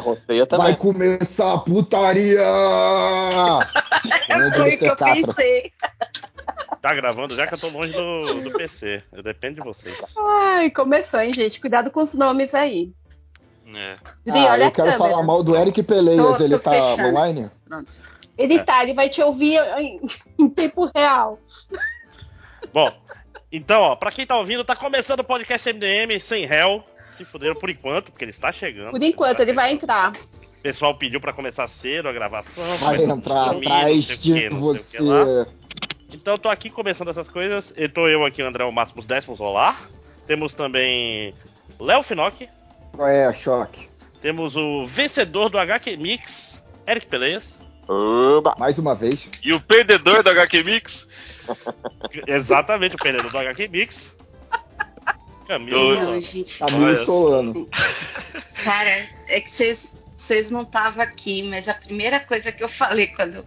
Rosteia também. Vai começar a putaria! Foi o que eu pensei. Tá gravando já que eu tô longe do, do PC. Eu dependo de vocês. Ai, começou, hein, gente? Cuidado com os nomes aí. É. Dri, Ah, olha eu quero câmera. falar mal do Eric Peleias, Tô- tô ele tá fechando. online? Pronto. Ele tá, ele vai te ouvir em, em tempo real. Bom, então, ó, pra quem tá ouvindo, tá começando o podcast MDM sem réu. Se fuderam por enquanto, porque ele está chegando. Por enquanto, ele vai entrar. O pessoal pediu pra começar cedo a gravação. Vai entrar dormindo, atrás de você. Então tô aqui começando essas coisas. Eu tô eu aqui, André o Máximos Décimos Olá. Temos também Léo Finocchi. Qual é, choque? Temos o vencedor do HQ Mix, Eric Peleias. Oba! Mais uma vez. E o perdedor do HQ Mix? Exatamente, o perdedor do HQ Mix. Camilo. Não, gente. Camilo Olha Solano. Cara, é que vocês vocês não estavam aqui, mas a primeira coisa que eu falei quando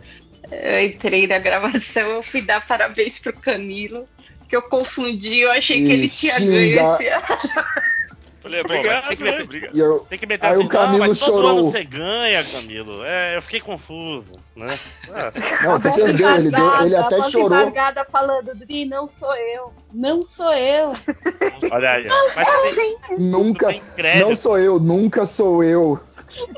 eu entrei na gravação, eu fui dar parabéns pro Camilo, que eu confundi, eu achei que E ele tinha ganho esse Falei, obrigado, tem que né? meter- Obrigado. Eu, Tem que meter Aí assim, o Camilo não, mas todo chorou. ano você ganha, Camilo. É, eu fiquei confuso, né? Ah, não, tu A perdeu, ele, deu- ele até voz chorou. falando, Dri, não sou eu. Não sou eu. olha aí, ó. Mas tem, Nunca, tem crédito. não sou eu, nunca sou eu.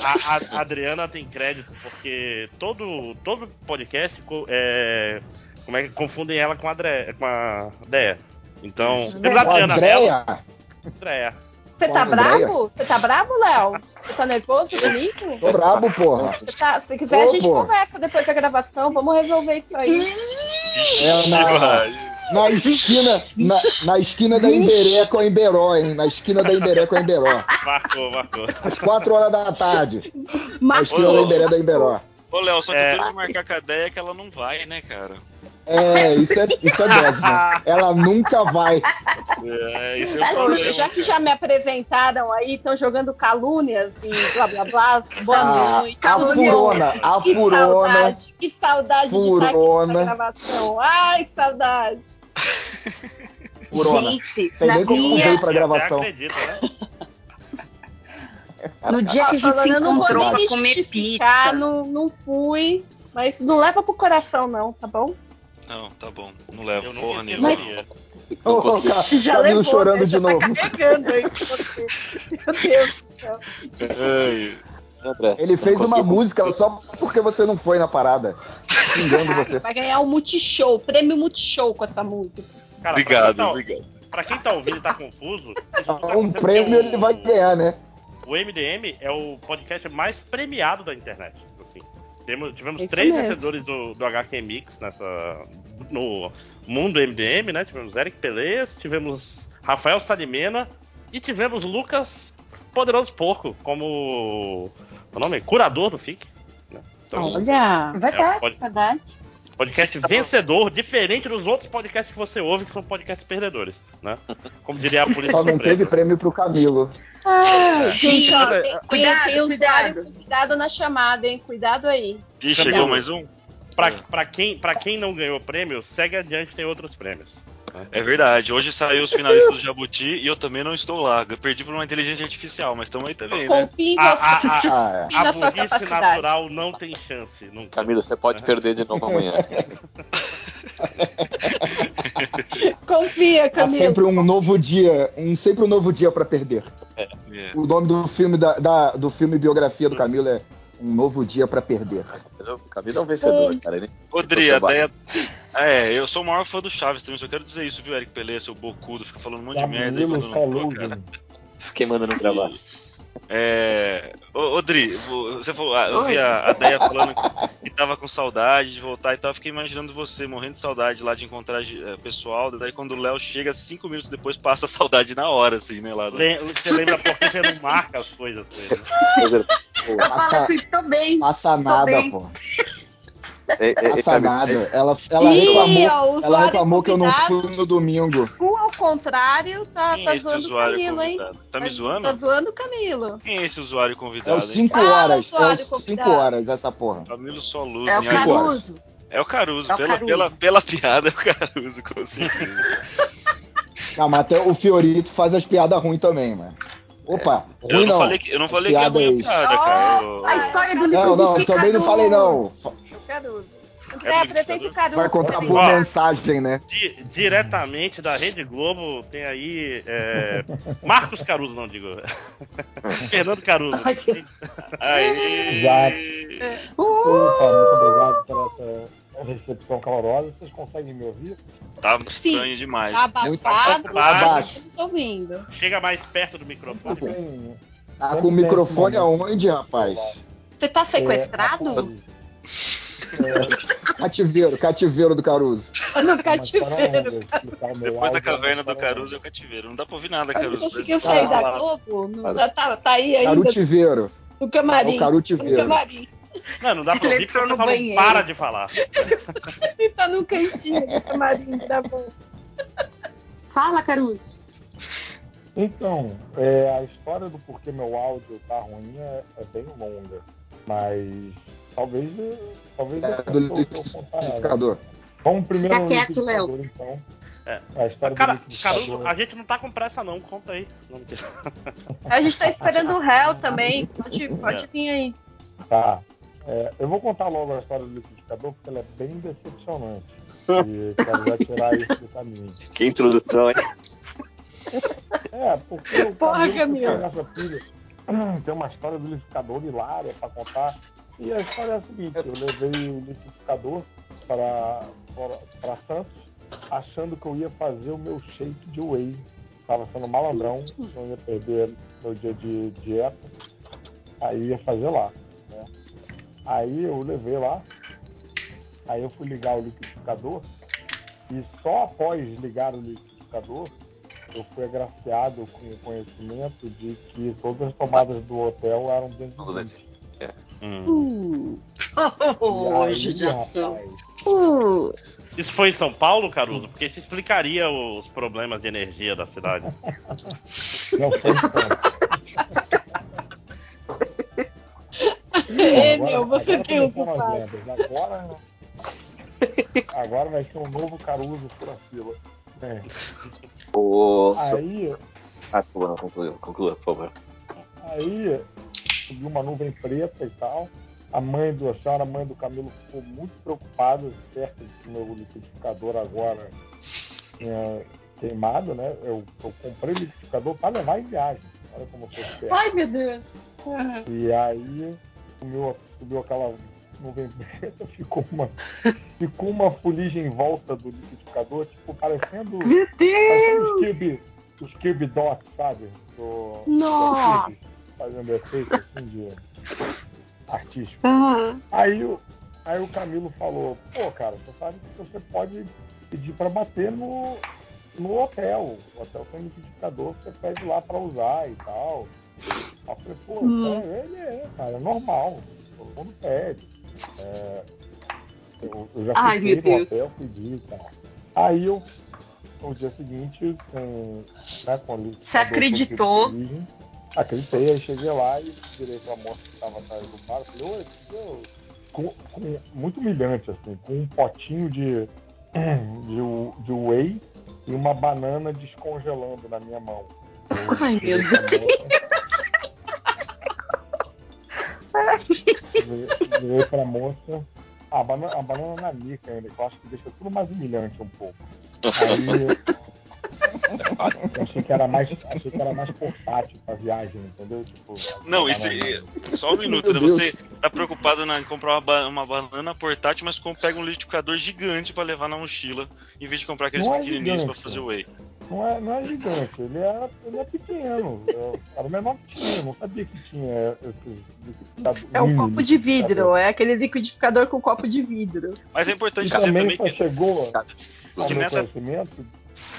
A, a Adriana tem crédito porque todo, todo podcast é, como é que confundem ela com a, Adre, com a Deia. Então, Adriana? Andréia, Andréia. Você tá bravo? Você tá bravo, Léo? Você tá nervoso comigo? tô brabo, porra. Tá- se quiser, a gente pô. conversa depois da gravação. Vamos resolver isso aí. É na, na esquina, na, na esquina da Emberé com a Emberó, hein? Na esquina da Emberé com a Emberó. Marcou, marcou. Às 4 horas da tarde. Na Mas esquina da Emberé da Emberó. Ô, Léo, só que É. de marcar com a ideia que ela não vai, né, cara? É, isso é, isso é dose, né? Ela nunca vai. É, isso é o Poxa, problema. já que já me apresentaram aí, estão jogando calúnias e blá blá blá. Boa A, noite. a furona, a Que furona. saudade, que saudade de estar Furona. gravação. Ai, que saudade. Furona. Gente, Sei na nem como minha- veio pra gravação. até acredita, né? no dia que a gente se Falando, eu não vou encontrou nem pra me comer pizza. não, não fui. Mas não leva pro coração, não, tá bom? Não, tá bom. Não levo não porra nenhuma. ser Ô, ô, consegui. Ca- Já levou, chorando né? de Já novo. Tá carregando aí. Meu Deus do céu. André, Ele fez não uma música só porque você não foi na parada. Xingando você. Vai ganhar um Multishow, prêmio Multishow com essa música. Cara, obrigado, pra tá, obrigado. pra quem tá ouvindo e tá confuso, tá Um prêmio porque ele o- vai ganhar, né? O MDM é o podcast mais premiado da internet. Temos, tivemos Isso três mesmo. vencedores do, do HQ Mix nessa, no mundo MDM, né? Tivemos Eric Peleias, tivemos Rafael Salimena e tivemos Lucas Poderoso Porco como o nome? Curador do FIC. né? Então, Olha. Verdade, É, pode- verdade. Podcast vencedor, diferente dos outros podcasts que você ouve, que são podcasts perdedores, né? Como diria a polícia Só não teve prêmio pro Camilo. Ah, gente, ó, Cuidado, tem, cuidado, tem cuidado. na chamada, hein? Cuidado aí. Ih, chegou mais um? Pra, pra, quem, pra quem não ganhou prêmio, segue adiante, tem outros prêmios. É verdade. Hoje saiu os finalistas do Jabuti e eu também não estou lá. Eu perdi por uma inteligência artificial, mas estamos aí também, né? Confie em A, você. a, a, na a sua burrice capacidade. natural não tem chance, nunca. Camilo, você pode perder de novo amanhã. Confia, Há Camilo. sempre um novo dia, um, sempre um novo dia pra perder. É. O nome do filme da, da- do filme biografia do Camilo é Um Novo Dia pra Perder. O Camilo é um vencedor, cara. Ele... Rodri, a ideia. É, eu sou o maior fã do Chaves também, só quero dizer isso, viu, Eric Pelé, seu bocudo, fica falando um monte de merda aí quando eu não tô, cara. Quem manda não gravar? É. Ô, ô Dri, você falou, ah, eu vi a, a Deia falando que tava com saudade de voltar e tal. Eu fiquei imaginando você morrendo de saudade lá de encontrar eh, pessoal. Daí quando o Léo chega, cinco minutos depois passa a saudade na hora, assim, né? Lá do... Você lembra porque você não marca as coisas ele. Pô, Eu falo Passa- assim, tô bem. Passa nada, bem. pô. É- é- é, nada. Ela, ela Ih, reclamou, o ela reclamou que eu não fui no domingo. Tu, ao contrário, tá, Quem tá é zoando o Camilo, hein? Tá me Tá zoando? zoando o Camilo. Quem é esse usuário É convidado? os hein? 5 Ah, horas. É usuário os convidado. 5 horas essa porra. Camilo só luz. É o. Caruso. É o Caruso, É o pela, Caruso. Pela, pela piada é o Caruso, com certeza. Não, mas até o Fiorito faz as piadas ruins também, mano. Opa, Eu ruim não, não. falei que, eu não falei que é ruim a aí. piada, cara. Eu- A história do Não, não, liquidificador. também não falei não. O Caruso. É o Caruso. Vai contar por Ó. mensagem, né? Di- diretamente da Rede Globo tem aí é, Marcos Caruso, não digo. Fernando Caruso. Aí. Exato. Opa, muito obrigado por essa recepção calorosa. Vocês conseguem me ouvir? Tá estranho demais. Tá Muito abafado, abaixo. estamos ouvindo. Chega mais perto do microfone. Tá com o microfone aonde, rapaz? Você tá é, sequestrado? é, Cativeiro, cativeiro do Caruso. no história cativeiro. o meu Depois da caverna é do Caruso é o cativeiro. Não dá pra ouvir nada, Não Caruso. conseguiu Tá sair da. Globo? Não, tá, tá, tá aí ainda Carutiveiro. É camarim. o No Carutiveiro. camarim. Não, não dá pra Ele ouvir porque o pessoal não para de falar. Ele tá no cantinho do camarim, tá bom. Fala, Caruso. Então, é, a história do porquê meu áudio tá ruim é, é bem longa. Mas talvez, talvez É, eu do liquidificador. Vamos primeiro Fica quieto, liquidificador, então. É. A história Cara. Caruso, a gente não tá com pressa não, conta aí. A gente tá esperando o réu também. Pode, pode vir aí. Tá. É, eu vou contar logo a história do liquidificador, porque ela é bem decepcionante. E quero já tirar isso do caminho. Que introdução, hein? É, porque Porra, nessa pilha. Tem uma história do liquidificador hilária pra contar. E a história é a seguinte, eu levei o liquidificador para, para, para Santos, achando que eu ia fazer o meu shake de whey. Tava sendo malandrão, não ia perder meu dia de dieta. Aí ia fazer lá. Aí eu levei lá, aí eu fui ligar o liquidificador e só após ligar o liquidificador eu fui agraciado com o conhecimento de que todas as tomadas do hotel eram dentro de ver. Hum. Judiação. rapaz, Uh, Isso foi em São Paulo, Caruso? Porque isso explicaria os problemas de energia da cidade. não foi tanto. é, Agora- meu, você tem um culpado. Agora, agora vai ser um novo Caruso por fila. É. Aí, Ah, por favor, conclua, conclua, por favor. aí subiu uma nuvem preta e tal. A mãe do, a senhora a mãe do Camilo ficou muito preocupada, certo de que meu liquidificador agora tinha queimado, né? Eu, eu comprei o liquidificador para levar em viagem. Olha como eu sou esperto. Ai, meu Deus. E aí subiu, subiu aquela nuvem preta, ficou uma, ficou uma fuligem em volta do liquidificador, tipo, parecendo, Meu parecendo Deus. Kirby, os Kirby Dots, sabe? Do, Nossa. do fazendo efeito assim de artístico. Ah, Aí, o- aí o Camilo falou, pô, cara, você sabe que você pode pedir para bater no, no hotel. O hotel tem liquidificador, você pede lá para usar e tal. Aí eu falei, pô, Hum. ele é, cara, é normal. Todo mundo pede. É, eu, eu já Ai, fiquei no Deus. hotel, pedi e tal. Aí eu, no dia seguinte, com, né, com a Você acreditou? origem, Acreditei, aí cheguei lá e virei pra moça que estava atrás do bar e falei, oi, eu... Com, com- muito humilhante, assim, com um potinho de, de, de whey e uma banana descongelando na minha mão. Ai, meu pra virei- pra moça. A banana, a banana na mica ainda, que eu acho que deixa tudo mais humilhante um pouco. Aí eu achei que era mais, achei que era mais portátil pra viagem, entendeu? Tipo, Não, a isso banana- aí- Só um minuto, né? Você tá preocupado na- em comprar uma, uma banana portátil, mas com- pega um liquidificador gigante pra levar na mochila, em vez de comprar aqueles Não é pequenininhos pra gigante. fazer whey. Não é, não é gigante, ele é, ele é pequeno. é- Era o menor que tinha, não sabia que tinha esses liquidificadores. É um mini copo de vidro, liquidificador. é aquele liquidificador com copo de vidro. Mas é importante E dizer também também que chegou ao que meu nessa- conhecimento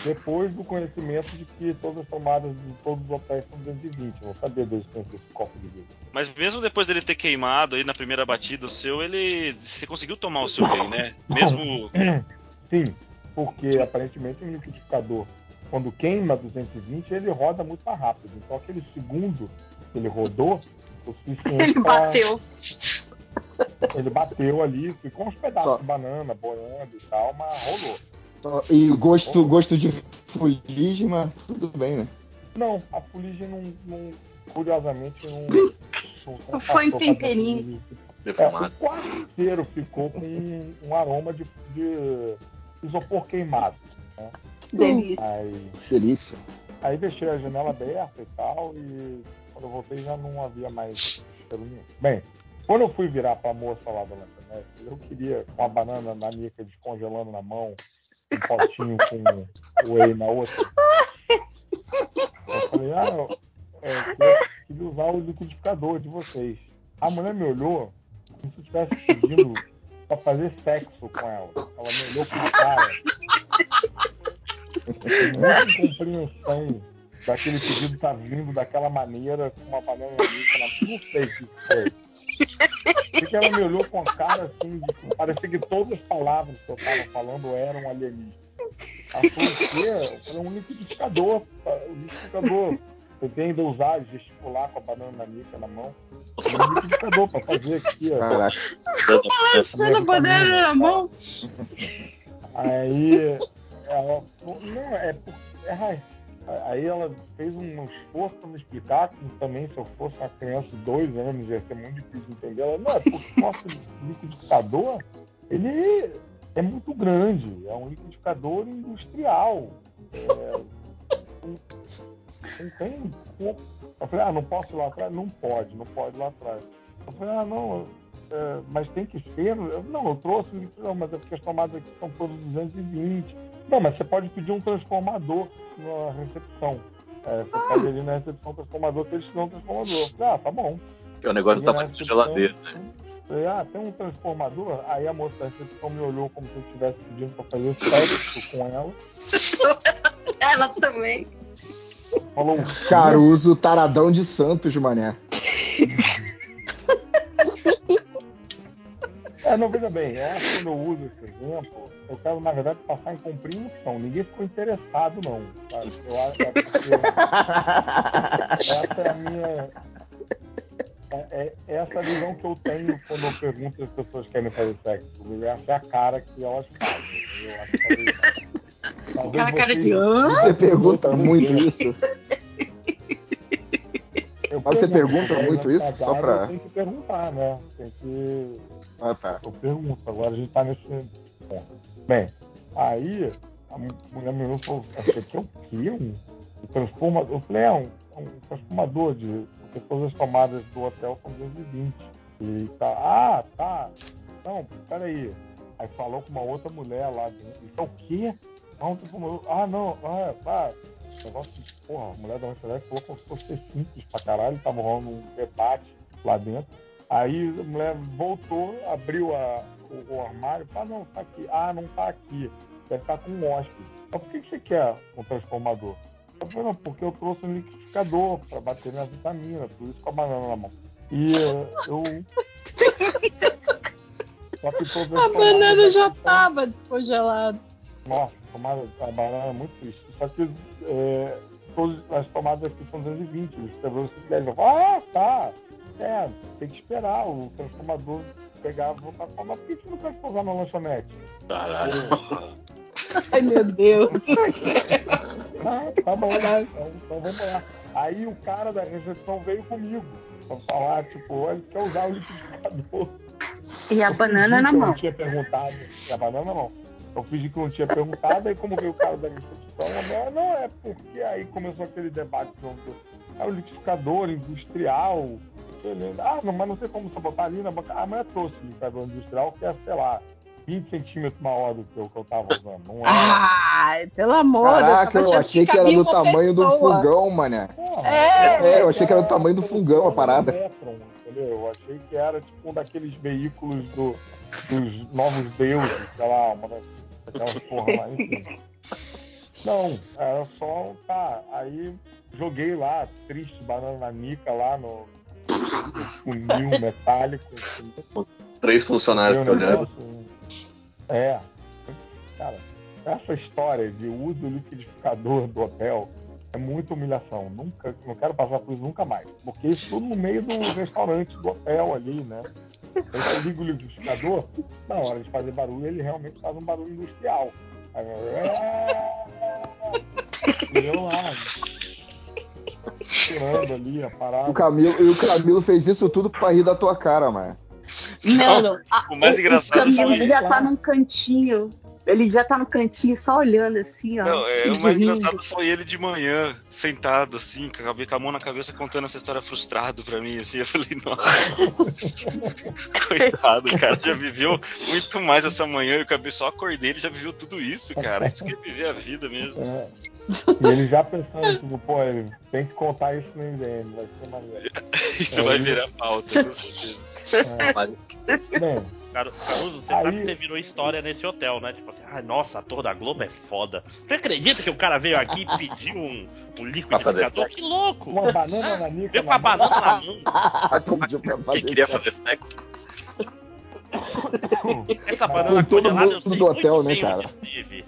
depois do conhecimento de que todas as tomadas de todos os hotéis são 220. Eu não sabia da existência desse copo de vidro. Mas mesmo depois dele ter queimado aí na primeira batida o seu, ele. Você conseguiu tomar o seu whey, né? Mesmo. Sim, porque aparentemente um liquidificador, quando queima 220, ele roda muito mais rápido. Então aquele segundo que ele rodou, o suficiente ele pra- bateu. Ele bateu ali, ficou uns pedaços Só. de banana boiando e tal, mas rolou. E gosto, gosto de fuligem, mas tudo bem, né? Não, a fuligem não, não curiosamente não. Não foi em temperinho. É, o quarto inteiro ficou com um, um aroma de, de isopor queimado. Né? Delícia. Aí, Delícia. Aí deixei a janela aberta e tal, e quando eu voltei já não havia mais Bem, quando eu fui virar para a moça lá da lanchonete, eu queria com a banana na mica descongelando na mão, um potinho com o whey na outra. Eu falei, ah, eu, é, queria, queria usar o liquidificador de vocês. A mulher me olhou como se estivesse pedindo para fazer sexo com ela. Ela me olhou com cara. Muita incompreensão daquele pedido tá vindo daquela maneira, com uma banana mica na Não sei o que foi. Porque ela me olhou com a cara assim, de, parecia que todas as palavras que eu estava falando eram alienígenas. Ela falou o quê? Eu falei, um liquidificador. Um liquidificador. Eu tenho ainda usar, gesticular com a banana na mica na mão. Um liquidificador para fazer aqui. Ó. Caraca. Balançando a banana na mão. Aí ela. Não, é porque. É, Aí ela fez um esforço para me explicar, como também se eu fosse uma criança de dois anos ia ser muito difícil entender. Ela, não, é porque o nosso liquidificador, ele é muito grande, é um liquidificador industrial. É, não, não tem Eu falei, ah, não posso ir lá atrás? Não pode, não pode ir lá atrás. Eu falei, ah, não, é, mas tem que ser. Eu, não, eu trouxe, não, mas é porque as tomadas aqui são todas 220. Não, mas você pode pedir um transformador na recepção. É, você ah. pede ali na recepção transformador que eles te dão um transformador. Ah, tá bom. Que é o negócio da tamanho de geladeira, né? Falei, ah, tem um transformador? Aí a moça da recepção me olhou como se eu estivesse pedindo pra fazer sexo com ela. ela também. Falou, Caruso Taradão de Santos, mané. É, não, veja bem, é quando eu uso esse exemplo, eu quero, na verdade, passar em compreensão. Ninguém ficou interessado, não. Sabe? Eu acho que é essa é a minha. É, é, essa visão que eu tenho quando eu pergunto se as pessoas querem fazer sexo. Essa é a cara que elas fazem. Eu acho que talvez Aquela cara de. Você pergunta muito isso. Eu Mas você pergunta muito isso? Só pra. Tem que perguntar, né? Tem que. Ah, tá. Eu pergunto, agora a gente tá nesse ponto. Bem, aí a mulher me olhou e falou: Isso aqui é o quê? Um, um transformador? Eu falei: É, um, um transformador de. Porque todas as tomadas do hotel são 220. E tá. Ah, tá. Não, peraí. Aí falou com uma outra mulher lá dentro. Isso é o quê? Não, ah, não, ah, ah, negócio porra, a mulher da lanchonete falou como se fosse simples pra caralho, tava rolando um debate lá dentro. Aí a mulher voltou, abriu a, o, o armário, ah, não, tá aqui. Ah, não tá aqui. Deve estar tá com um hóspede. Mas por que, que você quer um transformador? Eu falei, não, porque eu trouxe um liquidificador para bater minha vitamina, por isso com a banana na mão. E eu. Só que a banana já estava descongelada. Nossa, tomada, a banana é muito triste. Só que é, todas as tomadas aqui são 220. Os quebrou se Ah, tá. É, tem que esperar o transformador pegar e voltar a tomar. Por que você não pode pousar na lanchonete? Caralho. Ai, meu Deus. ah, tá bom, né? Então, então vamos lá. Aí o cara da recepção veio comigo pra falar, tipo, olha, quer usar o liquidificador. E a banana na mão. Eu não tinha perguntado. E a banana não. Eu fingi que não tinha perguntado, aí como veio o cara da recepção, não, não é porque aí começou aquele debate do é o liquidificador industrial. Ah, não, mas não sei como você botar ali na. Ah, mas eu trouxe o liquidificador industrial, que é, sei lá, 20 centímetros maior do que o que eu tava usando. Não é. Ah, pelo amor Caraca, eu, achei que, era do tamanho pessoa. do fogão, mané. É, é, eu achei que era do tamanho do fogão a parada. entendeu? Eu achei que era tipo um daqueles veículos do, dos novos deuses, sei lá, uma das aquela porra lá, enfim. Não, era só, tá, aí joguei lá, triste, banana nanica lá no funil metálico. Três funcionários olhando. É, cara, essa história de uso do liquidificador do hotel é muita humilhação. Nunca, não quero passar por isso nunca mais. Porque isso tudo no meio do restaurante do hotel ali, né? Aí liga o liquidificador, na hora de fazer barulho, ele realmente faz um barulho industrial. Aí, eu, é... eu lá. Tirando ali a parada. O Camilo, e o Camilo fez isso tudo pra rir da tua cara, mano. Mano, a- o mais o engraçado Camilo foi- já tá num cantinho. Ele já tá no cantinho só olhando assim, ó. Não, é, o de mais engraçado foi ele de manhã, sentado, assim, com a cabe- com a mão na cabeça, contando essa história frustrado pra mim, assim. Eu falei, nossa. Coitado, o cara já viveu muito mais essa manhã. Eu acabei só acordei, ele já viveu tudo isso, cara. Isso que é viver a vida mesmo. É. E ele já pensando, tipo, pô, ele tem que contar isso no MDM, vai ser maneiro. Isso É, vai virar pauta, com certeza. É. Bem, Caru- Caruso, você Aí- sabe que você virou história nesse hotel, né? Tipo assim, ah, nossa, ator da Globo é foda. Você acredita que o cara veio aqui e pediu um, um liquidificador? Que louco! uma banana na nica. Veio com a na mão. banana na mão. Pediu pra fazer Quem queria fazer sexo? Essa banana foi todo mundo do hotel, né, cara? onde esteve.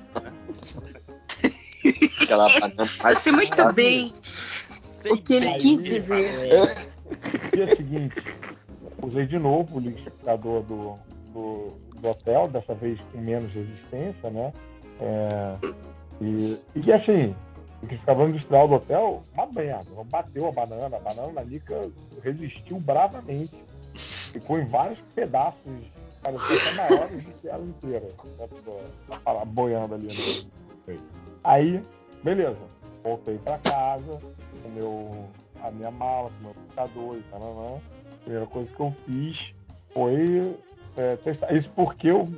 Aquela banana mais sei muito bem Sei o que ele quis onde dizer. é, no dia seguinte, usei de novo o liquidificador do, do, do hotel, dessa vez com menos resistência, né? É, e, e assim, o liquidificador industrial do hotel, uma merda. Bateu a banana, a banana na nica resistiu bravamente. Ficou em vários pedaços, parecia até maiores do que ela inteira, né, da- boiando ali no. Aí, beleza. Voltei pra casa, com meu, a minha mala, com o meu computador e tal. A primeira coisa que eu fiz foi é, testar. Isso porque eu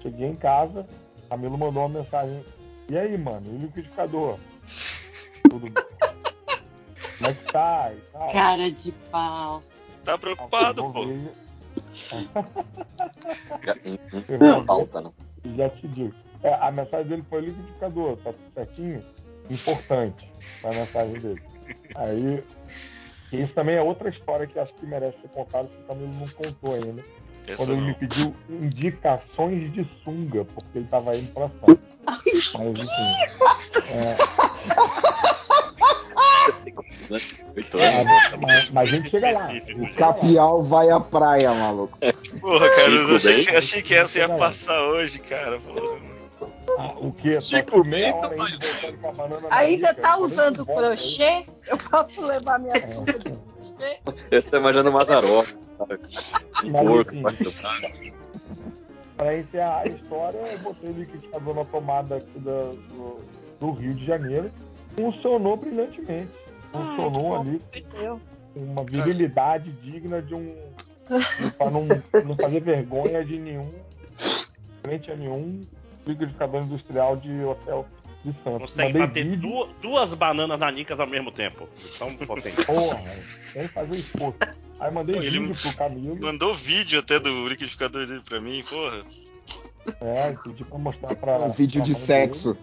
cheguei em casa, a Camilo mandou uma mensagem. E aí, mano, e o liquidificador? Tudo bem? Como é que tá? E tal. Cara de pau. Tá preocupado, pô. ver- Não falta, não. já te digo. É, a mensagem dele foi liquidificador, tá tudo certinho? Importante a mensagem dele. Aí, isso também é outra história que acho que merece ser contada, que o Camilo não contou ainda. Essa Quando ele não. me pediu indicações de sunga, porque ele estava indo pra Santos. Mas enfim. É, anos. mas, mas a gente chega lá. O. Capial vai à praia, maluco. Porra, cara, eu achei, que- achei que essa ia passar hoje, cara. Porra. Ah, o que voltando com a banana na Ainda tá usando crochê? Eu posso levar minha É. sunga de crochê? Eu tô imaginando Mazarop. Um Mas, porco. Para encerrar a história, eu botei o liquidificador na tomada aqui da- do, do Rio de Janeiro. Funcionou brilhantemente. Funcionou Ah, ali uma virilidade digna de um. para não, não fazer vergonha de nenhum. frente a nenhum liquidificador industrial de hotel de Santos. Consegue Mandei bater vídeo, duas, duas bananas nanicas ao mesmo tempo. Então, potente. porra, tem que fazer esforço. Aí mandei Pô, ele- vídeo pro Camilo. Mandou vídeo até do liquidificador dele pra mim, porra. É, pedi pra mostrar pra. Um vídeo pra de sexo.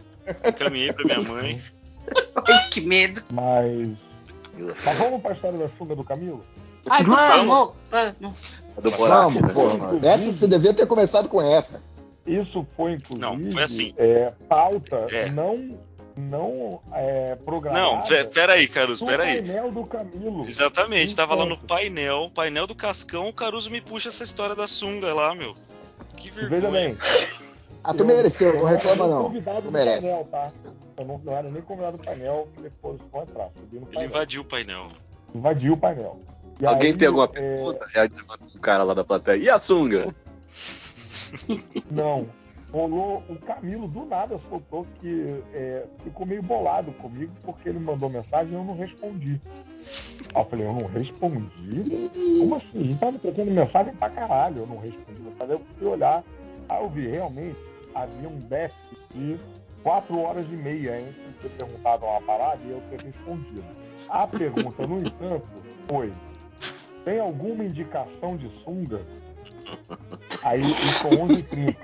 Encaminhei pra minha mãe. Ai, que medo. Mas. Mas vamos pra história da sunga do Camilo? Ai, Vamos, vamos. Do Borat, Vamos, né? porra. Essa você devia ter começado com essa. Isso foi, inclusive, Não, foi assim. é, pauta É. não, não é, programada Não, pe- pera aí, Caruso, no pera aí. painel do Camilo. Exatamente, tava lá no Enquanto. painel, painel do Cascão, o Caruso me puxa essa história da sunga lá, meu. Que Veja vergonha. bem, Ah, tu mereceu, não eu reclama não. convidado Tu merece. painel, tá? Eu não, não era nem convidado do painel, isso vai entrar. Ele invadiu o painel. Invadiu o painel. E Alguém aí, tem alguma é, pergunta? É, levanta um cara lá da plateia. E a sunga? Não. Rolou, o Camilo do nada soltou que é, ficou meio bolado comigo porque ele mandou mensagem e eu não respondi. Aí eu falei, eu não respondi? Como assim? Gente tava trocando mensagem pra caralho, eu não respondi. Mas eu fui olhar, aí eu vi, realmente, havia um déficit de quatro horas e meia entre ter perguntado uma parada e eu ter respondido. A pergunta, no entanto, foi: tem alguma indicação de sunga? Aí isso 11h30.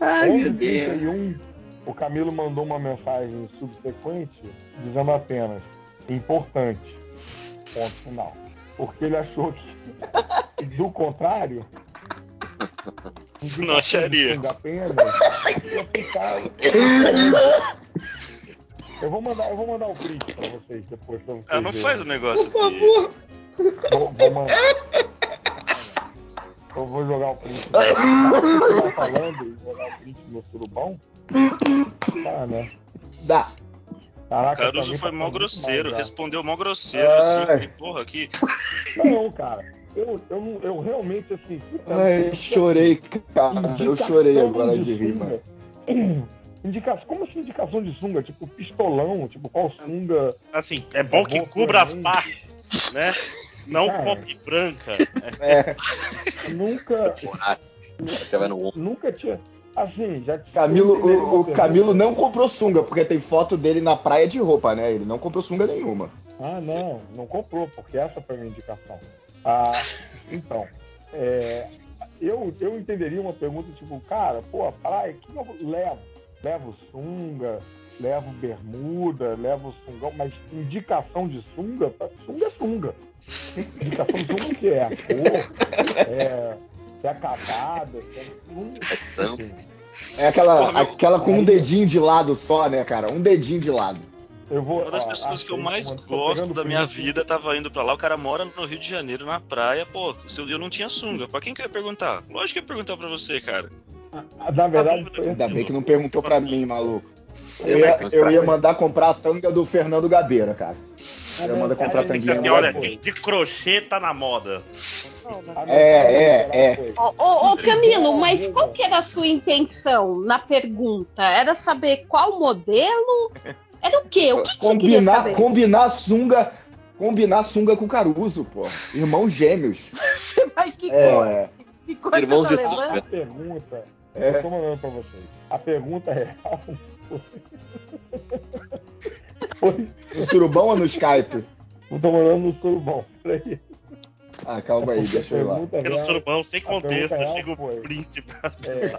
Ai, meu Deus. 11h31, o Camilo mandou uma mensagem subsequente dizendo apenas importante. Ponto final. Porque ele achou que, do contrário, Não acharia. apenas. Eu vou mandar, eu vou mandar o print pra vocês depois. Pra vocês Ah, não verem. faz o negócio Por favor. Vou, vou mandar. Eu vou jogar o print. Eu tá falando e jogar o print no surubão. Tá, né? Dá. Caraca, Caruso mim foi tá mó muito grosseiro, mais, respondeu mó grosseiro, Ai. assim, falei, porra, que. Não, cara. Eu, eu, eu realmente, assim. Ai, chorei, cara. Eu chorei agora de rir, sunga. mano. Indicação, como assim indicação de sunga? Tipo, pistolão, tipo, qual sunga? Assim, é bom que cubra as partes, né? Não Cara. copy branca. É, Nunca, nunca tinha. Assim, já Camilo, o, o Camilo não comprou sunga, porque tem foto dele na praia de roupa, né? Ele não comprou sunga nenhuma. Ah, não, não comprou, porque essa foi a minha indicação. Ah, então, é, eu, eu entenderia uma pergunta tipo, cara, pô, praia, o que eu levo? Levo sunga, levo bermuda, levo sungão, mas indicação de sunga, sunga é sunga. Indicação de sunga o que é? A cor, é, se é acabada, se é Estampa. enfim. É aquela, aquela com um dedinho de lado só, né, cara? Um dedinho de lado. Eu vou, Uma das pessoas que eu mais gosto da minha vida tava indo pra lá. O cara mora no Rio de Janeiro, na praia. Pô, se eu não tinha sunga. Pra quem que eu ia perguntar? Lógico que eu ia perguntar pra você, cara. Ah, Na verdade, foi Ainda assim, bem que não perguntou pra mim, maluco. Eu ia, eu ia mandar comprar a tanga do Fernando Gabeira, cara. a Eu mando comprar mensagem tanguinha Assim, no olha, de crochê tá na moda. a É, é, é. Ô, ô, ô, Camilo, mas qual que era a sua intenção na pergunta? Era saber qual modelo? Era o quê? O que, que Combinar, saber? combinar sunga, combinar sunga com Caruso, pô. Irmãos gêmeos. Você vai que? É, Que cor Irmãos você de tá sunga. A pergunta, eu é. tô mandando pra vocês. A pergunta é. foi. No surubão ou no Skype? Eu tô mandando no surubão. Peraí. Ah, calma aí, deixa eu ir lá. Porque no real, surubão, sem contexto, real chega o print pra é,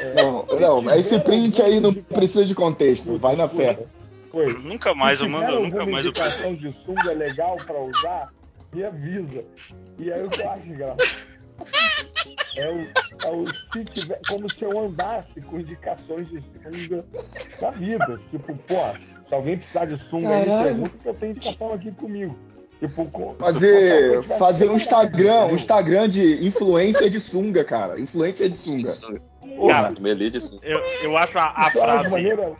é, Não, não, esse print aí não precisa de contexto, vai na fé. Foi. Nunca mais, Se eu mando, nunca mais eu indicação de sunga legal pra usar, me avisa. E aí eu acho engraçado é o, é o se tiver, como se eu andasse com indicações de sunga na vida. Tipo, pô, se alguém precisar de sunga aí, Caralho. pergunta que eu tenho indicação aqui comigo. Tipo, com- Fazer, fazer um Instagram, um? Instagram de influência de sunga, cara. Influência de sunga. Cara, isso. Eu, eu acho a, a acho frase maneiro,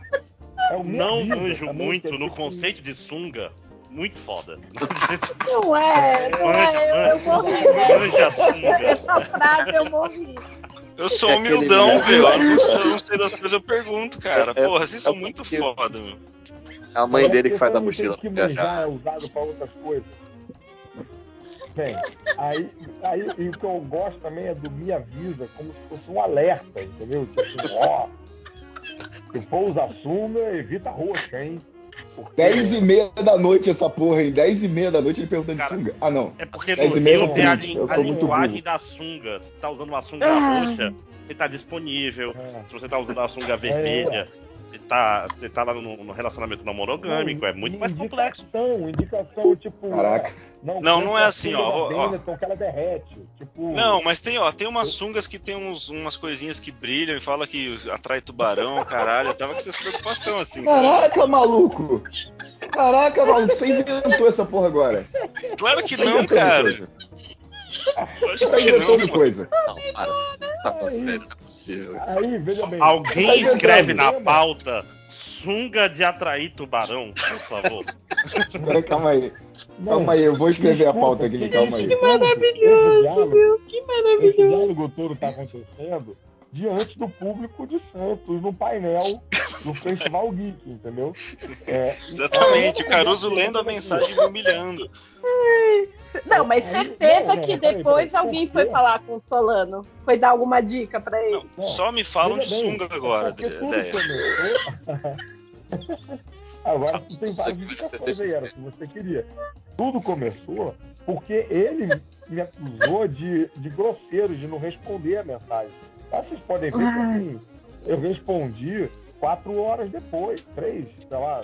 é não manjo também, muito é no conceito de sunga muito foda. Não é, não é. Eu, eu morri, né? Manja. Essa frase eu morri. Eu sou É humildão, velho. Eu não sei, das coisas, eu pergunto, cara. É- Porra, vocês são é muito porque- foda, meu. É a mãe dele que faz a mochila que manjar viajar. é usado pra outras coisas. Bem, aí, aí e o que eu gosto também é do me avisa como se fosse um alerta, entendeu? Tipo assim, ó, se for usar sunga, evita roxa, hein? Porque 10 e meia da noite essa porra, hein? 10 e meia da noite ele perguntando de sunga. Ah, não. É porque Dez no e meia Rio não tem a, eu a sou muito linguagem da sunga. Se tá usando uma sunga Ah. roxa, você tá disponível. É. Se você tá usando uma sunga vermelha, você tá, você tá lá no, no relacionamento não monogâmico. É muito mais complexo. Indicação, indicação, tipo. Caraca. Não, Não, não é assim, ó, ó. Benetton que ela derrete. Tipo. Não, mas tem, ó, tem umas sungas que tem uns, umas coisinhas que brilham e fala que atrai tubarão, caralho. Eu tava com essa preocupação, assim. sabe? Caraca, maluco! Caraca, maluco, você inventou essa porra agora. Claro que não, cara. coisa. Lógico Tá que não, inventando coisa. Não, para. Tá sério, não é possível. Aí, veja bem. Alguém Tá escreve na pauta sunga de atrair tubarão, por favor. Pera, calma aí. Não, Calma aí, eu vou escrever a pauta aqui, que calma aí. esse Maravilhoso, diálogo- meu. Que Esse maravilhoso. diálogo todo está acontecendo diante do público de Santos, no painel do Festival Geek, entendeu? É, Exatamente, o Caruso lendo a mensagem e me humilhando. Não, mas Aí- certeza não, que depois alguém foi falar com o Solano. Foi dar alguma dica pra ele. Não, só me falam de sunga agora, começou- Agora tu tem várias que indicações aí, era o que você queria. Tudo começou porque ele me acusou de, de grosseiro, de não responder a mensagem. Mas vocês podem ver que assim, eu respondi quatro horas depois, três, sei lá,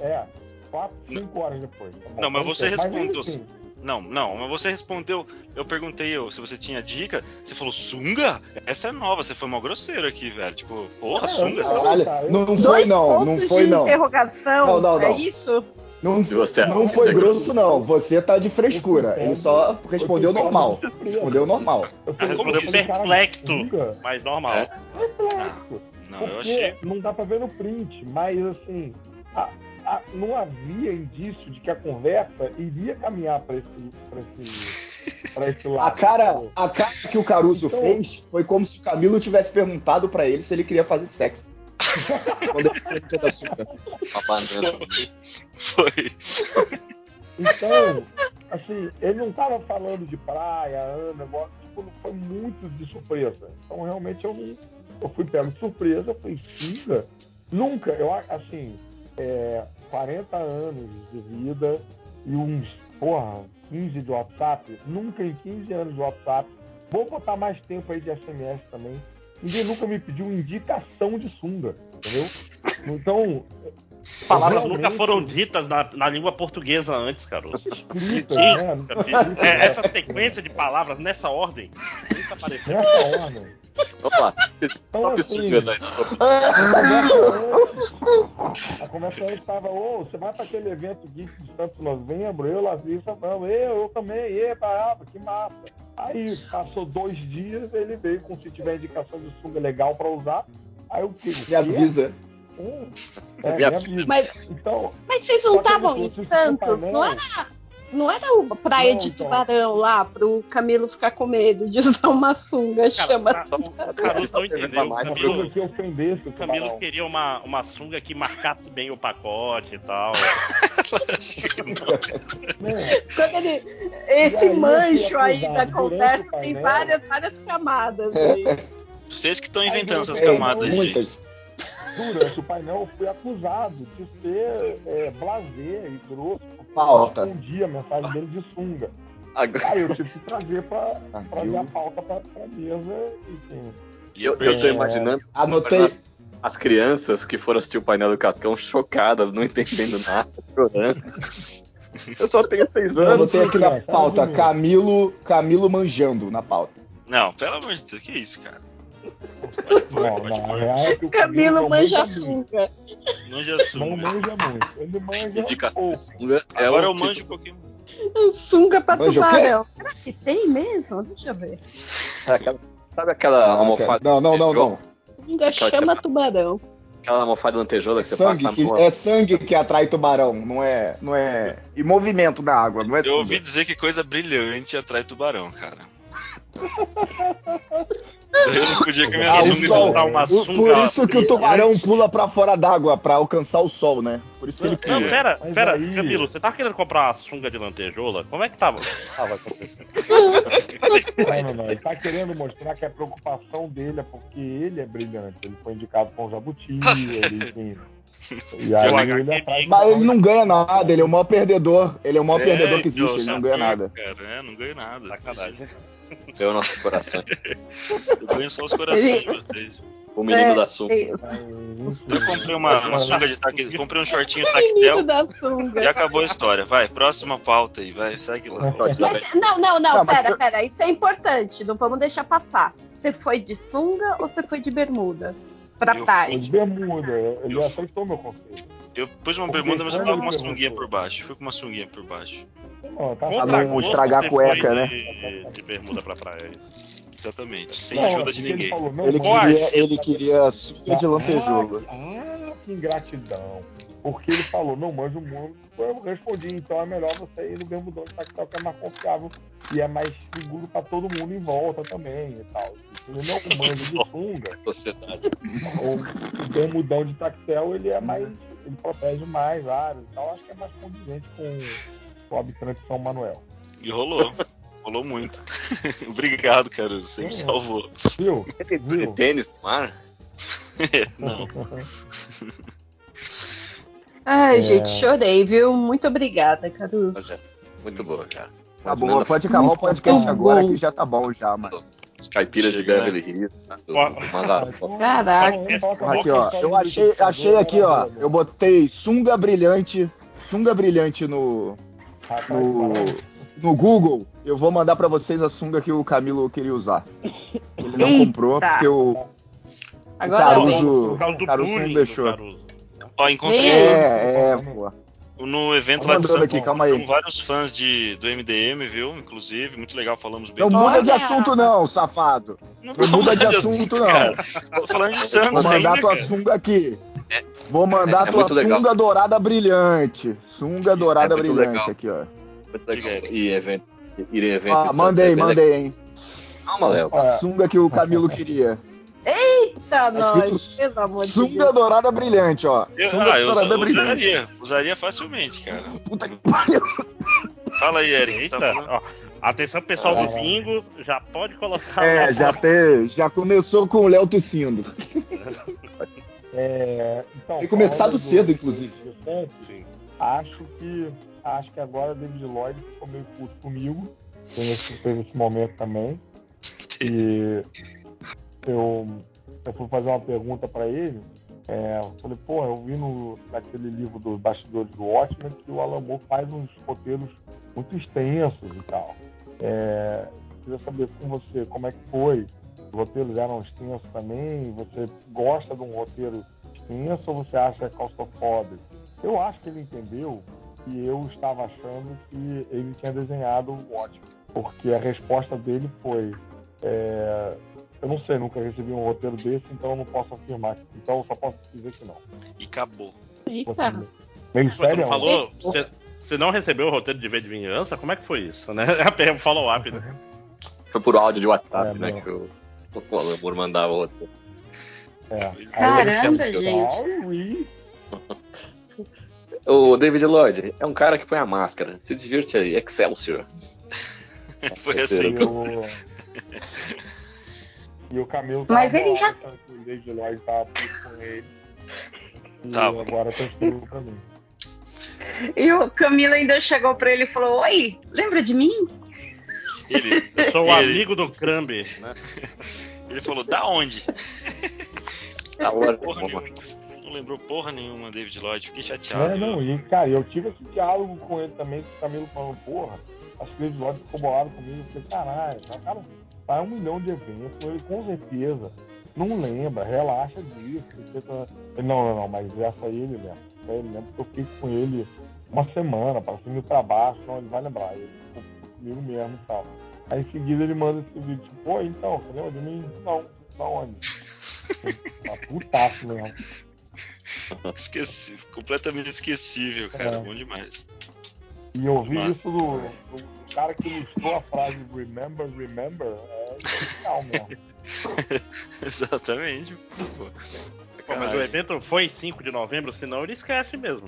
é, quatro, cinco horas depois. tá? Não, mas você respondeu. enfim, Não, não, mas você respondeu. Eu perguntei eu, se você tinha dica. Você falou sunga? Essa é nova, você foi mal grosseiro aqui, velho. Tipo, porra, Não, sunga? não. Você... Caralho, tá, eu- não foi não, não foi de não. interrogação. Não, não, É não. isso? Não, você? não Você- foi grosso não, você tá de frescura. Eu Ele só respondeu eu normal. Respondeu normal. Eu eu perfecto? sunga? Mas normal. É. Reflexo. Não, eu Porque achei. não dá pra ver no print, mas assim, a- a- não havia indício de que a conversa iria caminhar para esse, pra esse, pra esse lado. A cara, a cara que o Caruso Então- fez foi como se o Camilo tivesse perguntado pra ele se ele queria fazer sexo. Uma. Foi. Então, assim, ele não estava falando de praia, Ana, negócio, tipo, não foi muito de surpresa. Então, realmente, eu, não, eu fui pego de surpresa, eu falei, Singa? Nunca, eu assim, é, 40 anos de vida e uns, porra, 15 de WhatsApp, nunca em 15 anos de WhatsApp, vou botar mais tempo aí de SMS também, ninguém nunca me pediu indicação de sunga, entendeu? Então, Palavras nunca foram ditas na, na língua portuguesa antes, Caruso. escritas, Sim, né? É, essa sequência de palavras nessa ordem nunca apareceu. Nessa ordem. Vamos lá. Então, Top assim, aí. A conversa antes estava, ô, você vai para aquele evento Geek de Santos Novembro, eu, Lazissa, vamos, eu, eu também, e parava, que massa. Aí passou dois dias, ele veio com se tiver indicação de sunga legal para usar. Aí o que? Me avisa. Hum, é, avisa. avisa. Mas, Então, mas vocês não estavam em o Santos? Não era, não era uma praia Não, de então. tubarão lá pro Camilo ficar com medo de usar uma sunga? chama. Cara, o Caruso não entendeu. O Mais uma Camilo, que ofendesse o o Camilo queria uma, uma sunga que marcasse bem o pacote e tal. Quando ele, esse aí, manjo esse aí da conversa o tem várias, várias camadas. Aí. Vocês que estão inventando essas É, camadas, gente. Durante o painel, eu fui acusado de ser é, blazer e grosso. Pauta. Eu respondi a mensagem dele de sunga. Agora, Aí eu tive que trazer pra, Ah, trazer a pauta pra, pra mesa. Enfim. e eu, eu tô É. imaginando Anotei. as, as crianças que foram assistir o painel do Cascão chocadas, não entendendo nada, chorando. Eu só tenho seis Eu anos. anotei aqui na pauta. comigo. Camilo, Camilo manjando na pauta. Não, pelo amor de Deus, que isso, cara? Não, pode não, a pôr. real é que o Camilo não manja sunga. Manja Não sunga. manja muito. Ele manja Indicação pouco. sunga é Agora eu manjo tipo- um pouquinho. Sunga pra Manja tubarão. Será que tem mesmo? Deixa eu ver. aquela- sabe aquela almofada? Não, não, não, não. Sunga Aquela chama tubarão. Aquela almofada lantejola que você Sangue passa que, é sangue que atrai tubarão, não é, não é. E movimento na água, não é Eu ouvi sunga. dizer que coisa brilhante atrai tubarão, cara. Eu não podia a minha Ah, o sunga sol. botar uma Por- sunga Por isso que o tubarão pula pra fora d'água, pra alcançar o sol, né? Por isso que ele Não, pula. pera, Mas pera, aí- Camilo, você tava querendo comprar uma sunga de lantejola? Como é que tava? tava acontecendo? Não, não, não. Ele tá querendo mostrar que a preocupação dele é porque ele é brilhante. Ele foi indicado com o Jabuti, ele, enfim. E aí ele atrai Mas ele não ganha nada, ele é o maior perdedor. Ele é o maior É, perdedor que então, existe, ele não ganha nada. Cara, é, não ganho nada. Sacanagem. Deu nossos corações. Eu ganho só os corações de vocês. O menino É, da sunga. é, Eu comprei uma, uma sunga de tactel, comprei um shortinho tactel da e sunga. acabou a história. Vai, próxima pauta aí, vai, segue lá. Mas- não, não, não, Não, mas pera, eu- pera. Isso é importante. Não vamos deixar passar. Você foi de sunga ou você foi de bermuda? Pra Eu praia. Foi de bermuda. Ele Eu- aceitou meu conselho. Eu pus uma bermuda, mas eu tava com uma sunguinha por baixo. Fui com uma sunguinha por baixo. Não, tá Pra não estragar a cueca, né? De, de bermuda pra praia. é. Exatamente. Sem Não, ajuda de porque Ele, ninguém. falou, não, Ele queria, ele queria sunga de lantejola. Ah, ah, que ingratidão. Porque ele falou, não manjo muito. Eu respondi, então é melhor você ir no bermudão de tactel que é mais confiável e é mais seguro pra todo mundo em volta também e tal. Se ele não manja de sunga, Sociedade. o, o bermudão de tactel ele é mais. Ele protege mais áreas e tal. Acho que é mais condizente com o habitante de São Manuel. E rolou. Rolou muito. Obrigado, Caruso. Você me Hum. salvou. Viu? Viu? tênis no mar? Não. Ai, É. gente, chorei, viu? Muito obrigada, Caruso. É muito boa, cara. Tá bom, pode acabar o podcast agora bom. que já tá bom já, mano. Os caipiras de Chega, né? Beverly Hills, né? Ó. do Mazarop. Caraca. Aqui, ó. Eu achei, achei aqui, ó. Eu botei sunga brilhante. Sunga brilhante no, no, no Google. Eu vou mandar pra vocês a sunga que o Camilo queria usar. Ele não Eita. comprou porque o, Agora Caruso-. O causa do Caruso não deixou. Caruso. Ó, encontrei. É, é, pô. No evento Tô lá de São aqui, calma aí. Com vários fãs de, do MDM, viu? Inclusive, muito legal, falamos bem. Não muda de assunto, não, safado. Não Não muda de assunto, não. cara. Tô falando de Vou Santos mandar ainda, tua cara. sunga aqui. Vou mandar É tua muito legal. sunga dourada brilhante. Sunga dourada É muito brilhante legal. aqui, ó. Muito legal. E evento. Ir evento. Ah, mandei, é mandei, legal. hein. Calma, Léo. A sunga que o Camilo queria. Eita, nós, pelo amor de Sunga dourada brilhante, ó. Eu, sunga ah, eu dourada usa- usaria. Usaria facilmente, cara. Puta que pariu. Fala aí, Eric. Você Eita, tá atenção pessoal Ah. do bingo, já pode colocar É, já, te, já começou com o Léo tossindo. É, então, Tem começado falando cedo, inclusive. do Santos, acho que acho que agora o David Lloyd ficou meio puto comigo. Teve esse, teve esse momento também. E eu, eu fui fazer uma pergunta para ele. É, eu falei, pô, eu vi no, naquele livro dos bastidores do Watchmen que o Alan Moore faz uns roteiros muito extensos e tal. É, queria saber com você como é que foi. Os roteiros eram extensos também? Você gosta de um roteiro extenso ou você acha claustrofóbico? Eu acho que ele entendeu que eu estava achando que ele tinha desenhado o Watchmen. Porque a resposta dele foi: é, Eu não sei, nunca recebi um roteiro desse, então eu não posso afirmar. Então eu só posso dizer que não. E acabou. Eita. Meio Pô, não sério? falou? Você, você não recebeu o roteiro de V de Vingança? Como é que foi isso, né? É um follow-up, né? Foi por áudio de WhatsApp, É, né? meu. Que o, o Alamor mandava outro. É. Pois é. Caramba, gente. O David Lloyd é um cara que põe a máscara. Se divirte aí. Excelsior. Foi assim. E o, e o Camilo tava Mas ele já- que o David Lloyd tava puto com ele. E Tava. agora tá pra mim. E o Camilo ainda chegou pra ele e falou: Oi, lembra de mim? Ele, Eu sou o ele, amigo do Crambe, né? ele falou, da onde? Da hora. Porra nenhuma. Não lembrou porra nenhuma, David Lloyd. Fiquei chateado. É, não, e cara, eu tive esse diálogo com ele também, que o Camilo falou, porra, acho que o David Lloyd ficou bolado comigo. Eu falei, caralho, cara vai a um milhão de eventos, ele com certeza não lembra, relaxa disso. porque tá- Ele, não, não, não, mas essa aí ele lembra. Essa ele lembra, porque eu fiquei com ele uma semana, para cima e pra baixo, não, ele vai lembrar, ele ficou comigo mesmo e tal. Aí em seguida ele manda esse vídeo, tipo, pô, então, você lembra de mim? Não, da onde? Tá putaço mesmo. Esqueci, completamente esquecível, cara. É. Bom demais. E eu ouvi isso do, do cara que ilustrou a frase Remember, Remember, é mesmo. Exatamente. Pô. Pô, mas o evento foi 5 de novembro, senão ele esquece mesmo.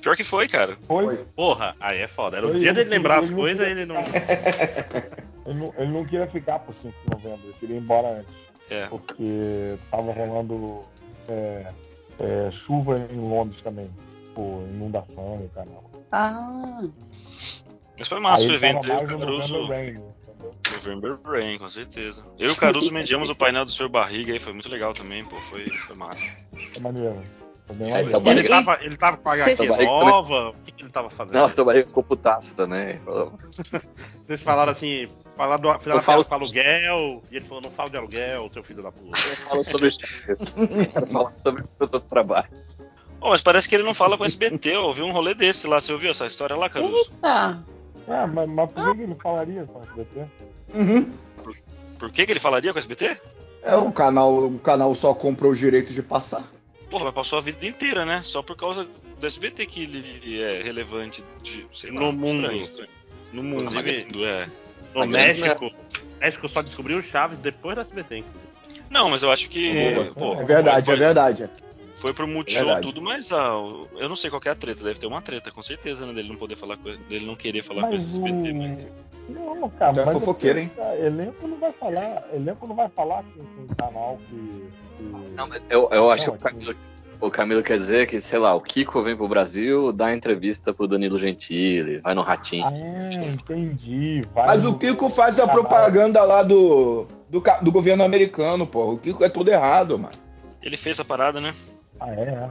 Pior que foi, cara. Foi, Porra, aí é foda. Era o dia ele dele lembrar as coisas, ele ele não ele não, ele não queria ficar por 5 de novembro, ele queria ir embora antes, É. porque tava rolando é, é, chuva em Londres também, por inundação e caramba. Ah, Mas foi massa o evento. Eu e Caruso. November Rain, entendeu? November Rain, com certeza. Eu e o Caruso mediamos o painel do Sr. Barriga aí, foi muito legal também, pô. Foi, foi massa. É maneiro. É. Ele Barriga- tava, ele tava com a HQ nova, o que, que ele tava fazendo? Não, seu barriga ficou putaço também. Falou, Vocês falaram assim, falaram do, fizeram Eu falo- aluguel, e ele falou, não fala de aluguel, seu filho da puta. Eu falo sobre isso. Quero falar sobre os outros trabalhos. Ô, mas parece que ele não fala com o SBT, eu ouvi um rolê desse lá. Você ouviu essa história lá, Caruso? Eita. Ah, mas, mas por que que ele falaria com a SBT? Uhum. Por que, que ele falaria com o SBT? É, o canal, o canal só comprou os direitos de passar. Porra, mas passou a vida inteira, né? Só por causa do SBT que ele é relevante de, sei lá, No mundo. estranho, estranho. No mundo, mundo, é. No México, o México só descobriu o Chaves depois da SBT, inclusive. Não, mas eu acho que. Boa. pô, É verdade, foi, é verdade. Foi pro Multishow Verdade. tudo, mas ah, o- eu não sei qual que é a treta. Deve ter uma treta, com certeza, né? Dele não poder falar com dele não querer falar com Mas esse SBT, mas. o... Não, cara, Tu é mas fofoqueiro, hein? cara, Elenco não vai falar, elenco não vai falar com, com um canal que... que... Não, mas eu, eu acho Não, que o Camilo, o Camilo quer dizer que, sei lá, o Kiko vem pro Brasil, dá entrevista pro Danilo Gentili, vai no Ratinho. Ah, entendi. Vai Mas no- o Kiko faz a propaganda lá do, do, do governo americano, pô. O Kiko é tudo errado, mano. Ele fez a parada, né? Ah, é,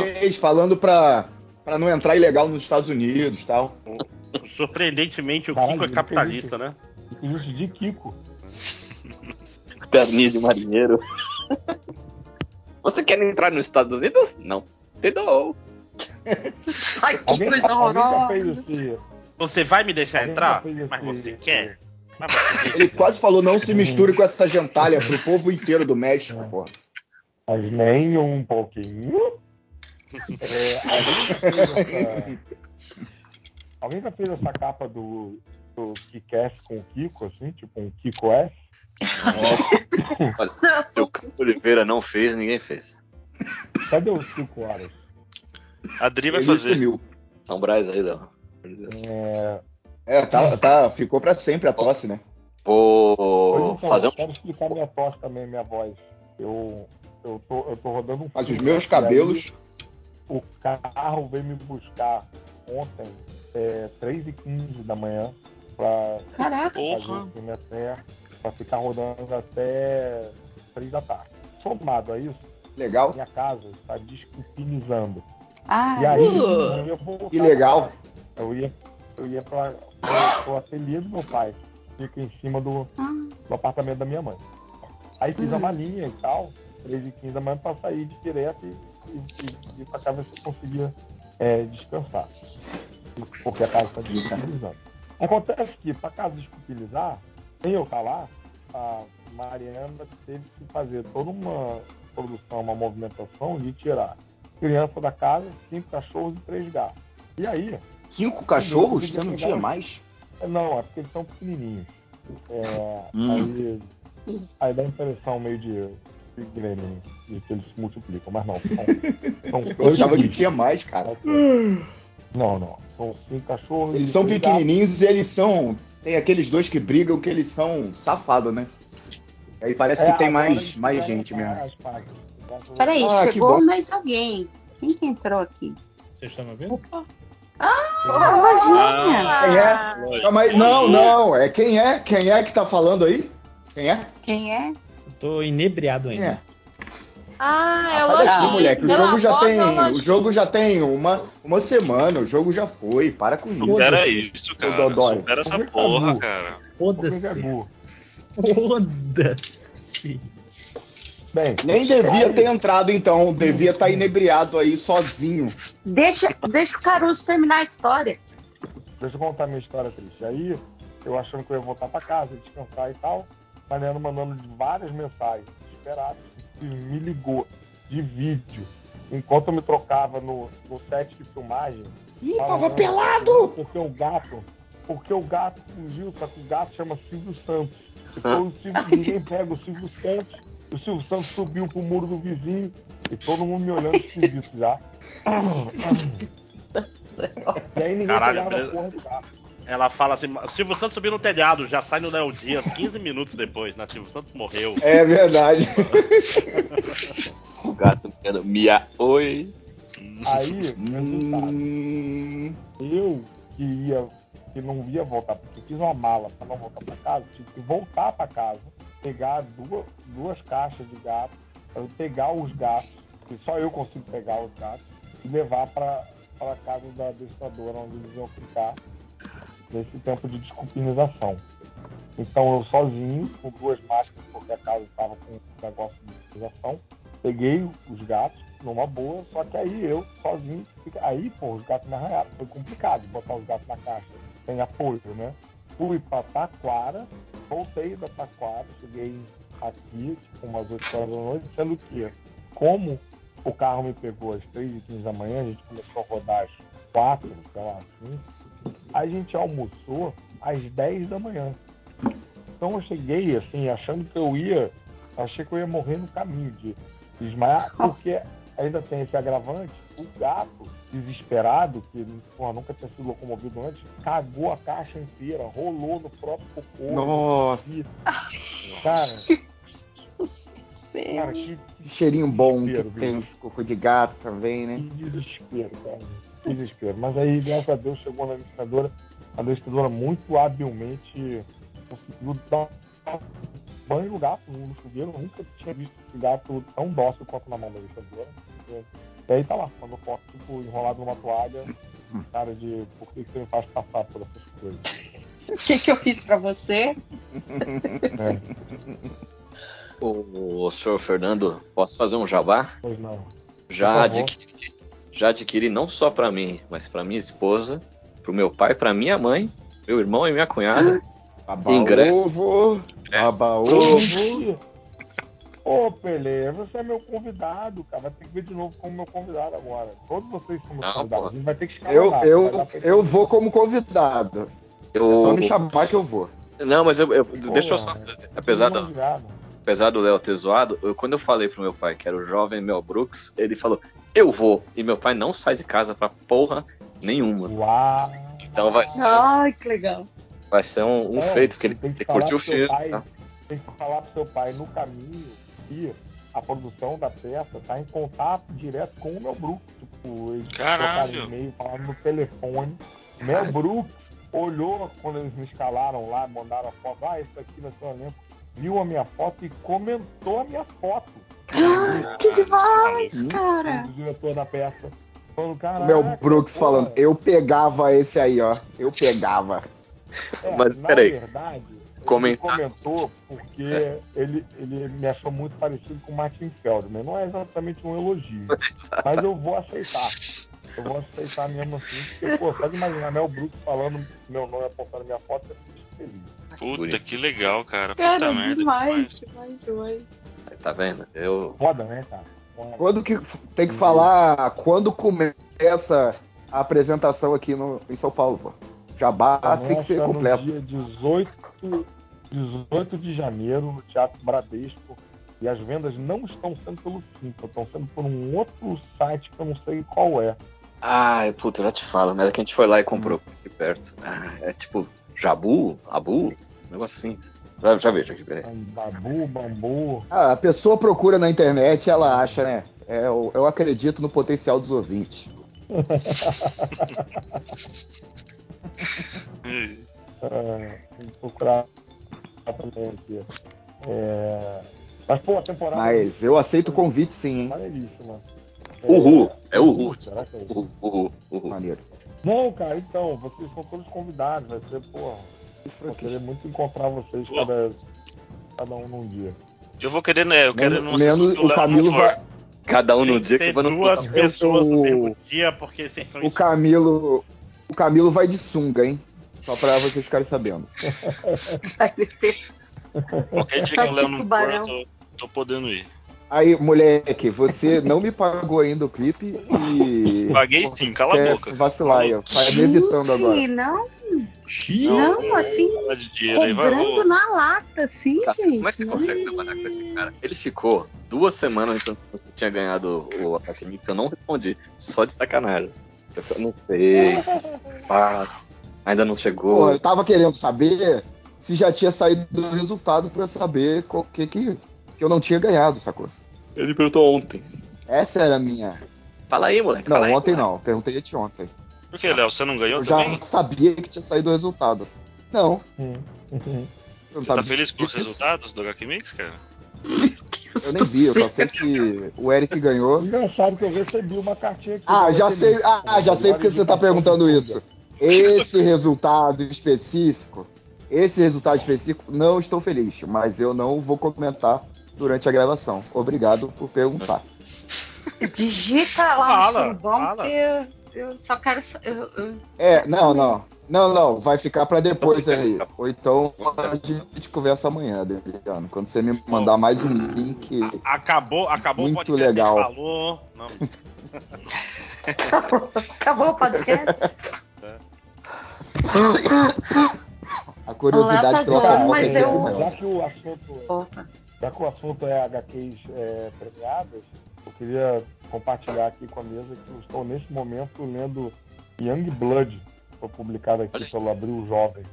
é. Fez falando pra, pra não entrar ilegal nos Estados Unidos e tal. Surpreendentemente, o Caralho, Kiko é capitalista, né? Isso de Kiko. Terninho de marinheiro. Você quer entrar nos Estados Unidos? Não. Te dou. ai, que Alguém, coisa horrorosa. Você vai me deixar alguém entrar? Mas você quer? Mas você Ele quase falou não se misture com essa gentalha pro povo inteiro do México, pô. Mas nem um pouquinho. É, alguém, já fez essa, alguém já fez essa capa do, do Kickass com o Kiko, assim? Tipo um Kiko S? Olha, se o Campo Oliveira não fez, ninguém fez. Cadê os 5 horas? A Dri vai Ele fazer. sumiu. São Braz aí, Léo. É, É, tá, tá, ficou pra sempre a tosse, né? Pois Vou então, fazer um. Quero explicar minha tosse também, minha voz. Eu, eu, tô, eu tô rodando um Mas os meus cabelos. aí O carro veio me buscar ontem, é, 3h15 da manhã, pra Caraca. fazer Porra. o filme até, pra ficar rodando até 3 da tarde. Somado a isso, Legal. minha casa está desculpinizando. Ah, E aí, Uh. eu ia voltar Que legal. Eu ia, eu ia pra, pro, pro ateliê do meu pai, que fica em cima do, ah, no apartamento da minha mãe. Aí fiz a Uhum. malinha e tal, 3 e 15 da manhã, pra sair de direto e, e, e, e ver se eu conseguia é, descansar. Porque a casa está descupilizando. Acontece que, pra casa descupilizar, sem eu estar lá, a Mariana teve que fazer toda uma produção, uma movimentação de tirar criança da casa, cinco cachorros e três gatos. E aí, Cinco cachorros? Você não tinha mais? não, é porque eles são pequenininhos. É, Hum. aí, aí dá a impressão meio de Big Gremlin, de que eles se multiplicam, mas não. São, são Eu achava que pequenininhos. tinha mais, cara. Não, não. São cinco cachorros. Eles e são pequenininhos e eles são. Tem aqueles dois que brigam que eles são safados, né? Aí parece gatos. que tem É, mais, mais gente mesmo. a peraí, Ah, chegou mais alguém. Quem que entrou aqui? Vocês estão me ouvindo? Ah, Lojinha. Quem é? Lógico. Calma aí. Não, não. É quem é? Quem é que tá falando aí? Quem é? Quem é? Tô inebriado ainda. é? Ah, é o Sai daqui, Lojinha. moleque. O jogo já tem. o jogo já tem uma, uma semana. O jogo já foi. Para com isso. Supera isso, cara. Dodói. Supera essa que porra, cara. Foda-se. Foda-se. Bem, Nem devia ter entrado, então. Devia estar inebriado aí sozinho. Deixa, deixa o Caruso terminar a história. Deixa eu contar minha história triste. Aí, eu achando que eu ia voltar pra casa, descansar e tal, Mariano mandando de várias mensagens desesperadas. E me ligou de vídeo. Enquanto eu me trocava no, no set de filmagem. Ih, tava pelado! Porque o gato. Porque o gato fugiu, só que o gato chama Silvio Santos. E foi o Silvio, ninguém pega o Silvio Santos. O Silvio Santos subiu pro muro do vizinho e todo mundo me olhando esquisito já. E aí ninguém Caralho, pegava a porra do gato. Ela fala assim: Silvio Santos subiu no telhado, já sai no Léo Dias 15 minutos depois, né? Silvio Santos morreu. É verdade. O gato dizendo, Mia, oi. Aí, resultado. Hum, Eu que ia, que não ia voltar, porque eu fiz uma mala para não voltar para casa, tive que voltar para casa, pegar duas, duas caixas de gato, pra eu pegar os gatos, que só eu consigo pegar os gatos, e levar para a casa da adestradora, onde eles iam ficar nesse tempo de desculpinização. Então eu sozinho, com duas máscaras, porque a casa estava com um negócio de desculpinização, peguei os gatos numa boa, só que aí eu sozinho, aí, pô, os gatos me arranharam. Foi complicado botar os gatos na caixa, sem apoio, né? Fui pra Taquara, voltei da Taquara, cheguei aqui, tipo, umas 8 horas da noite, sendo que, como o carro me pegou às 3 e 15 da manhã, a gente começou a rodar às 4, sei lá, assim, a gente almoçou às 10 da manhã. Então eu cheguei, assim, achando que eu ia, achei que eu ia morrer no caminho de desmaiar, porque ainda tem esse agravante, o gato desesperado, que porra, nunca tinha sido locomovido antes, cagou a caixa inteira, rolou no próprio cocô. Nossa. E, cara, cara, que, que cheirinho bom que tem bicho. cocô de gato também, que né? desespero, cara. Que desespero. Mas aí, graças a Deus, chegou na administradora, a administradora muito habilmente conseguiu dar banho no gato no chuveiro. Eu nunca tinha visto esse gato tão dócil quanto na mão da administradora. E aí tá lá, mandou foto, tipo, enrolado numa toalha, cara de por que você me faz passar por essas coisas. O que, que eu fiz pra você? É, O, senhor Fernando, posso fazer um jabá? pois não. Já adquiri, já adquiri não só pra mim, mas pra minha esposa, pro meu pai, pra minha mãe, meu irmão e minha cunhada. Ingresso. ovo. Ingresso. Baba ovo. Ô, Pelé, você é meu convidado, cara. Vai ter que ver de novo como meu convidado agora. Todos vocês são meus Não, convidados. pô. A gente vai ter que Eu, escalar. eu, pra- eu vou como convidado. É só Eu... me chamar que eu vou. Não, mas eu, eu- Pô, deixa eu só. Apesar imaginado. Apesar do Léo ter zoado, eu- quando eu falei pro meu pai que era o jovem Mel Brooks, ele falou, eu vou. E meu pai não sai de casa pra porra nenhuma. Uau. Então vai ser, Ai, que legal. vai ser um, um Não, feito, porque ele, tem que ele curtiu o seu filme. pai- tá? Tem que falar pro seu pai no caminho que a produção da peça tá em contato direto com o Mel Brooks. Tipo, eles Caralho. e-mail, falaram no telefone. Mel Brooks olhou quando eles me escalaram lá, mandaram a foto. Ah, esse aqui vai ser o elenco. Viu a minha foto e comentou a minha foto. Que demais, O cara. diretor da peça. Falando, O caraca, meu Brooks falando, eu pegava esse aí, ó. Eu pegava. É, Mas, na peraí. verdade, ele Comentar. comentou porque ele, ele me achou muito parecido com o Martin Feldman. Não é exatamente um elogio, mas eu vou aceitar. Eu vou aceitar mesmo assim, porque, pô, só de imaginar Mel Brooks falando meu nome apontando minha foto, eu fico feliz. Puta, que legal, cara. Puta Cara, merda. demais, demais, demais. Tá vendo? Eu. Foda, né, cara? Quando que tem que falar quando começa a apresentação aqui no, em São Paulo, pô. Jabá tem que ser Começa completo. No dia 18, 18 de janeiro, no Teatro Bradesco. E as vendas não estão sendo pelo Simpla, estão sendo por um outro site que eu não sei qual é. Ai, puta, eu já te falo, mas é que a gente foi lá e comprou aqui perto. Ah, é tipo Jabu? Abu? Um negócio assim. Já, já vejo aqui, peraí. Babu, bambu. Ah, a pessoa procura na internet e ela acha, né? É, eu, eu acredito no potencial dos ouvintes. É, tem que procurar também aqui. É, mas, pô, a temporada Mas eu aceito o convite sim, hein? maneiríssima. Uhul. É Uhul. Será que é isso? Uhul, uhul, uhul. Maneiro. Não, cara, então, vocês são todos convidados. Vai ser, pô, vou querer muito encontrar vocês Pô. cada, cada um num dia. Eu vou querer, né? Eu quero numa sessão que o Camilo vai. Cada um no Tem dia que eu vou no duas pessoas no o- mesmo dia, porque vocês são O Camilo. O Camilo vai de sunga, hein? Só pra vocês ficarem sabendo. Qualquer dia que o Léo não for, eu tô, tô podendo ir. Aí, moleque, você não me pagou ainda o clipe e. Paguei sim, cala a boca. vacilar aí, ó. Tá me evitando agora. Não, Não, não, assim, vai. cobrando ô. na lata, assim, Cara, gente. como é que você não. consegue trabalhar com esse cara? Ele ficou duas semanas enquanto você tinha ganhado o Ataque Mix, eu não respondi. Só de sacanagem. Eu não sei. Ah, ainda não chegou. Porra, eu tava querendo saber se já tinha saído o resultado pra saber o que, que, que eu não tinha ganhado, sacou? Ele perguntou ontem. Essa era a minha. Fala aí, moleque. Não, aí, ontem moleque. não. Perguntei anteontem. Por que, Léo? Você não ganhou Eu já também? sabia que tinha saído o resultado. Não, Hum, eu não Você tá sabia feliz com os resultados do HQ Mix, cara? Eu nem vi, eu só sei que o Eric ganhou. Engraçado que eu recebi uma cartinha aqui. Ah, já sei, Mix, ah, já sei porque você tá perguntando isso. Esse resultado específico, esse resultado específico, não estou feliz, mas eu não vou comentar durante a gravação. Obrigado por perguntar. Digita lá Fala, no surubão, fala. porque eu, eu só quero. Eu, eu- É, não, não. Não, não, vai ficar pra depois aí. Ou então a gente conversa amanhã, Adriano. Quando você me mandar mais um link. Acabou, acabou Muito o podcast. legal. Falou. Não, Acabou, acabou o podcast. A curiosidade Olá, tá pela zoando, mas é eu- maior. Já que o assunto, Opa. Já que o assunto é HQs é, premiadas, eu queria compartilhar aqui com a mesa que eu estou neste momento lendo Young Blood, que foi publicado aqui pelo Abril Jovem.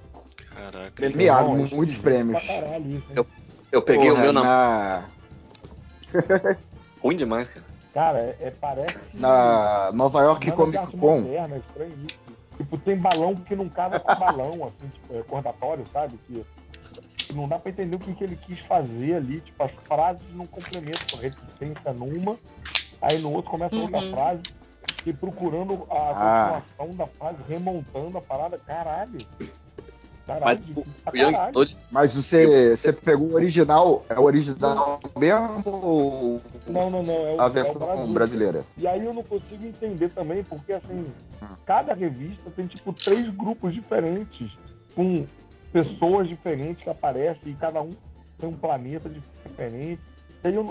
Caraca. Premiado, Não, é muitos prêmios. Caralho isso? Eu- Eu peguei Porra, o meu na... na, Ruim demais, cara. Cara, é, é- parece. na Nova York Comic Con. moderna, é estranho isso. Tipo, tem balão que não casa com balão, assim, tipo, recordatório, sabe? Que, que não dá pra entender o que, que ele quis fazer ali. Tipo, as frases não complementam, reticência numa, aí no outro começa outra Uhum. frase, e procurando a Ah. continuação da frase, remontando a parada. Caralho! Caralho, Mas. Blood, Mas você, você pegou o original? É o original mesmo ou Não, não, não. É o, a é o versão Brasil. brasileira? E aí eu não consigo entender também, porque assim, cada revista tem tipo três grupos diferentes, com pessoas diferentes que aparecem, e cada um tem um planeta diferente.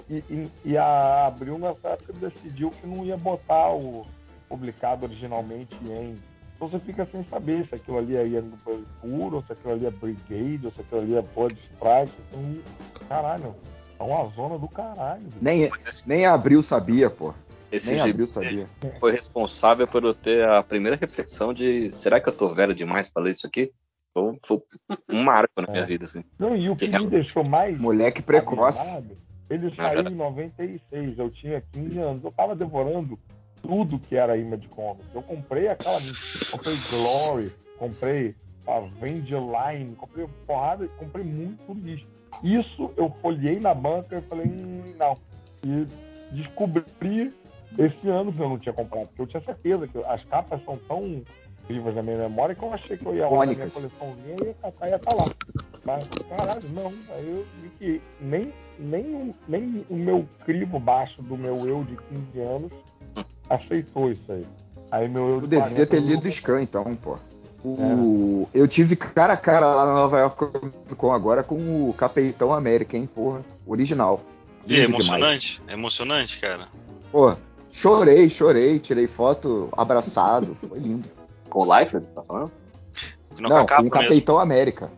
E, e- e- e a Abril nessa época decidiu que não ia botar o publicado originalmente em. Então você fica sem saber se aquilo ali é no puro, ou se aquilo ali é Brigade, ou se aquilo ali é Blood Strike. Então, caralho, é uma zona do caralho. Nem, nem abriu sabia, pô. Esse Nem abriu sabia. foi responsável por eu ter a primeira reflexão de será que eu tô velho demais pra ler isso aqui? Foi, foi um marco na minha É. vida, assim. Não, e o que Que me deixou mais Moleque precoce. Ele Ah, saiu já- em 96, eu tinha 15 anos. Eu tava devorando tudo que era Image Comics. Eu comprei aquela. Comprei Glory, comprei Avenger Line, comprei porrada, comprei muito lixo. Isso eu folhei na banca e falei, hum, não. E descobri esse ano que eu não tinha comprado, porque eu tinha certeza que as capas são tão vivas na minha memória que eu achei que eu ia lá na minha coleçãozinha e ia catar ia estar lá. Mas, caralho, não. Aí eu vi que nem, nem, o- nem o meu crivo baixo do meu eu de 15 anos aceitou isso aí. Aí meu eu Eu de devia 40 ter lido Scan, então, pô. O... Eu tive cara a cara lá na Nova York Con agora com o Capitão América, hein, porra. Original. E é demais. emocionante? É emocionante, cara. Pô, chorei, chorei, tirei foto abraçado. Foi lindo. Com o Life, você tá falando? Não, Não, com o mesmo, Capitão América.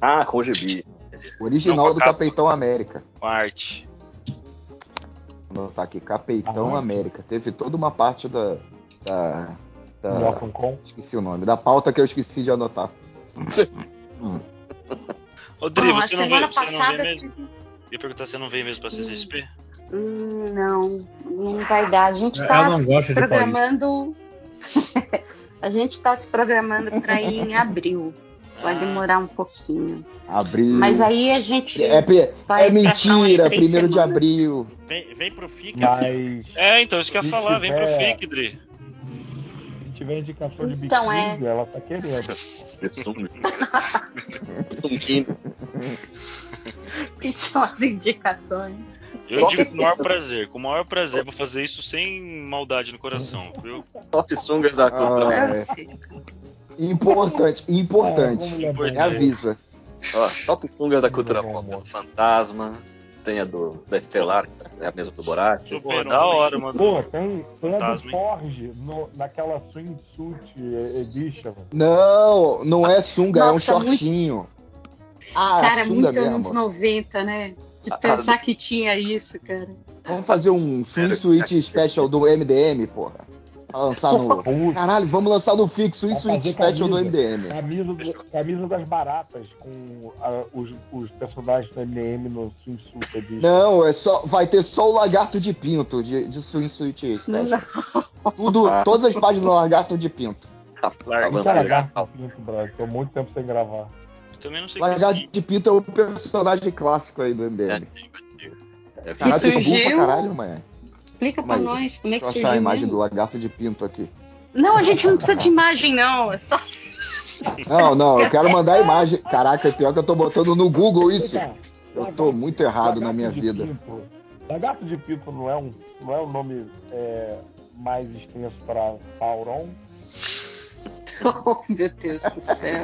Ah, com o gibi. O Original Não, do. Capitão América. com a arte. Vou anotar aqui, Capitão Ah, América. Teve toda uma parte da. da, da- esqueci o nome. Da pauta que eu esqueci de anotar. Ô, Dri, Bom, a você não veio, você não veio mesmo? Eu ia perguntar se você não veio mesmo pra CCXP? Hum, não, não vai dar. A gente Ela tá programando. A gente tá se programando para ir em abril. Vai Ah, demorar um pouquinho. Abril. Mas aí a gente É, é umas mentira, primeiro de abril. Vem, vem pro FIC. Mas É, então, isso que eu ia falar, vem pro FIC, Dri. se tiver indicação de Então, biquíni, ela tá querendo. Tunquinho. pedir umas indicações. Eu digo com o maior prazer, com o maior prazer, vou fazer isso sem maldade no coração, viu? Top sungas da cultura. Ah, é. sei. Importante, importante. Levar. Me avisa. Ó, top sungas da cultura pop. Fantasma. Tem a do, da Estelar, que é a mesma do Borat. Super Porra, da hora, mano. Pô, tem, tem a do? Forge no, naquela swimsuit edition. Não, não é sunga, é um Nossa, muito- shortinho. Ah, Cara, muito mesmo. anos 90, né? De pensar que tinha isso, cara. Vamos fazer um swimsuit special do MDM, porra. Pra lançar no. Caralho, vamos lançar no fixo swimsuit fazer special do. MDM. camisa, do- camisa das baratas com os, os personagens do MM no swimsuit edition. Não, é só, vai ter só o lagarto de pinto de, de swimsuit special. Tudo, Ah. todas as páginas do lagarto de pinto. Lagarto pinto, brother. Tô muito tempo sem gravar. Também não sei Lagarto de pinto é o personagem clássico aí do É, MDM. é, Caralho, Isso tu burro pra surgiu- caralho. Explica pra nós como é que Deixa eu surgiu achar a imagem mesmo. do lagarto de pinto aqui. Não, a gente não precisa de imagem, não. É só... Não, não, eu quero mandar a imagem. Caraca, é pior que eu tô botando no Google isso. Eu tô muito errado na minha vida. pinto. Lagarto de pinto não é um, não é um nome é, mais extenso para Sauron? Oh, meu Deus do céu.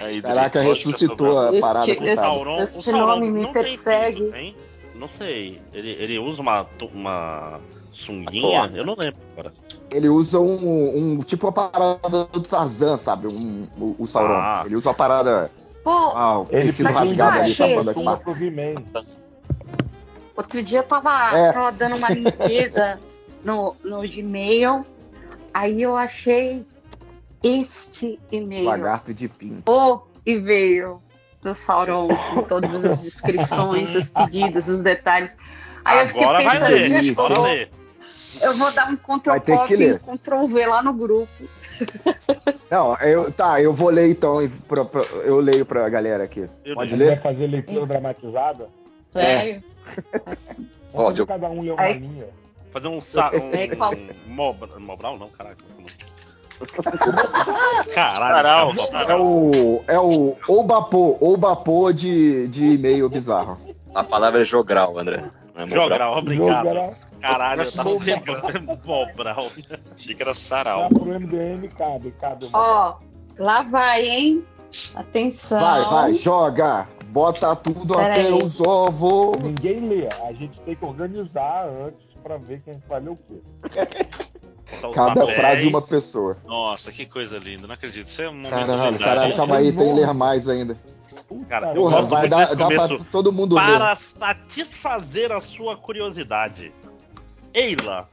Aí, Dri, Caraca, ressuscitou a Esse- parada, esse- coitada. Sauron, Esse o Sauron nome me persegue. Não sei. Ele, ele usa uma, uma sunguinha? Eu não lembro agora. Ele usa um, um tipo a parada do Tarzan, sabe? Um, o, o Sauron. Ah. Ele usa a parada. Pô, Ah, o Ele quem rasgado ali, tapando as partes. outro dia eu tava, É. tava dando uma limpeza no, no Gmail. Aí eu achei este e-mail. Lagarto de pinto. O e-mail do Sauron, com todas as descrições, os pedidos, os detalhes. Aí eu fiquei Agora vai pensando, ler. eu Bora vou, ler. eu vou dar um Ctrl Copy e ler. um Ctrl V lá no grupo. Não, eu, tá, eu vou ler então. pra- pra- eu leio pra galera aqui. Eu Pode leio. Vai ler? fazer leitura dramatizada? Sério? Vamos Pode, cada um ler uma linha. Fazer um. Um, É qual? um Mobra- Mobral? Não, caraca. Caralho. Cara, É Mobral. o. É o Obapô, Obapô de, de e-mail bizarro. A palavra é jogral, André. É. Jogral, obrigado. Jogo Caralho, eu tava lembrando. Mobral. Achei que era sarau. pro MDM, cabe, cabe. Ó, lá vai, hein? Atenção. Vai, vai, joga! Bota tudo Pera até aí. os ovos. Ninguém lê. A gente tem que organizar antes pra ver quem vai ler o quê. Os Cada papéis. frase uma pessoa. Nossa, que coisa linda. Não acredito. Isso é um momento Caralho, caralho, calma aí, tem que ler mais ainda. Cara, Porra, vai dar, dá pra todo mundo Para ler. satisfazer a sua curiosidade. Eila,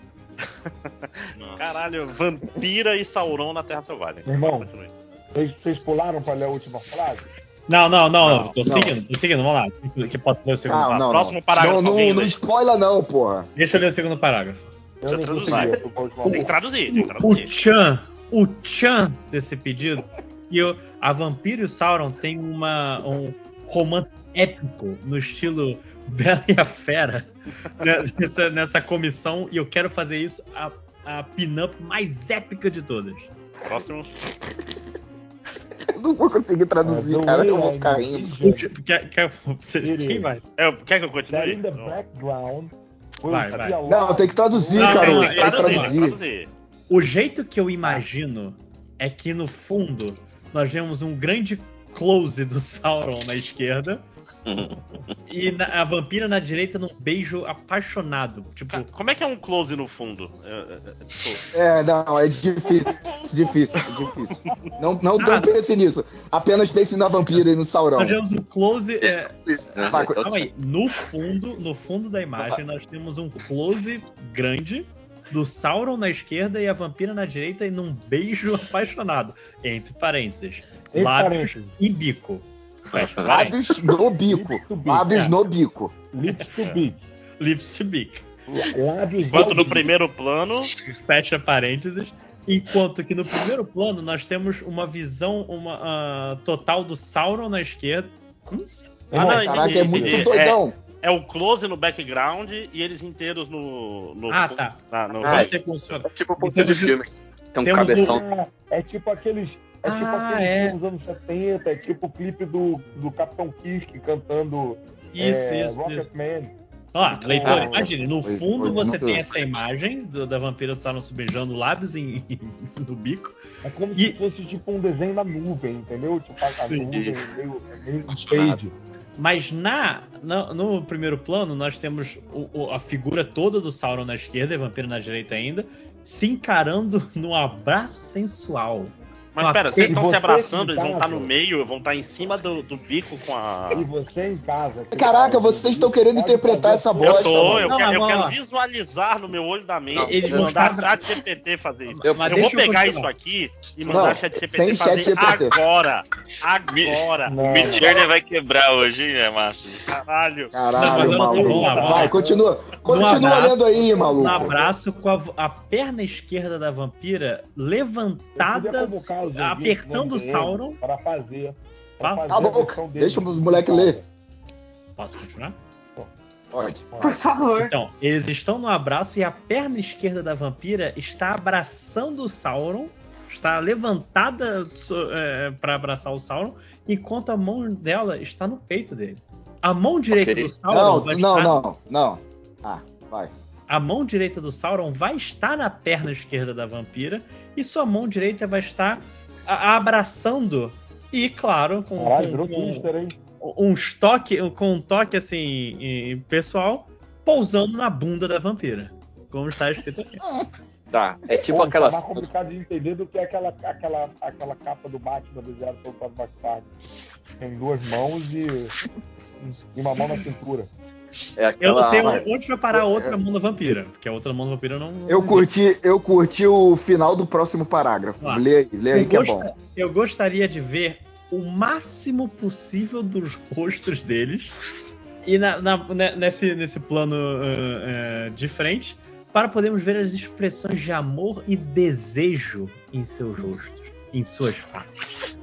Nossa. caralho, vampira e Sauron na Terra Selvagem. Meu irmão. Vocês, pularam pra ler a última frase? Não, não, não, Não, tô não. seguindo, tô seguindo, vamos lá. Que- Que posso ler o segundo Não, parágrafo? não, próximo não. parágrafo, Não, não, não lê. spoila não, porra. Deixa eu ler o segundo parágrafo. Eu Já nem traduzi. consegui ler a última Tem que traduzir, tem que O traduzir. Chan, o Chan desse pedido, e o, a Vampiro e o Sauron tem uma, um romance épico no estilo Bela e a Fera né, nessa, nessa comissão, e eu quero fazer isso a, a pin-up mais épica de todas. Próximo. Eu não vou conseguir traduzir, É, cara. Eu the vou ficar I rindo. envision Quer, quem vai? É, quer que eu That continue? in the background Vai, vai. Não, tem que traduzir, Não, cara. não, Tem que traduzir. traduzir. O jeito que eu imagino é que no fundo nós vemos um grande close do Sauron na esquerda e na- a vampira na direita num beijo apaixonado. Tipo, Ca- Como é que é um close no fundo? É, é, é, tipo, É, não, é difícil. Difícil, difícil. Não, não, não Ah, pense nisso. Apenas pense na vampira e no Saurão. nós vemos um close. é, né? Calma aí. No fundo, no fundo da imagem, nós temos um close grande do Sauron na esquerda e a vampira na direita e num beijo apaixonado. Entre parênteses. Entre Lábios parênteses. e bico. Lábios no bico. Lábios É. no bico. Lips to beak. Lips to beak. Lábios Enquanto to no primeiro plano, fecha parênteses. Enquanto que no primeiro plano nós temos uma visão uma, ah, total do Sauron na esquerda. Irmão, Ah, não, Caraca, é e- muito e- doidão. é o close no background e eles inteiros no. no Ah, tá. na- no- Vai ser funciona. É tipo pôster de filme. Tem um cabeção. É, é tipo aqueles. É tipo Ah, aqueles é. filmes dos anos 70, é tipo o clipe do, do Capitão Kiske cantando Isso, é, isso, Rocket isso. Man. Ó, leitor, Ah, imagine, no foi- fundo foi você muito- tem essa imagem do- da vampira do Sauron se beijando lábios em, no bico. É como E- se fosse tipo um desenho na nuvem, entendeu? Tipo a, Sim. nuvem meio, meio fade. Mas na, na- no primeiro plano, nós temos o- o- a figura toda do Sauron na esquerda e a vampira na direita ainda, se encarando num abraço sensual. Mas Ah, pera, vocês estão se abraçando, eles vão estar no tava? meio, vão estar em cima do, do bico com a. E você em casa. Caraca, tá vocês estão querendo pode interpretar essa bosta. Eu tô, mano. eu, Não, quero, eu quero visualizar no meu olho da mente. Não, eles e vão mandar estar- chat GPT fazer isso. Eu- Mas eu vou eu pegar continuar. isso aqui e mandar Não, chat GPT fazer chat GPT. agora. Agora. Não. Midjourney vai quebrar hoje, hein, é Márcio? Caralho. Caralho, maluco. Vai, continua. Continua abraço, lendo aí, Um maluco. abraço com a, a perna esquerda da vampira Eu levantada, os apertando o Sauron. Para fazer. Pra fazer deles deixa os moleque ler. Posso continuar? Pode. Por favor. Então, eles estão no abraço e a perna esquerda da vampira está abraçando o Sauron, está levantada é, para abraçar o Sauron, enquanto a mão dela está no peito dele. A mão direita Ok. do Sauron Não, vai não, estar, não, não. Ah, vai. a mão direita do Sauron vai estar na perna esquerda da vampira e sua mão direita vai estar abraçando e, claro, com, Caralho, com- com- hein? um estoque, com um toque assim em- pessoal, pousando na bunda da vampira. Como está escrito aqui. Tá, é tipo Pô, aquela. Tá mais complicado de entender do que aquela, aquela, aquela capa do Batman desenhada pelo Todd McFarlane. Tem duas mãos e, e uma mão na cintura. É Eu não aquela. sei onde, vai parar a outra mão da vampira, porque a outra mão da vampira não. Eu curti, eu curti o final do próximo parágrafo. Ah. Lê aí, lê aí Eu que é gosto- bom. Eu gostaria de ver o máximo possível dos rostos deles e na- na- ne- nesse, nesse plano eh, eh, de frente para podermos ver as expressões de amor e desejo em seus rostos, em suas faces.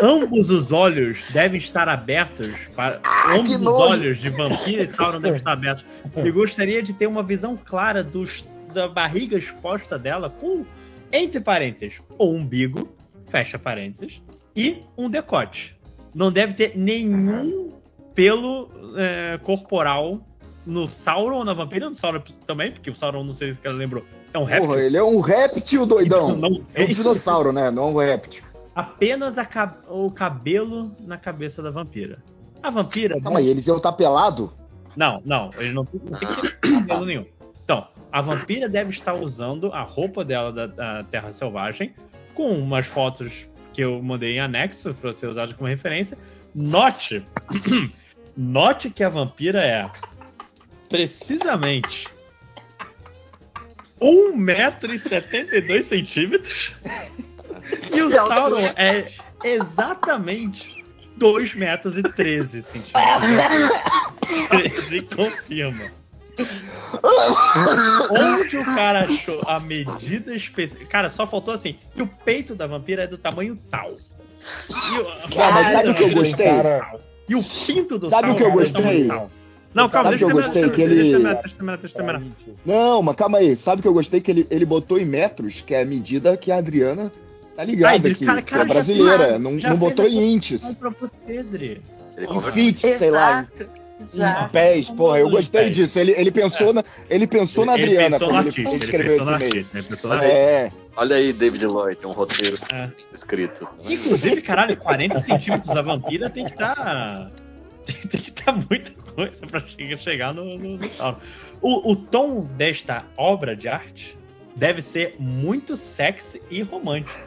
Ambos os olhos devem estar abertos para ambos que os olhos de vampiro e Sauron devem estar abertos. E gostaria de ter uma visão clara dos, da barriga exposta dela com entre parênteses o umbigo fecha parênteses e um decote. Não deve ter nenhum pelo é, corporal no Sauron ou na vampira, no Sauron também, porque o Sauron, não sei se ela lembrou, é um réptil. Porra, ele é um réptil, doidão. Então, não É um dinossauro, né? Não um réptil. Apenas a o cabelo na cabeça da vampira. A vampira. Calma aí, eles iam estar pelado? Não, não, eles não têm não tem cabelo nenhum. Então, a vampira deve estar usando a roupa dela da, da Terra Selvagem, com umas fotos que eu mandei em anexo para ser usado como referência. Note, note que a vampira é precisamente 1,72m e o Sauron é exatamente 2 metros e 13 centímetros. 13 confirma. Onde o cara achou a medida específica? Cara, só faltou assim. E o peito da vampira é do tamanho tal. E o, Cara, mas sabe o que eu gostei? E o pinto do Sabe o que eu Sauron é do gostei? tamanho tal. Não, calma, Sabe deixa eu o que eu terminar, gostei? deixa, Que ele-. Não, mas calma aí. Sabe o que eu gostei? Que ele, ele botou em metros, que é a medida que a Adriana tá Dri, aqui. cara, que cara, é já brasileira. fez- não já não botou em inches. Não pra você, Dri. Ele Em feet, sei lá. Exato. Em pés. Porra, eu gostei disso. Ele, ele pensou, na, ele pensou na Ele Adriana pensou quando ele, artista, ele ele escreveu pensou esse e-mail. artista, ele pensou no artista. É. Olha aí, David Lloyd, um roteiro É. escrito. Inclusive, caralho, 40 centímetros a vampira tem que estar. Tem, tem que estar muita coisa pra chegar, no, no, no. O, o tom desta obra de arte deve ser muito sexy e romântico.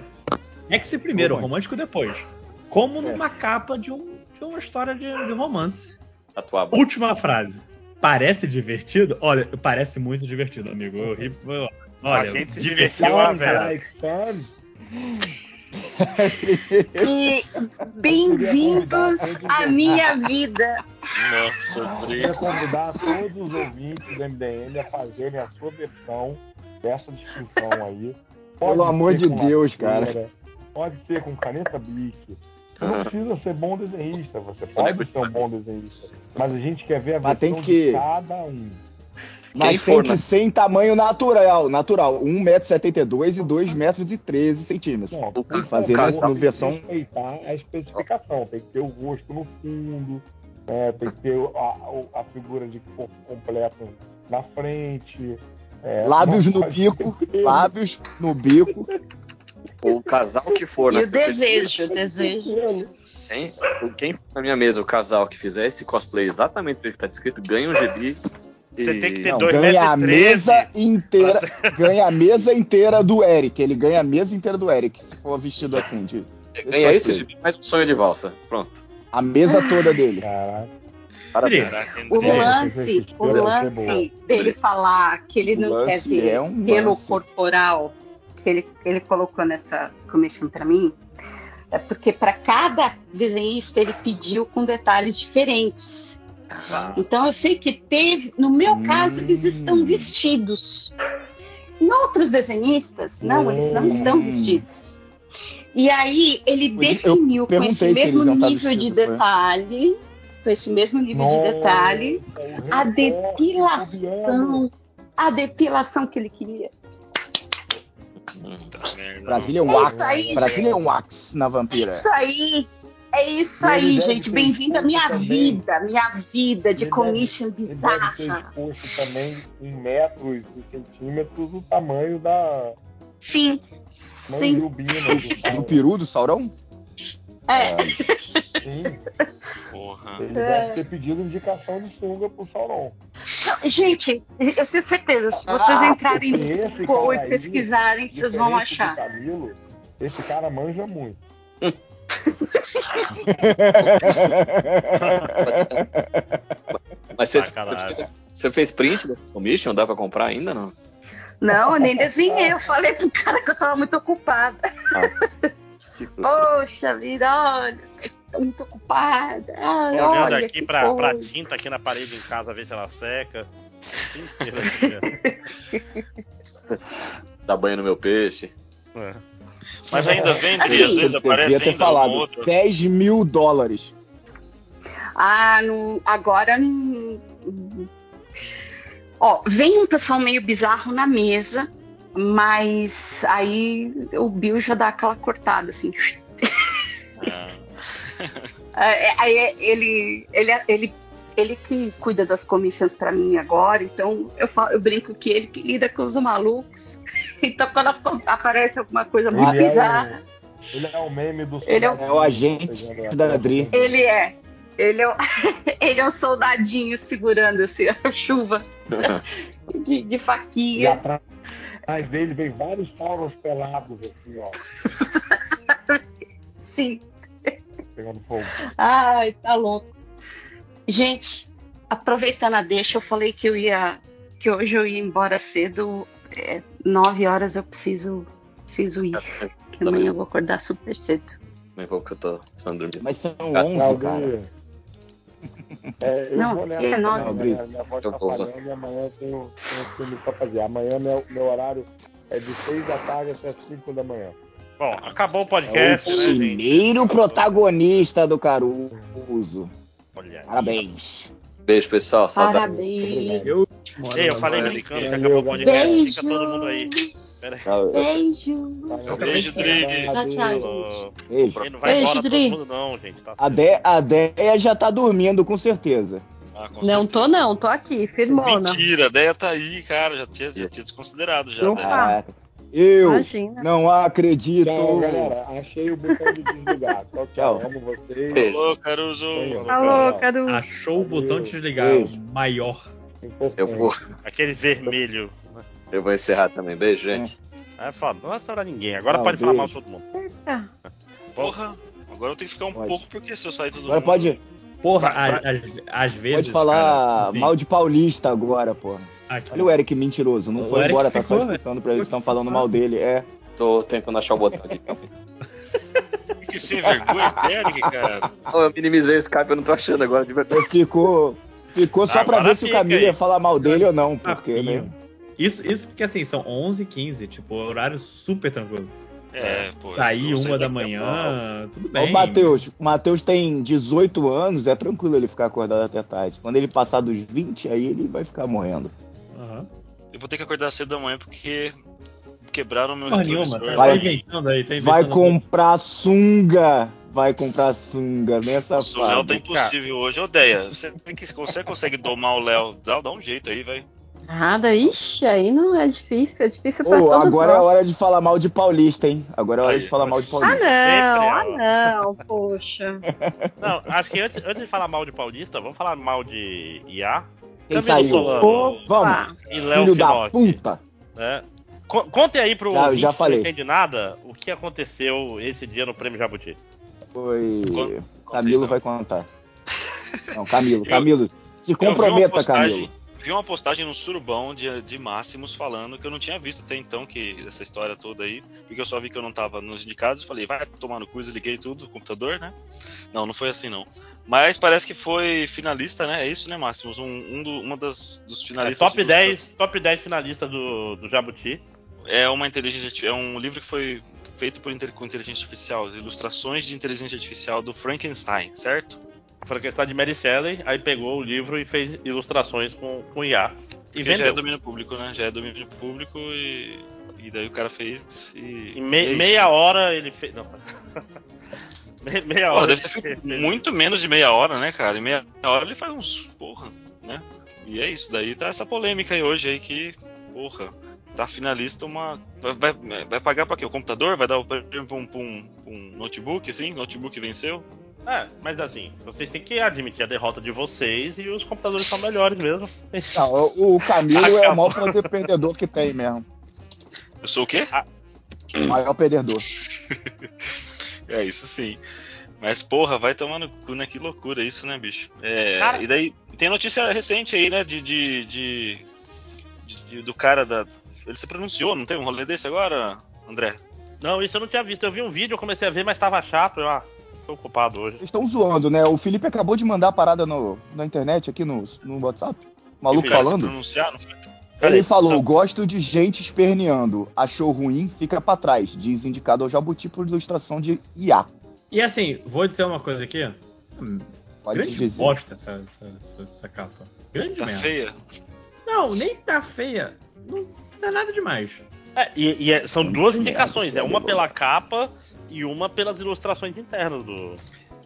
Sexy primeiro, romântico, Romântico. depois. Como É. numa capa de, um, de uma história de, de romance. Última frase. Parece divertido? Olha, parece muito divertido, amigo. Eu ri. eu- Olha, divertiu divertiu, a velha. E bem-vindos à minha vida. Nossa, Dri. Queria convidar todos os ouvintes do MDM a fazerem a sua versão dessa descrição aí. Pelo ser amor de Deus, cara. Pode ser com caneta Bic. Você não precisa ser bom desenhista, você pode de ser um bom desenhista. Mas a gente quer ver a Mas tem versão que- de cada um. Mas tem for, que né? ser em tamanho natural. Natural. 1,72m e 2,13 centímetros. Não, O por ca- fazer no tem que versão- respeitar a especificação. Tem que ter o rosto no fundo, né, tem que ter a, a figura de corpo completo na frente. é, Lábios no bico. ter. Lábios no bico. O casal que for E na o desejo, o desejo. Quem, quem for na minha mesa, o casal que fizer esse cosplay exatamente do que tá descrito, ganha um GB. E... Você tem que ter Não, dois ganha a mesa inteira. Ganha a mesa inteira do Eric. Ele ganha a mesa inteira do Eric, se for vestido assim. De, Ganha esse. GB mais um sonho de valsa. Pronto. A mesa toda dele. Caraca. Parabéns. Caraca, O lance, o ser lance dele falar que ele não quer ver é um pelo corporal que ele, ele colocou nessa commission para mim, é porque para cada desenhista ele pediu com detalhes diferentes. Então eu sei que teve, no meu caso, eles estão Hum. vestidos. Em outros desenhistas, não, eles não estão Hum. vestidos. E aí ele Eu definiu com esse mesmo estar nível de foi. detalhe, com esse mesmo nível de detalhe, a depilação, a depilação que ele queria. Puta merda. Brasília é um É wax. isso aí, Brasília é um wax na vampira. Isso aí, é isso Ele aí, deve gente. Bem-vindo à minha também. vida, minha vida de Ele commission Ele deve ter bizarra. exposto também em metros e centímetros o tamanho da Sim, sim. do Do peru do Saurão? É, Sim, Porra. ele É. deve ter pedido indicação de sunga pro Sauron. Não, gente, eu tenho certeza, se vocês entrarem Esse no Google e pesquisarem, vocês vão achar. Camilo, esse cara manja muito. Mas você, Sacanagem. você fez, você fez print dessa commission? Dá pra comprar ainda não? Não, eu nem desenhei. Eu falei pro cara que eu tava muito ocupada. Poxa vida, olha, tô muito ocupada. Ai, olhando olha, aqui que pra, pra tinta aqui na parede em casa, ver se ela seca. Dá banho no meu peixe. é. Mas ainda vende, Assim, às vezes Eu aparece devia ter ainda falado. outra. 10 mil dólares. Ah, não, agora não. Ó, vem um pessoal meio bizarro na mesa, mas aí o Bill já dá aquela cortada assim. Ah, É, Aí ele, ele, ele, ele que cuida das commissions pra mim agora, então eu, falo, eu brinco que ele que lida com os malucos. Então quando aparece alguma coisa muito Ele é bizarra, o, ele é o meme do Ele é o- É o agente da Adri. ele é. Ele é, um, ele é um soldadinho segurando assim, a chuva de, de faquinha. atrás atrás dele vem vários faunos pelados, assim, ó, Sim. Pegando fogo. Ai, tá louco. Gente, aproveitando a deixa, eu falei que eu ia. que hoje eu ia embora cedo. É, nove horas eu preciso, preciso ir. Que amanhã eu vou acordar super cedo. Também vou que eu tô precisando dormir. Mas são Ah, 11, cara. Aldir, É, eu Não, vou nessa é nove. Não, minha, minha voz tá vou. falhando e amanhã eu tenho, tenho filme pra fazer. Amanhã meu, meu horário é de 6 da tarde até 5 da manhã. Bom, acabou o É o podcast, né, gente? primeiro protagonista do Caruso. Olha aí. Parabéns. Beijo, pessoal. Saudade. Parabéns. Eu, Ei, eu falei brincando que acabou o podcast. Fica todo mundo aí. Beijo. Beijo, Drig. Tchau. Beijo. Ele não vai Beijo, embora todo Dri. mundo, não, gente. Tá A, De a Deia já tá dormindo, com certeza. Ah, com Não certeza. tô não, tô aqui, firmona. Mentira, a ideia tá aí, cara. Já tinha, já tinha desconsiderado já. Opa. Eu Imagina. não acredito. Tchau, galera. Achei o botão de desligar. Tchau, tchau. Amo vocês. Alô, Caruso. Alô, Cadu. achou o botão de desligar, Beijo. maior. Eu vou, Aquele vermelho. eu vou encerrar também. Beijo, gente. É foda, não vai estourar ninguém. Agora Não, pode falar beijo. mal de todo mundo. Eita. Porra, agora eu tenho que ficar um Pode. pouco, porque se eu sair todo Agora mundo... pode, Porra, às vezes. pode falar cara, assim, mal de paulista agora, porra. Ah, Olha o Eric mentiroso. Não O foi Eric embora, tá só ficou, escutando pra eles estão falando mal dele. É. Tô tentando achar o botão aqui. Que sem vergonha, Eric, cara. Eu minimizei o Skype, eu não tô achando agora de verdade. Ficou, ficou só pra Agora ver se o aí. ia falar mal dele ou não, porque, Papinho. né? Isso, isso porque assim, são 11 h 15 tipo, horário super tranquilo. É, pô. Sair eu saí uma da a manhã, tudo bem. O Matheus, o Matheus tem 18 anos, é tranquilo ele ficar acordado até tarde. Quando ele passar dos 20, aí ele vai ficar morrendo. Aham. Eu vou ter que acordar cedo da manhã porque quebraram meu Porra nenhuma, retrovisor. tá, Vai- inventando aí, tá inventando. Vai comprar sunga. Vai comprar sunga nessa Nossa, o Léo tá fase. impossível hoje. Odeia. Você, tem que, você consegue domar o Léo? Dá, dá um jeito aí, vai. Nada, ixi, aí não é difícil, é difícil pra todos agora é nós. hora de falar mal de paulista, hein? Agora é hora Aí, de falar mal de Ah, paulista. não, ah, Sempre, não, poxa. Não, acho que antes, antes de falar mal de Paulista, vamos falar mal de IA. Quem Camilo saiu? Solano Vamos, e Léo filho da Finotti, puta. né? Co- Contem aí pro Já- já falei. não entende nada o que aconteceu esse dia no Prêmio Jabuti. Foi. Conta- Camilo então. vai contar. Não, Camilo, Camilo. Se Eu uma comprometa, postagem, Camilo. Vi uma postagem no Surubão de, de Máximos falando que eu não tinha visto até então que essa história toda aí, porque eu só vi que eu não tava nos indicados, falei, vai tomar no cu, desliguei tudo, o computador, né? Não, não foi assim não. Mas parece que foi finalista, né? É isso, né, Máximos? Um, um do, uma das dos É, finalistas. top, dos- 10, top 10 finalistas do, do Jabuti. É uma inteligência é um livro que foi feito por com inteligência artificial, as ilustrações de inteligência artificial do Frankenstein, certo? Foi questão de Mary Shelley, aí pegou o livro e fez ilustrações com, com IA. E Porque já é vendeu. domínio público, né? Já é domínio público e, e daí o cara fez e. Em me- meia hora ele fez. Não. Me- meia Porra, hora. deve ter feito fez. muito menos de meia hora, né, cara? Em meia hora ele faz uns. Porra, né? E é isso, daí tá essa polêmica aí hoje aí que. Porra, tá finalista uma. Vai, vai, vai pagar pra quê? O computador? Vai dar o prêmio pra um, pra um- pra um notebook, assim? Notebook venceu? É, mas assim, vocês têm que admitir a derrota de vocês e os computadores são melhores mesmo. Não, o o Camilo é o maior poder perdedor que tem mesmo. Eu sou o quê? O maior perdedor. É, isso sim. Mas, porra, vai tomar no cu, né? Que loucura isso, né, bicho? É, Cara- e daí, tem notícia recente aí, né? De, de, de- de- de- do cara da. Ele se pronunciou, não tem um rolê desse agora, André? Não, isso eu não tinha visto. Eu vi um vídeo, eu comecei a ver, mas tava chato. Eu, ah, tô ocupado hoje. Estão zoando, né? O Felipe acabou de mandar a parada no, na internet aqui no, no WhatsApp. O maluco falando. pronunciar, não foi? Ele falou: gosto de gente esperneando. Achou ruim, fica pra trás. Diz indicado ao Jabuti por ilustração de IA. E assim, vou dizer uma coisa aqui. Hum, Pode grande dizer. bosta essa, essa, essa- essa capa. Grande Tá merda. feia. Não, nem tá feia. Não dá nada demais. É, e, e é- são duas merda, indicações, é uma pela capa e uma pelas ilustrações internas do,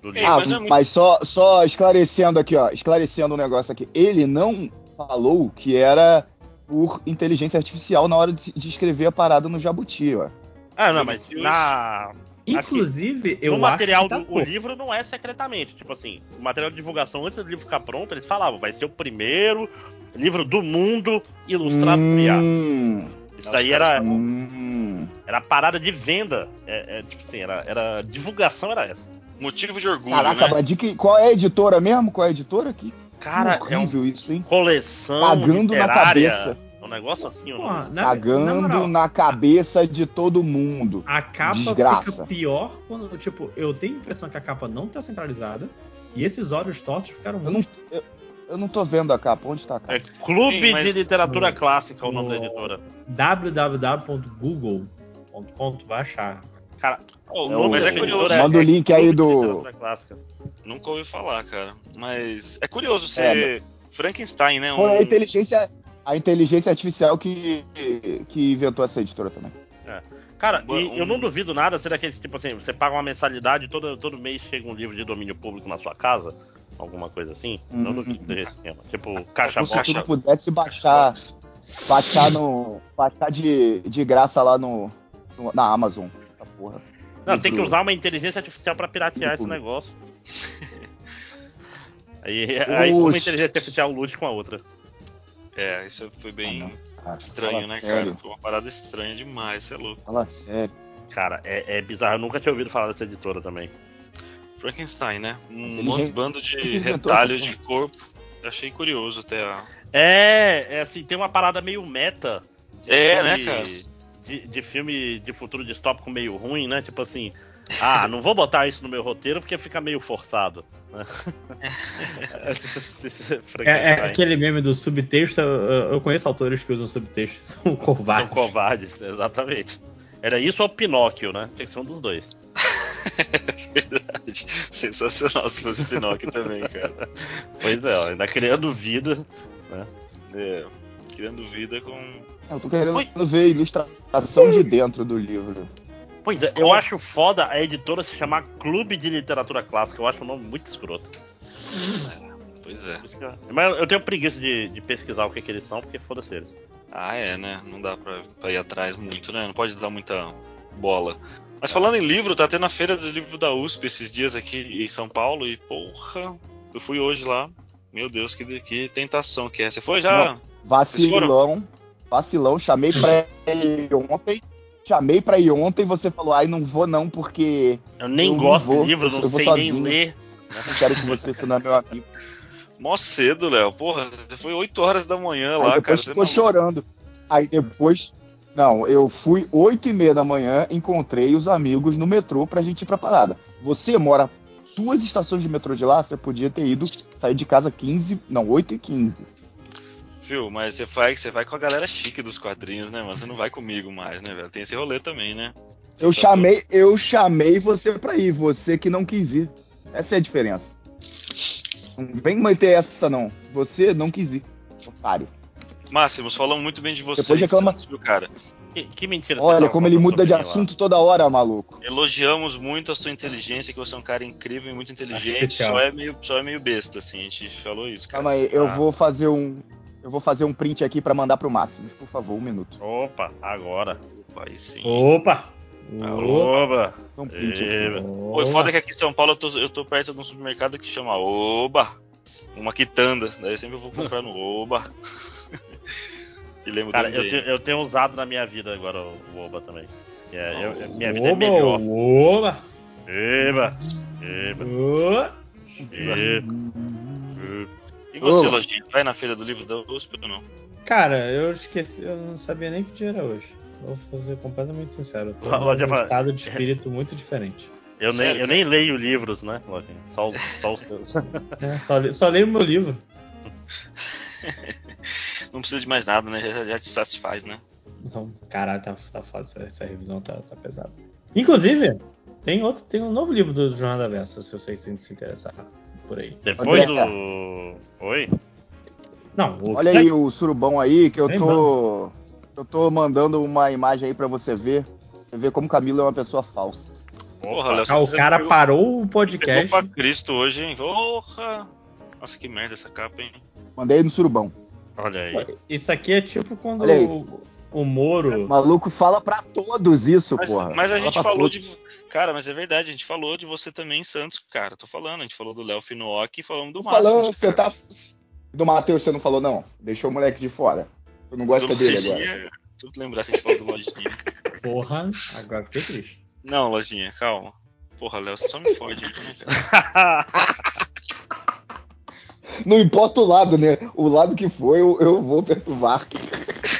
do É, livro. Ah, mas é muito- mas só, só esclarecendo aqui, ó. Esclarecendo um negócio aqui. Ele não falou que era por inteligência artificial na hora de, de escrever a parada no Jabuti, ó. Ah, não, mas na. Inclusive, eu no acho material que tá do o livro não é secretamente. Tipo assim, o material de divulgação antes do livro ficar pronto, eles falavam, vai ser o primeiro livro do mundo ilustrado por IA. Hum, Isso daí era, hum. era parada de venda. É, é, tipo assim, era, era divulgação era essa. Motivo de orgulho, Caraca, né? de que, qual é a editora mesmo? Qual é a editora aqui? Cara, é um isso, hein? coleção Cagando na literária. cabeça. É um negócio assim, Pô, ó. na, na Cagando moral, na cabeça de todo mundo. A capa Desgraça. fica pior quando, tipo, eu tenho a impressão que a capa não tá centralizada. E esses olhos tortos ficaram Eu não, muito. eu, eu não tô vendo a capa. Onde tá a capa? É Clube Sim, mas- de Literatura Clássica o nome da editora. www.google.com, vai achar. Cara, Oh, É o- mas é curioso. Manda o link aí do-. Nunca ouvi falar, cara. Mas é curioso É, ser Frankenstein, né? Foi Um- a inteligência, a inteligência artificial que, que inventou essa editora também. Cara, Um- e eu não duvido nada ser daqueles, tipo assim, você paga uma mensalidade todo, todo mês chega um livro de domínio público na sua casa, alguma coisa assim. Não Uhum. duvido desse esquema. Tipo, caixa Como se box. tu não pudesse baixar, baixar, no, baixar de, de graça lá no, no- na Amazon. Essa porra. Não, tem que usar uma inteligência artificial pra piratear esse negócio. Aí, aí uma inteligência artificial lute com a outra. É, isso foi bem Ah, estranho, fala né, sério, cara? Foi uma parada estranha demais, você é louco. Fala sério. Cara, é, é bizarro. Eu nunca tinha ouvido falar dessa editora também. Frankenstein, né? Um Ele monte, já- bando de retalhos de corpo. Eu achei curioso até a. É, é assim, tem uma parada meio meta. de É, filme- né, cara? De, de filme de futuro distópico meio ruim, né? Tipo assim, ah, não vou botar isso no meu roteiro porque fica meio forçado. né? É, é Frankenstein. aquele meme do subtexto. Eu, eu conheço autores que usam subtexto, são São covardes. covardes, exatamente. Era isso ou Pinóquio, né? Tinha que ser um dos dois. Verdade. Sensacional se fosse Pinóquio também, cara. Pois é, ainda criando vida. É, criando vida com. Eu tô querendo Oi. ver a ilustração de dentro do livro. Pois é, eu acho foda a editora se chamar Clube de Literatura Clássica. Eu acho o nome muito escroto. Pois é. Mas eu tenho preguiça de, de pesquisar o que, que eles são, porque foda-se eles. Ah, é, né? Não dá pra, pra ir atrás muito, né? Não pode dar muita bola. Mas falando em livro, tá tendo a feira do livro da USP esses dias aqui em São Paulo e, porra, eu fui hoje lá. Meu Deus, que, que tentação que é. Você foi já? Vacilão, vacilão, chamei pra ir ontem. Chamei pra ir ontem, você falou, ai, não vou não, porque Eu nem Eu não gosto vou, de livro, eu não sei nem sozinho. ler. não quero que você, você não é meu amigo. Mó cedo, Léo. Porra, você foi 8 horas da manhã Aí lá, cara. depois Você ficou maluco. chorando. Aí depois, não, eu fui 8 e meia da manhã, encontrei os amigos no metrô pra gente ir pra parada. Você mora duas estações de metrô de lá, você podia ter ido sair de casa 15, não, 8 e 15. Viu, mas você vai, você vai com a galera chique dos quadrinhos, né, mano? Você não vai comigo mais, né, velho? Tem esse rolê também, né? Você Eu tá chamei, eu chamei você pra ir, você que não quis ir. Essa é a diferença. Não vem manter essa não. Você não quis ir. Otário. Máximos, falamos muito bem de você. Depois reclama- Viu, cara? Que, que mentira. Olha como ele muda de mim lá. assunto toda hora, maluco. Elogiamos muito a sua inteligência, que você é um cara incrível e muito inteligente. Só é, meio, só é meio besta, assim. A gente falou isso, cara. Calma aí, eu Ah, vou fazer um. Eu vou fazer um print aqui pra mandar pro Máximos, por favor, um minuto. Opa, agora. Aí sim. Opa! Opa. Um print aqui. Pô, foda que aqui em São Paulo eu tô, eu tô perto de um supermercado que chama Oba. Uma quitanda. Daí sempre eu vou comprar no Oba. e lembro Cara, eu, te- eu tenho usado na minha vida agora o, o Oba também. É- eu- Ah, minha vida é melhor. Oba! Eba. Eba. Oba! Eba. E você. Lojinha, vai na feira do livro da USP ou não? Cara, eu esqueci, eu não sabia nem que dia era hoje. Vou ser completamente sincero. Eu tô Fala, num Java. estado de espírito muito diferente. Eu, nem, eu nem leio livros, né, Lojinha? Só, os- só os teus. É, só, le- só leio meu livro. Não precisa de mais nada, né? Já, já te satisfaz, né? Então, caralho, tá, tá foda, essa, essa revisão tá, tá pesada. Inclusive, tem outro, tem um novo livro do Jornada Verso, se vocês se se interessar por aí. Depois André. do. Oi? Não, o Olha aí o surubão aí, que eu tô. Eu tô mandando uma imagem aí pra você ver. Você vê como Camilo é uma pessoa falsa. Porra, Léo, Ah, o você cara pegou- parou o Pegou podcast. pra Cristo hoje, hein? Porra! Nossa, que merda essa capa, hein? Mandei no surubão. Olha aí. Isso aqui é tipo quando o, o Moro. Maluco fala pra todos isso, Mas, porra. mas a Fala gente falou todos. de. Cara, mas é verdade, a gente falou de você também em Santos, cara. Tô falando, a gente falou do Léo Finock e falamos do falando, você tá. Do Matheus você não falou, não. Deixou o moleque de fora. Tu não gosta do dele agora. Lojinha. Tu lembrar se a gente falou do Lojinha. Porra, agora fiquei triste. Não, Lojinha, calma. Porra, Léo, você só me fode. Não importa o lado, né? O lado que for, eu, eu vou perturbar.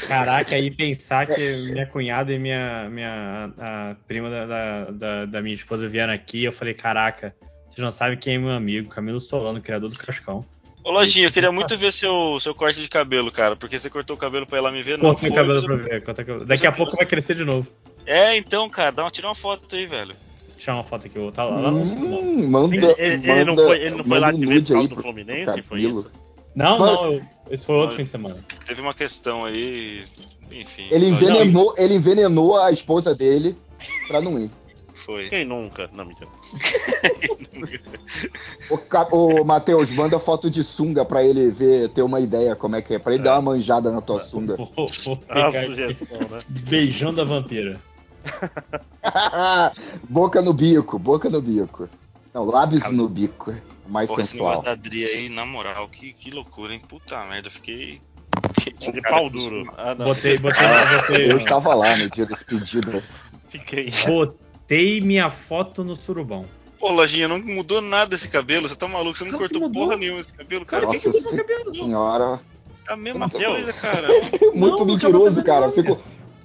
Caraca, aí pensar que minha cunhada e minha, minha a prima da, da, da- da minha esposa vieram aqui, eu falei, caraca, vocês não sabem quem é meu amigo, Camilo Solano, criador do Cascão. Ô, Lojinha, eu queria muito ver seu, seu corte de cabelo, cara. Porque você cortou o cabelo pra ir lá me ver, não Cortei o cabelo pra ver. cabelo. Daqui a pouco vai crescer de novo. É, então, cara, dá uma, tira uma foto aí, velho. Deixa uma foto aqui, eu vou tá lá, lá no Sul, não. Hum, manda, Ele, ele- ele não manda- foi, ele não foi lá manda um ver por causa do pro Fluminense? Foi isso? Não, Mas- não, eu- esse foi outro fim de semana. Teve uma questão aí. Enfim. Ele envenenou, ele envenenou a esposa dele pra não ir. Foi. Quem nunca? Não, mentira. Ô, Matheus, manda foto de sunga pra ele ver, ter uma ideia como é que é. Pra ele dar uma manjada na tua sunga. Vou, vou Ah, ficar aqui sugestão, né? beijando a vampira. boca no bico, boca no bico. Não, lábios Cara, no bico. Mais Porra, esse sensual. negócio da Adri aí, na moral, que, que loucura, hein? Puta merda, eu fiquei. De Cara, pau duro. Ah, não. Botei, botei, botei, Eu estava lá no dia desse pedido. Fiquei. botei minha foto no surubão. Pô, Lojinha, não mudou nada esse cabelo, você tá maluco, você não Claro cortou porra nenhuma esse cabelo, cara. Cara, que Nossa que mudou meu cabelo? senhora. é a mesma coisa, cara. Muito Não, mentiroso, cara. Ficou-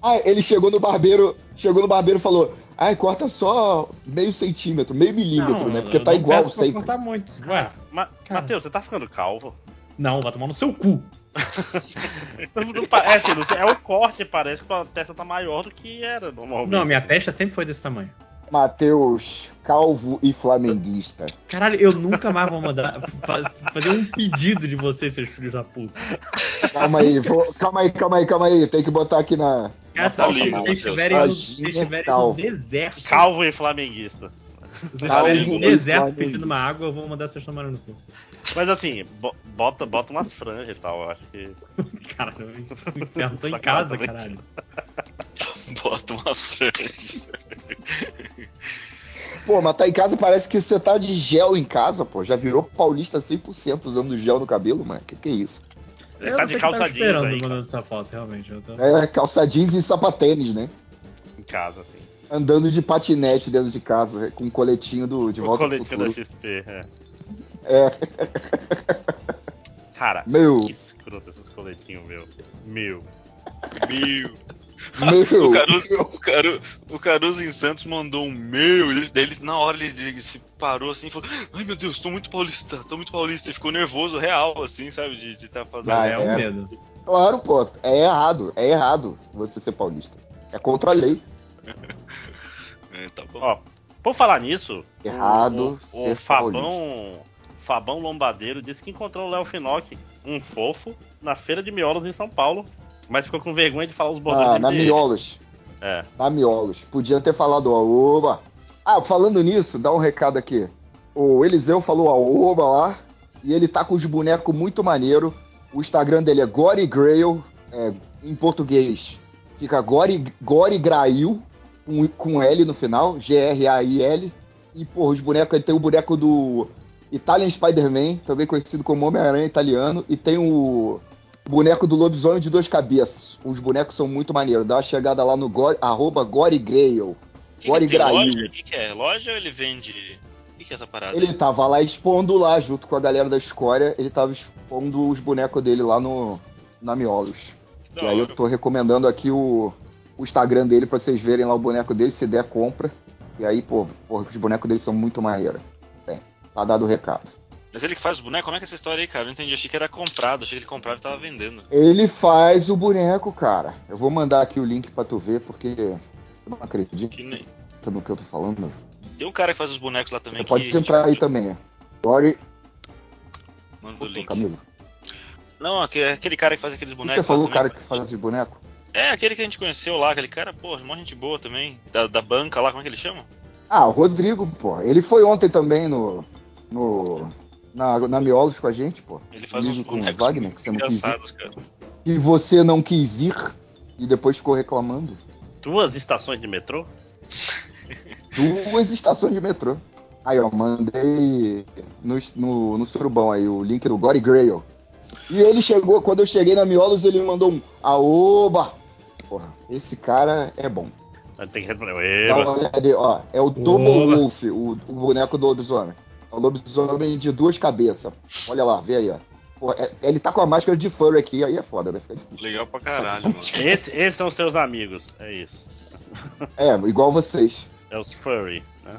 Ah, ele chegou no barbeiro, chegou no barbeiro e falou: Ai, corta só meio centímetro, meio milímetro, né? Porque tá não igual peço pra sempre. cortar muito. Ué, Ma Cara. Matheus, você tá ficando calvo? não, vai tomar no seu cu. Não, não é, assim, não é o corte, parece que a testa tá maior do que era normalmente. Não, minha testa sempre foi desse tamanho. Matheus, calvo e flamenguista. Caralho, eu nunca mais vou mandar fa- fazer um pedido de vocês, seus filhos da puta. Calma aí, vou- calma aí, calma aí, calma aí. Tem que botar aqui na. Cara, se vocês estiverem no, estiverem no calvo. deserto, Calvo e flamenguista. se vocês estiverem no deserto pedindo uma água, eu vou mandar vocês tomarem no cu. Mas assim, bo- bota, bota umas franjas e tal, eu acho que. Caralho, eu tô em casa, caralho. Bota uma franja. Pô, mas tá em casa, parece que você tá de gel em casa, pô. Já virou paulista 100% usando gel no cabelo, mano. Que que é isso? Ele tá de o que calça jeans esperando aí, mandando essa foto, realmente. Eu tô... É, calça jeans e sapatênis, né? em casa, assim. Andando de patinete dentro de casa, com um coletinho do, de o volta ao coletinho da. XP, é. É, Cara, meu, que escroto esses coletinhos, meu. Meu. Meu. Meu. O Caruso, o, Caru, o Caruso em Santos mandou um meu, ele, ele, na hora ele, ele se parou assim e falou: Ai meu Deus, tô muito paulista, tô muito paulista. Ele ficou nervoso, real, assim, sabe? De estar fazendo. Ah, é um é. medo. Claro, pô. É errado. É errado você ser paulista. É contra a lei. É, tá bom. Ó, por falar nisso, Errado o, o, ser o Fabão, Fabão Lombadeiro disse que encontrou o Léo Finock, um fofo, na feira de miolos em São Paulo, mas ficou com vergonha de falar os bordões Ah, na MDM. Miolos. É. Na Miolos. Podia ter falado Aoba. Ah, falando nisso, dá um recado aqui. O Eliseu falou Aoba lá. E ele tá com os bonecos muito maneiro. O Instagram dele é Gory Grail. é, em português. Fica Gory, Gory Grail. Com, com L no final. G-R-A-I-L. E, pô, os bonecos. Ele tem o boneco do Italian Spider-Man. Também conhecido como Homem-Aranha Italiano. E tem o boneco do lobisomem de duas cabeças. Os bonecos são muito maneiros. Dá uma chegada lá no gore, arroba Gore Grail. Que, Gore que loja? O que, que é? Loja ou ele vende. O que, que é essa parada? Ele tava lá expondo lá, junto com a galera da Escória, ele tava expondo os bonecos dele lá no na Miolos. E aí eu tô recomendando aqui o, o Instagram dele pra vocês verem lá o boneco dele, se der, compra. E aí, pô, os bonecos dele são muito maneiros. Bem, tá dado o recado. Mas ele que faz os bonecos? Como é que é essa história aí, cara? Eu não entendi. Achei que era comprado, achei que ele comprava e tava vendendo. Ele faz o boneco, cara. Eu vou mandar aqui o link pra tu ver, porque eu não acredito Que nem- no que eu tô falando. Tem um cara que faz os bonecos lá também Você que. pode entrar aí também. é. Gore. Manda o link. Camilo. Não, aquele, aquele cara que faz aqueles O que bonecos. você falou, o cara que faz os bonecos? É, aquele que a gente conheceu lá, aquele cara, pô, mó gente boa também. Da, da banca lá, como é que ele chama? Ah, o Rodrigo, pô. Ele foi ontem também no. no na, na Miolos com a gente, pô. Ele faz uns com Wagner, que você não quis ir. cara. E você não quis ir. e depois ficou reclamando. Duas estações de metrô? Duas estações de metrô. Aí, ó, mandei no, no, no surubão aí o link do Gory Grail. E ele chegou, quando eu cheguei na Miolos, ele me mandou um Aoba! Porra, esse cara é bom. Tem que responder. Dá uma olhada aí, ó, é o Double Oba. Wolf, o, o boneco do lobisomem. É o lobisomem de duas cabeças. Olha lá, vê aí, ó. Porra, é- ele tá com a máscara de furry aqui, aí é foda, né? Fica difícil. Legal pra caralho, mano. Esse- esses são seus amigos, é isso. É, igual vocês. É os furry, né?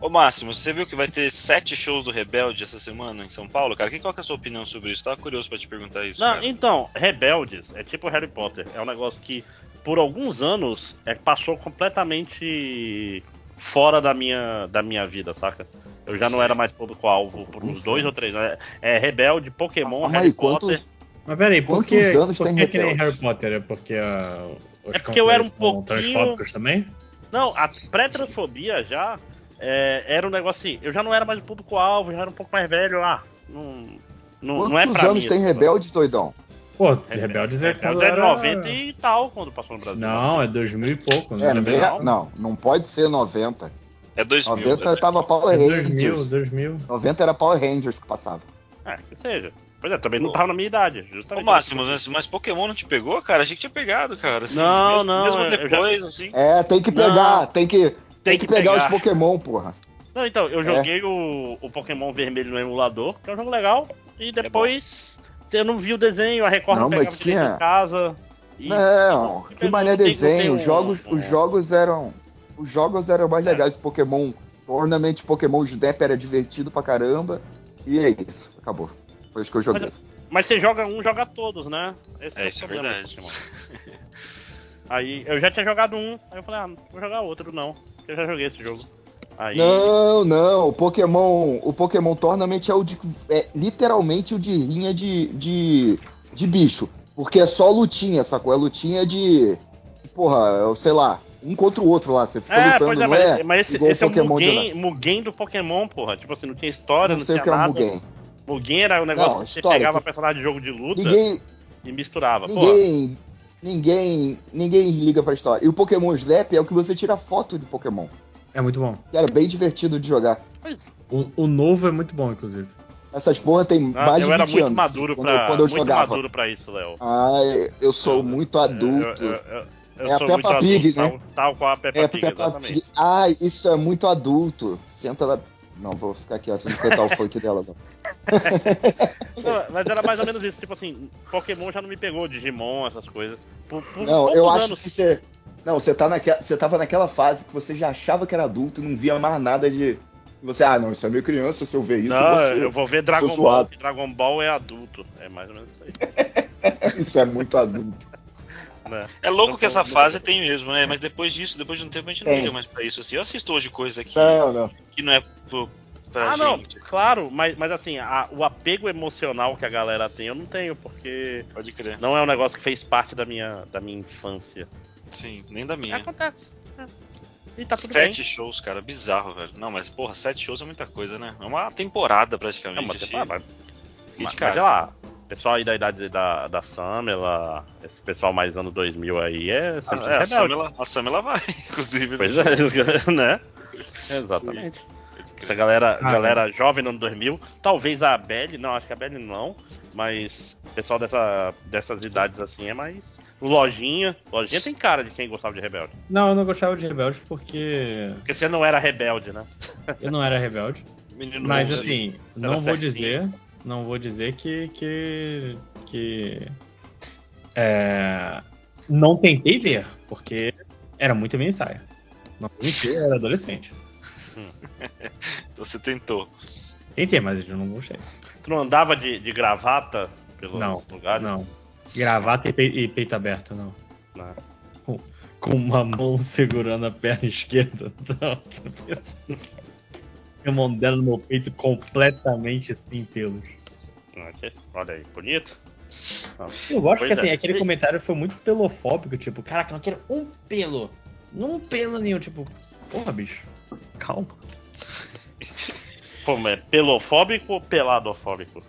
Ô Máximo, você viu que vai ter sete shows do Rebelde essa semana em São Paulo, cara? Que, qual que é a sua opinião sobre isso? Tava curioso pra te perguntar isso. Não, cara. então, Rebeldes é tipo Harry Potter. É um negócio que, por alguns anos, é, passou completamente fora da minha, da minha vida, saca? Eu já não era mais público-alvo por uns Sim. dois ou três anos. É Rebelde, Pokémon, Calma Harry aí, Potter. quantos, Mas peraí, por Quantos que, anos por tem que, que nem? Harry Potter? É porque ah, os É porque eu era um pouquinho- transfóbicos também? Não, a pré-transfobia já é, era um negócio assim. Eu já não era mais público-alvo, já era um pouco mais velho. Ah, não, não, não é quantos pra anos mim. tem Rebelde, doidão? Pô. Rebeldes é Rebeldes quando é era... 90 e tal, quando passou no Brasil. Não, é 2000 e pouco. É, Não é meia- legal? não, não pode ser 90. É 2000. 90 tava Power É 2000, Rangers. 2000. 90 era Power Rangers que passava. É, que seja. Pois é, também não tava na minha idade, Ô justamente. Máximo, mas, mas Pokémon não te pegou, cara? Achei que tinha pegado, cara. assim, Não, mesmo, não, Mesmo eu já- depois, assim. É, tem que Não. pegar, tem que, tem, Tem que, que pegar, os pegar. Pokémon, porra. Não, então, eu É. joguei o, o Pokémon vermelho no emulador, que é um jogo legal, e depois eu não vi o desenho, a Record não, Não, mas pegava tinha- em casa. E, Não, tipo, que não mané não desenho. um- Os jogos, um- os jogos eram. Os jogos eram mais É. legais. Pokémon, Tournament Pokémon Snap era divertido pra caramba. E é isso, acabou. Foi isso que eu joguei. Mas você joga um, joga todos, né? Esse É, o isso é problema verdade. Aí eu já tinha jogado um, aí eu falei, ah, não vou jogar outro não. Eu já joguei esse jogo. Aí. Não, não, o Pokémon. O Pokémon Tournament é o de. É literalmente o de rinha de, de. de bicho. Porque é só lutinha, sacou? É lutinha de. Porra, eu sei lá, um contra o outro lá. Você fica É, lutando, é, não mas, é? mas esse, esse é o Mugen, Mugen do Pokémon, porra. Tipo assim, não tinha história, Não não, sei o que é um nada. Mugen. Mugen era o negócio Não, que você história, pegava que- personagem de jogo de luta Ninguém, e misturava. Ninguém, ninguém, ninguém liga pra história. E o Pokémon Snap é o que você tira foto de Pokémon. É muito bom. Era bem divertido de jogar. O, o novo é muito bom, inclusive. Essas porra tem não, mais eu de 20 era muito anos. maduro quando, pra, eu- quando eu muito jogava. maduro pra isso, Léo. Ah, eu sou Eu- muito adulto. Eu, eu- eu- eu É a Peppa Pig, adulto, né? tal, tal qual a Peppa É, Pig, Peppa exatamente. Pig. Ah, isso é muito adulto. Senta lá. Não, vou ficar quieto, não cantar o funk dela, não. Não, mas era mais ou menos isso, tipo assim, Pokémon já não me pegou, Digimon, essas coisas. Por, por Não, eu acho anos. que você. Não, você, tá naquela, você tava naquela fase que você já achava que era adulto e não via mais nada de. Você, ah, não, isso é meio criança, se eu ver isso, Não, eu eu vou ver Dragon sou Ball, Dragon Ball é adulto. É mais ou menos isso aí. isso é muito adulto. Né? É louco Eu que essa tô- fase tem mesmo, né? Mas depois disso, depois de um tempo, a gente não Tem. liga mais pra isso. Assim, eu assisto hoje coisa que, Não, não. que não é pro, pra Ah, não, gente. claro, mas, mas assim, a- o apego emocional que a galera tem, eu não tenho, porque Pode crer. não é um negócio que fez parte da minha, da minha infância. Sim, nem da minha. Acontece. É. E tá tudo sete bem. shows, cara, bizarro, velho. Não, mas porra, sete shows é muita coisa, né? É uma temporada É praticamente. uma assim. temporada, mas, mas, de cara. sei lá, pessoal aí da idade da, da Samela, esse pessoal mais anos 2000 aí é sempre Ah, é, a. Samela, a Samela vai, inclusive. Pois no é, né? Exatamente. Crer. Essa galera, Ah, galera jovem no ano 2000, talvez a Belly, não, acho que a Belly não, mas o pessoal dessa, dessas idades assim é mais. O Lojinha, Lojinha tem cara de quem gostava de Rebelde. Não, eu não gostava de Rebelde porque Porque você não era rebelde, né? eu não era rebelde. Menino Mas assim, não vou certinho. dizer. Não vou dizer que. que. que é, não tentei ver, porque era muito minha saia. Não vou mentir, eu era adolescente. Então você tentou. Tentei, mas eu não gostei. Tu não andava de, de gravata pelos Não, lugares? Não. Gravata e, pe- e peito aberto, não. Não. Com, com uma mão segurando a perna esquerda da outra pessoa. E a mão dela no meu peito completamente sem pelos. Ok, Olha aí, bonito. Eu gosto Pois que assim, é. aquele comentário foi muito pelofóbico, tipo, caraca, não quero um pelo. Não um pelo nenhum, tipo, porra, bicho. Calma. Pô, mas é pelofóbico ou peladofóbico?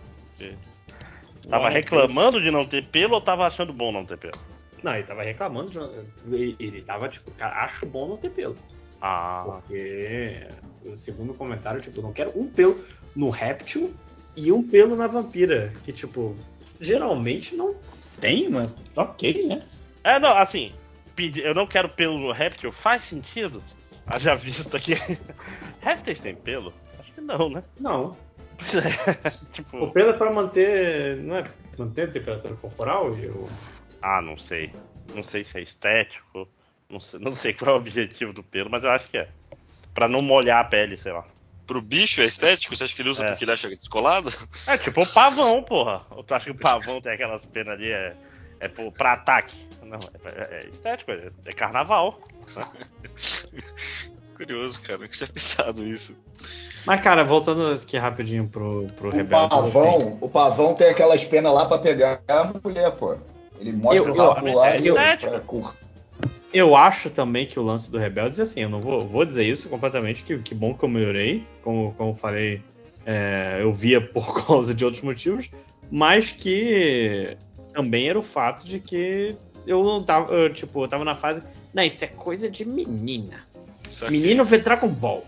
Tava reclamando de não ter pelo ou tava achando bom não ter pelo? Não, ele tava reclamando. de- Ele, ele tava tipo, cara, acho bom não ter pelo. Ah, Porque, segundo o comentário, tipo, não quero um pelo no réptil e um pelo na vampira. Que, tipo, geralmente não tem, mas ok, né? É, não, assim, pedir- eu não quero pelo no réptil, faz sentido? Haja visto que. Répteis têm pelo? Acho que não, né? Não. É. O tipo. pelo é pra manter. Não é manter a temperatura corporal? E o- Ah, não sei. Não sei se é estético. Não sei, não sei qual é o objetivo do pelo, mas eu acho que é. Pra não molhar a pele, sei lá. Pro bicho é estético? Você acha que ele usa É. porque ele acha descolado? É tipo o pavão, porra. Ou tu acha que o pavão tem aquelas penas ali? É, é pro- pra ataque? Não, é, é estético, é, é carnaval. Curioso, cara. Nunca tinha pensado isso. Mas, cara, voltando aqui rapidinho pro, pro O Rebelde. assim, pavão, o pavão tem aquelas penas lá pra pegar a mulher, pô. Ele mostra Eu- o rabo eu- lá é e estético. pra cur- Eu acho também que o lance do Rebeldes, assim, eu não vou, vou dizer isso completamente, que, que bom que eu melhorei, como, como eu falei, é, eu via por causa de outros motivos, mas que também era o fato de que eu não tava, eu, tipo, eu tava na fase, não, isso é coisa de menina. Menino vê Dragon Ball.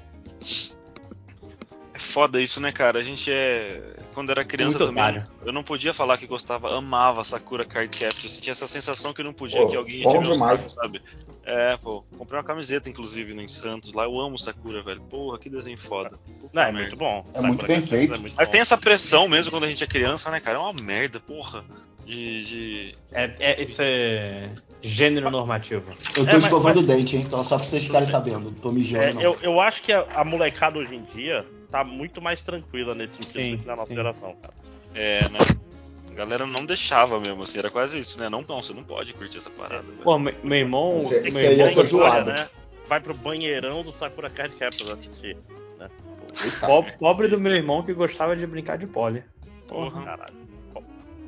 É foda isso, né, cara? A gente é. Quando era criança Muito também, otário. eu não podia falar que gostava, amava Sakura Card Captor. Eu sentia essa sensação que eu não podia, Pô, que alguém ia tacos, sabe? É, pô, comprei uma camiseta, inclusive, no em Santos lá. Eu amo Sakura, velho. Porra, que desenho foda. Puta Não, é merda. muito bom. É muito bem Sakura feito. é muito Mas bom. tem essa pressão mesmo quando a gente é criança, né, cara? É uma merda, porra. De. de... É, é, isso é gênero normativo. Eu tô É, mas- escovando o dente, hein? Então só pra vocês ficarem sabendo. Não tô mijando, É, eu, eu acho que a, a molecada hoje em dia tá muito mais tranquila nesse sentido Sim, do que na nossa sim. geração, cara. É, né? A galera não deixava mesmo, assim, era quase isso, né? Não, não, você não pode curtir essa parada. Pô, me- meu irmão. Esse- meu irmão é zoado. né? Vai pro banheirão do Sakura Card Captors assistir. po- Pobre do meu irmão que gostava de brincar de pole. Porra. Caralho.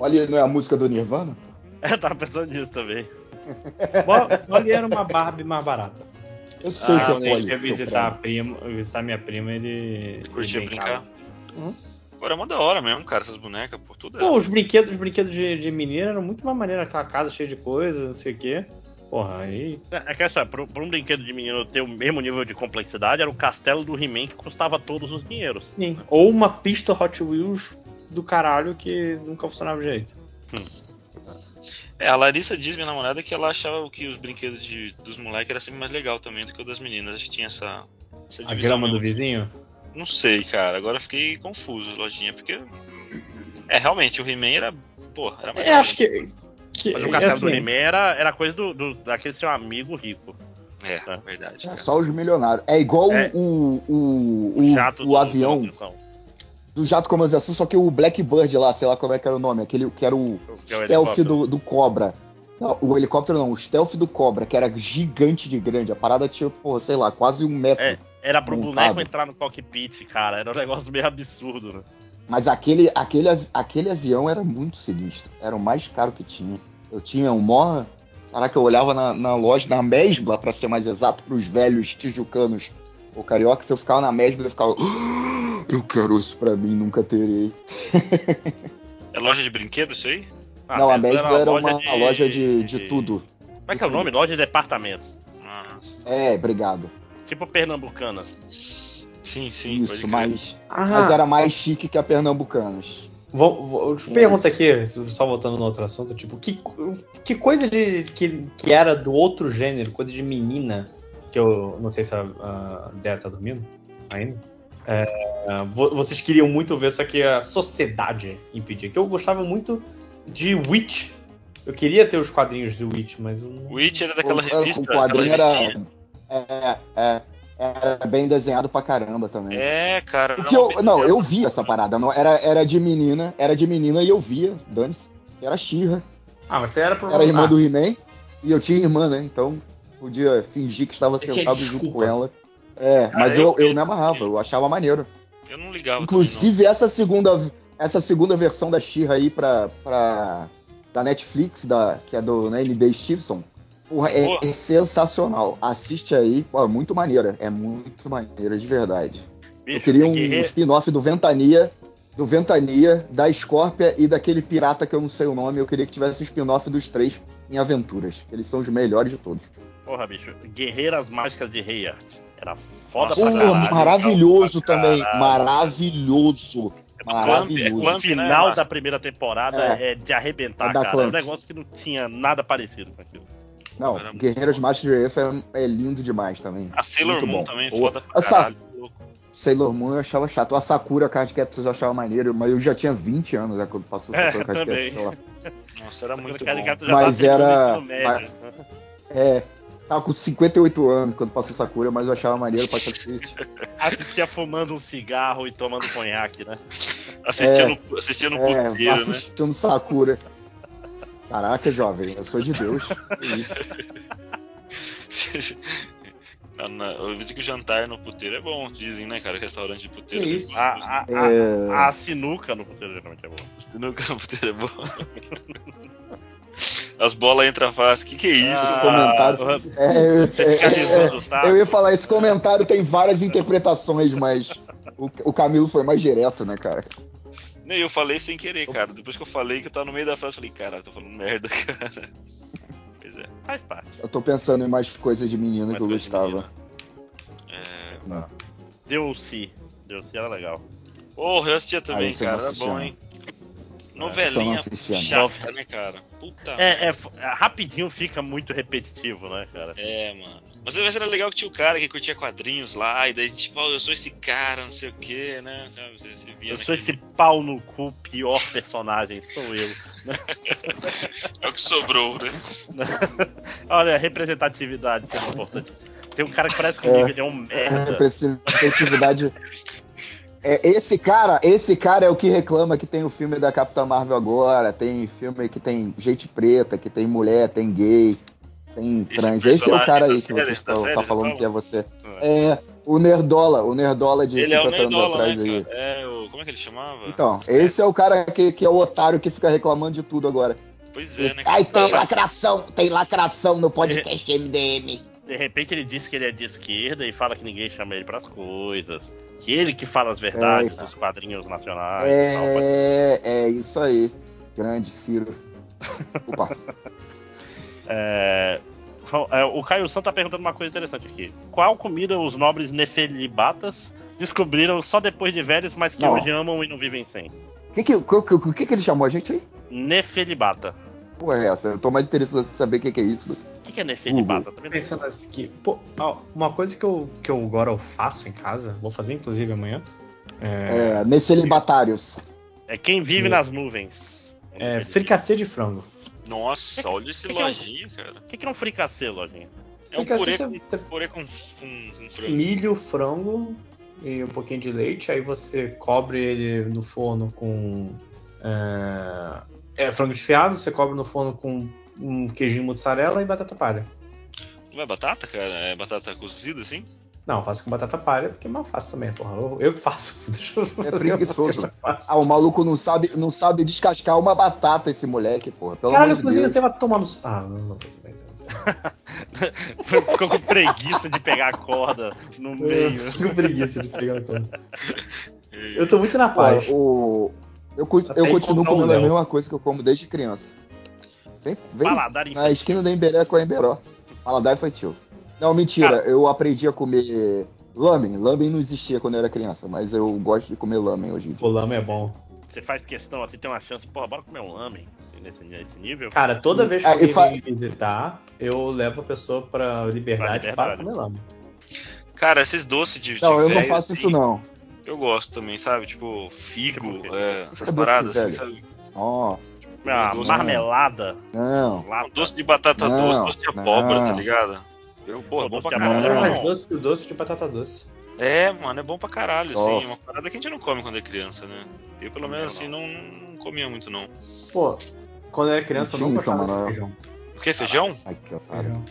Olha, não é a música do Nirvana? É, tava pensando nisso também. Pole era uma Barbie mais barata. Eu sei Ah, que é quando a gente Polly. ia visitar a prima, visitar minha prima, ele. ele Curtia brincar. Hum? Pô, era mó da hora mesmo, cara, essas bonecas, por tudo Pô, era. os brinquedos, os brinquedos de, de menina eram muito mais maneiros, aquela casa cheia de coisa, não sei o quê. Porra, aí. É que essa, pra, pra um brinquedo de menino ter o mesmo nível de complexidade, era o castelo do He-Man que custava todos os dinheiros. Sim. Ou uma pista Hot Wheels do caralho que nunca funcionava direito. É, a Larissa diz, minha namorada, que ela achava que os brinquedos de, dos moleques era sempre mais legal também do que o das meninas. Acho que tinha essa, essa A grama do mesmo. vizinho? Não sei, cara. Agora eu fiquei confuso, lojinha, porque. É, realmente, o He-Man era. Porra, era mais É, acho que. que Mas o castelo do assim, He-Man era, era coisa do, do- daquele seu amigo rico. É, É. verdade. É cara. só os milionários. É igual É. o, o, o, Jato o do- avião do- do- do jato comandação, só que o Blackbird lá, sei lá como é que era o nome, aquele que era o que é o stealth do, do Cobra. Não, o helicóptero não, o stealth do Cobra, que era gigante de grande. A parada tinha, pô, sei lá, quase um metro. É, era pro Montado. boneco entrar no cockpit, cara. Era um negócio meio absurdo, né? Mas aquele, aquele, aquele avião era muito sinistro. Era o mais caro que tinha. Eu tinha um mó. Caraca, eu olhava na, na loja, na Mesbla, pra ser mais exato, pros velhos tijucanos. O carioca, se eu ficava na Mesbla, eu ficava. "Ah, Eu quero isso pra mim, nunca terei. É loja de brinquedo isso aí? Ah, não, a Mesbla era uma loja de, de tudo. Como é que é o nome? Loja de departamentos. Ah, É, obrigado. Tipo Pernambucanas. sim, sim, Isso, mas, Ah, mas era mais chique que a Pernambucanas. Vou, vou, pergunta aqui, só voltando no outro assunto, tipo, que, que coisa de que, que era do outro gênero, coisa de menina, que eu não sei se a, a Dea tá dormindo ainda. É, vo- vocês queriam muito ver, só que a sociedade impedia. Que eu gostava muito de Witch. Eu queria ter os quadrinhos de Witch, mas eu não. O It era daquela revista. O quadrinho era, revistinha. é, é, era bem desenhado pra caramba também. É, cara. O era que uma eu, não, eu vi essa parada. Não, era, era de menina, era de menina e eu via, dane-se. Era Xirra, Ah, mas você era pro. era irmã ah, do He-Man e eu tinha irmã, né? Então podia fingir que estava sentado junto com ela. É, Cara, mas eu eu, eu me amarrava, eu achava maneiro. Eu não ligava também, Inclusive, essa segunda, essa segunda versão da Xirra aí pra, pra, da Netflix, da, que é do né, NBA Stevenson, porra, é, é sensacional. Assiste aí, pô, é muito maneira. É muito maneira, de verdade. Bicho, Eu queria um guerreiro- spin-off do Ventania, do Ventania, da Scorpia e daquele pirata que eu não sei o nome. Eu queria que tivesse um spin-off dos três em aventuras. Eles são os melhores de todos. Porra, bicho. Guerreiras Mágicas de Rei Era foda Nossa, pra caralho. maravilhoso pra também. caralho. Maravilhoso. É é Maravilhoso. O né, final Márcio? da primeira temporada É. é, de arrebentar, É cara. É um negócio que não tinha nada parecido com aquilo. Não, Era bom. Mágicos de Ace é, é lindo demais também. A Sailor Muito Moon bom. também, O- foda pra a Sa- caralho. Sailor Moon eu achava chato. A Sakura Card Captors eu achava maneiro, mas eu já tinha 20 anos né, quando passou É, Sakura Card também. Captors, sei lá. Nossa, era muito bom. Mas era- o médio. É, tava com 58 anos quando passou Sakura, mas eu achava maneiro pra cacete. Assistia fumando um cigarro e tomando conhaque, né? Assistia, É. no É, puteiro, né? assistindo Sakura. Caraca, jovem, eu sou de Deus. Na- na- eu vi que o jantar no puteiro é bom, dizem, né, cara? Restaurante de puteiro. É bom. A, a, É, a, a sinuca no puteiro geralmente é boa. Nunca no puteiro é bom. As bolas entram fácil. Que que é isso? Ah, comentário. porra. É, é, é, é, eu ia falar, esse comentário tem várias interpretações, mas o, o Camilo foi mais direto, né, cara? Não, eu falei sem querer, cara. Depois que eu falei que eu tava no meio da frase, eu falei, caralho, tô falando merda, cara. Pois é. Faz parte. Eu tô pensando em mais coisas de menina Mais que eu gostava. É... Não. Deu-se. Deu-se era legal. Porra, eu assistia também, Ah, eu cara. Era bom, não. hein? Eu Novelinha chata, né, cara? Puta. É, é, é, rapidinho fica muito repetitivo, né, cara? É, mano. Mas mas era legal que tinha o cara que curtia quadrinhos lá, e daí, tipo, ó, eu sou esse cara, não sei o que, né? Sabe, Você Eu sou naquele- esse pau no cu, pior personagem, sou eu. É o que sobrou, né? Olha, representatividade sendo importante. Tem um cara que parece É. comigo, ele é um É, merda. representatividade. É, esse cara, esse cara é o que reclama que tem o filme da Capitã Marvel agora, tem filme que tem gente preta, que tem mulher, tem gay, tem Esse trans. Esse é o cara aí que série- estão série, tá você falando fala? que é você. É, o Nerdola, o Nerdola de Ele é o 50 anos atrás né, aí. É, o... Como é que ele chamava? Então, esse é o cara que, que é o otário que fica reclamando de tudo agora. Pois é, né? Ai, tem lacração, tem lacração no podcast MDM. De repente ele diz que ele é de esquerda e fala que ninguém chama ele pras coisas. Que ele que fala as verdades É. dos quadrinhos nacionais e tal. Pode- É, é isso aí. Grande Ciro. Opa. É, é, o Caio Santos tá perguntando uma coisa interessante aqui. Qual comida os nobres nefelibatas descobriram só depois de velhos, mas que Não. hoje amam e não vivem sem? O que, que, que, que, que ele chamou a gente aí? Nefelibata. Pô, é essa? Eu tô mais interessado em saber o que, que é isso. Que, que é nefelibata? Também não sei. Pensando assim, que, pô, uma coisa que eu, que eu agora eu faço em casa, vou fazer inclusive amanhã, é, É, Necelibatários. É quem vive nas nuvens. é fricassê de frango. Nossa, olha esse Que que é um- lojinha, cara. O que, que é um fricassê, Lojinha? É um purê você- com, purê com, com, com frango. Milho, frango e um pouquinho de leite, aí você cobre ele no forno com é, é, frango desfiado, você cobre no forno com um queijinho mozzarella e batata palha. Não é batata, cara? É batata cozida assim? Não, eu faço com batata palha porque é mais fácil também, porra. Eu, eu que faço. Deixa eu É preguiçoso. Ah, o maluco não sabe, não sabe descascar uma batata, esse moleque, porra. Pelo Caralho, amor de inclusive Deus. você vai tomar no. Ah, não, não então. Ficou com preguiça de pegar a corda no meio. Eu fico com preguiça de pegar a coisa. Eu tô muito na paz. o... Eu, eu continuo comendo a Léo. mesma coisa que eu como desde criança. Vem, vem Paladar na infantil. esquina da Emberé com a Emberó. Paladar infantil. Não, mentira. eu aprendi a comer lamen. Lamen não existia quando eu era criança, mas eu gosto de comer lamen hoje em dia. O lama é bom. Você faz questão assim, tem uma chance, porra, bora comer um lamen nesse, nesse nível. Cara, toda vez que Ah, alguém fa- vem visitar, eu levo a pessoa pra liberdade Pra para comer lama. Cara, esses doces de. de Não, eu não faço assim, isso não. Eu gosto também, sabe? Tipo, figo, Tipo o quê? é, essas É paradas, assim, sabe? Ó, Ah, doce- marmelada. não. lata. Doce de batata Não, doce, doce de abóbora, não. tá ligado? Eu, pô, é bom pra caralho. É Não. mais doce que o doce de batata doce. É, mano, é bom pra caralho, assim. Nossa. Uma parada que a gente não come quando é criança, né? Eu, pelo menos, não. assim, não, não comia muito, não. Pô, quando eu era criança eu não gostava de feijão. O que, feijão? Ai, que otário. Feijão.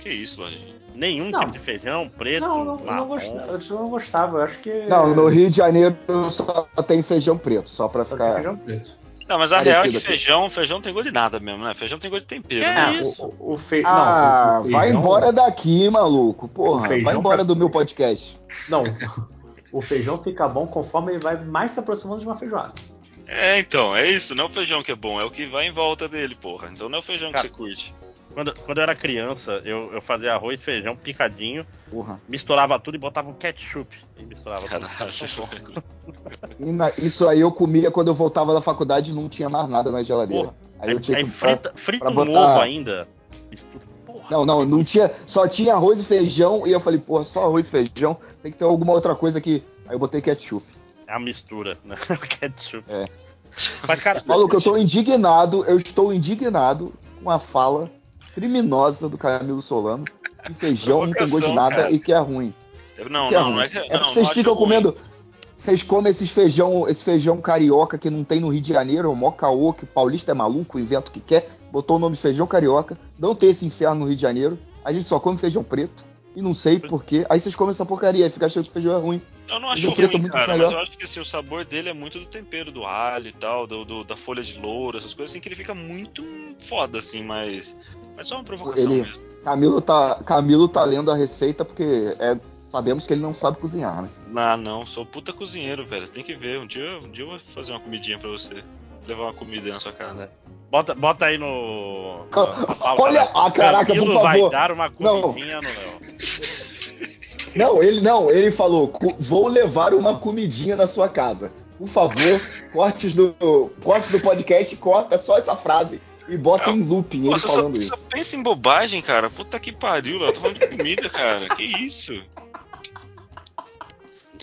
Que isso, Lojinha? Nenhum Não. tipo de feijão, preto, Não, não, eu não gostava. Eu não gostava. Eu acho que. Não, no Rio de Janeiro só tem feijão preto, só pra Só tem ficar. feijão preto. Não, mas a real é que feijão, feijão tem gosto de nada mesmo, né? Feijão tem gosto de tempero, É, né? É, isso. o, o, o fe... Ah, não, o vai feijão- embora daqui, maluco. Porra, vai embora pra- do meu podcast. Não, o feijão fica bom conforme ele vai mais se aproximando de uma feijoada. É, então, é isso. Não é o feijão que é bom, é o que vai em volta dele, porra. Então não é o feijão Cara, que você curte. Quando, quando eu era criança, eu, eu fazia arroz, feijão, picadinho, Porra. misturava tudo e botava um ketchup. E misturava tudo. E na- isso aí eu comia quando eu voltava da faculdade e não tinha mais nada na geladeira. Porra. Aí Aí, eu tinha aí que. frita, frita pra um botar- ovo ainda. Porra. Não, não, não tinha. Só tinha arroz e feijão. E eu falei, porra, só arroz e feijão. Tem que ter alguma outra coisa aqui. Aí eu botei ketchup. É a mistura, né? O ketchup. É. Mas, cara, Maluco, eu tô indignado, eu estou indignado com a fala criminosa do Camilo Solano. Que feijão não tem gosto de nada cara. e que é ruim. Não, que é não, ruim. não é que. É porque não vocês ficam ruim. comendo. Vocês comem esses feijão, esse feijão carioca que não tem no Rio de Janeiro, é o mó caô, que paulista é maluco, inventa o que quer, botou o nome de feijão carioca, não tem esse inferno no Rio de Janeiro, a gente só come feijão preto, e não sei porquê, aí vocês comem essa porcaria, aí fica achando que feijão é ruim. Eu não acho o preto é ruim, muito cara, melhor. mas eu acho que assim, o sabor dele é muito do tempero, do alho e tal, do, do- da folha de louro, essas coisas assim, que ele fica muito foda, assim, mas. Mas só uma provocação Ele- mesmo. Camilo tá, Camilo tá lendo a receita porque é, sabemos que ele não sabe cozinhar, né? Ah, não, sou puta cozinheiro, velho. Você tem que ver. Um dia, um dia eu vou fazer uma comidinha pra você. Levar uma comida aí na sua casa. bota, bota aí no. Olha- né? ah, caraca, Camilo por favor. vai dar uma Não. comidinha no Léo. Não, ele não, ele falou, "Cu- vou levar uma comidinha na sua casa. Por favor, cortes do, cortes do podcast, corta só essa frase e bota em looping ele só, falando só isso. pensa em bobagem, cara. Puta que pariu, Léo. Tô falando de comida, cara. Que isso?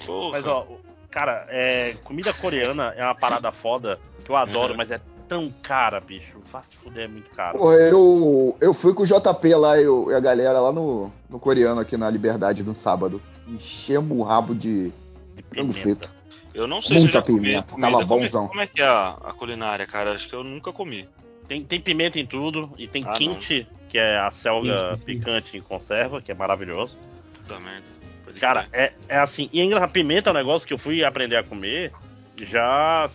Porra. Mas, ó, cara, é, comida coreana é uma parada foda que eu adoro, Uhum. mas é tão cara, bicho. Faz se fuder, é muito caro. Pô, eu, eu fui com o JP lá eu, e a galera lá no, no coreano aqui na Liberdade no sábado. Enchemos o rabo de De frango pimenta. frito. Eu não sei se eu Muita já comi pimenta, tava Como é- bonzão. Como é que é a, a culinária, cara? Acho que eu nunca comi. Tem, tem pimenta em tudo e tem Ah, kimchi, que é a selga sim. picante em conserva, que é maravilhoso. Puta merda. Pode Cara, é, é assim. E engraçado, pimenta é um negócio que eu fui aprender a comer já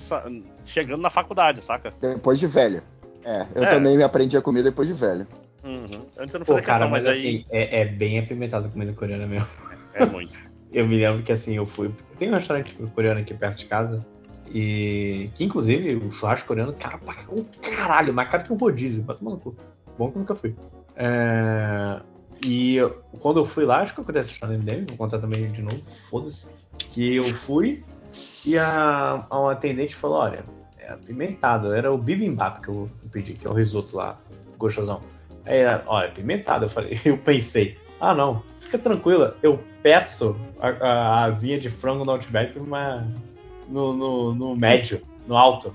chegando na faculdade, saca? Depois de velho. É, eu É. também me aprendi a comer depois de velho. Uhum. Antes eu não Pô, fazia cara, questão, mas, mas, aí assim, é, é bem apimentado a comida coreana mesmo. é muito. Eu me lembro que assim, eu fui. Tem um restaurante coreano aqui perto de casa. E. Que inclusive o churrasco coreano, cara, pra um caralho, mais caro que um rodízio. Vai tomar no cu. Bom que eu nunca fui. É, E eu- quando eu fui lá, acho que essa história no MDM, vou contar também de novo, foda-se. Que eu fui e a, a uma atendente falou: olha, é apimentado. Era o bibimbap que eu, que eu pedi, que é o risoto lá, gostosão. Aí, ela, olha, apimentado. Eu falei, eu pensei, ah não, fica tranquila, eu peço a, a, asinha de frango no Outback uma, no, no, no médio, no alto.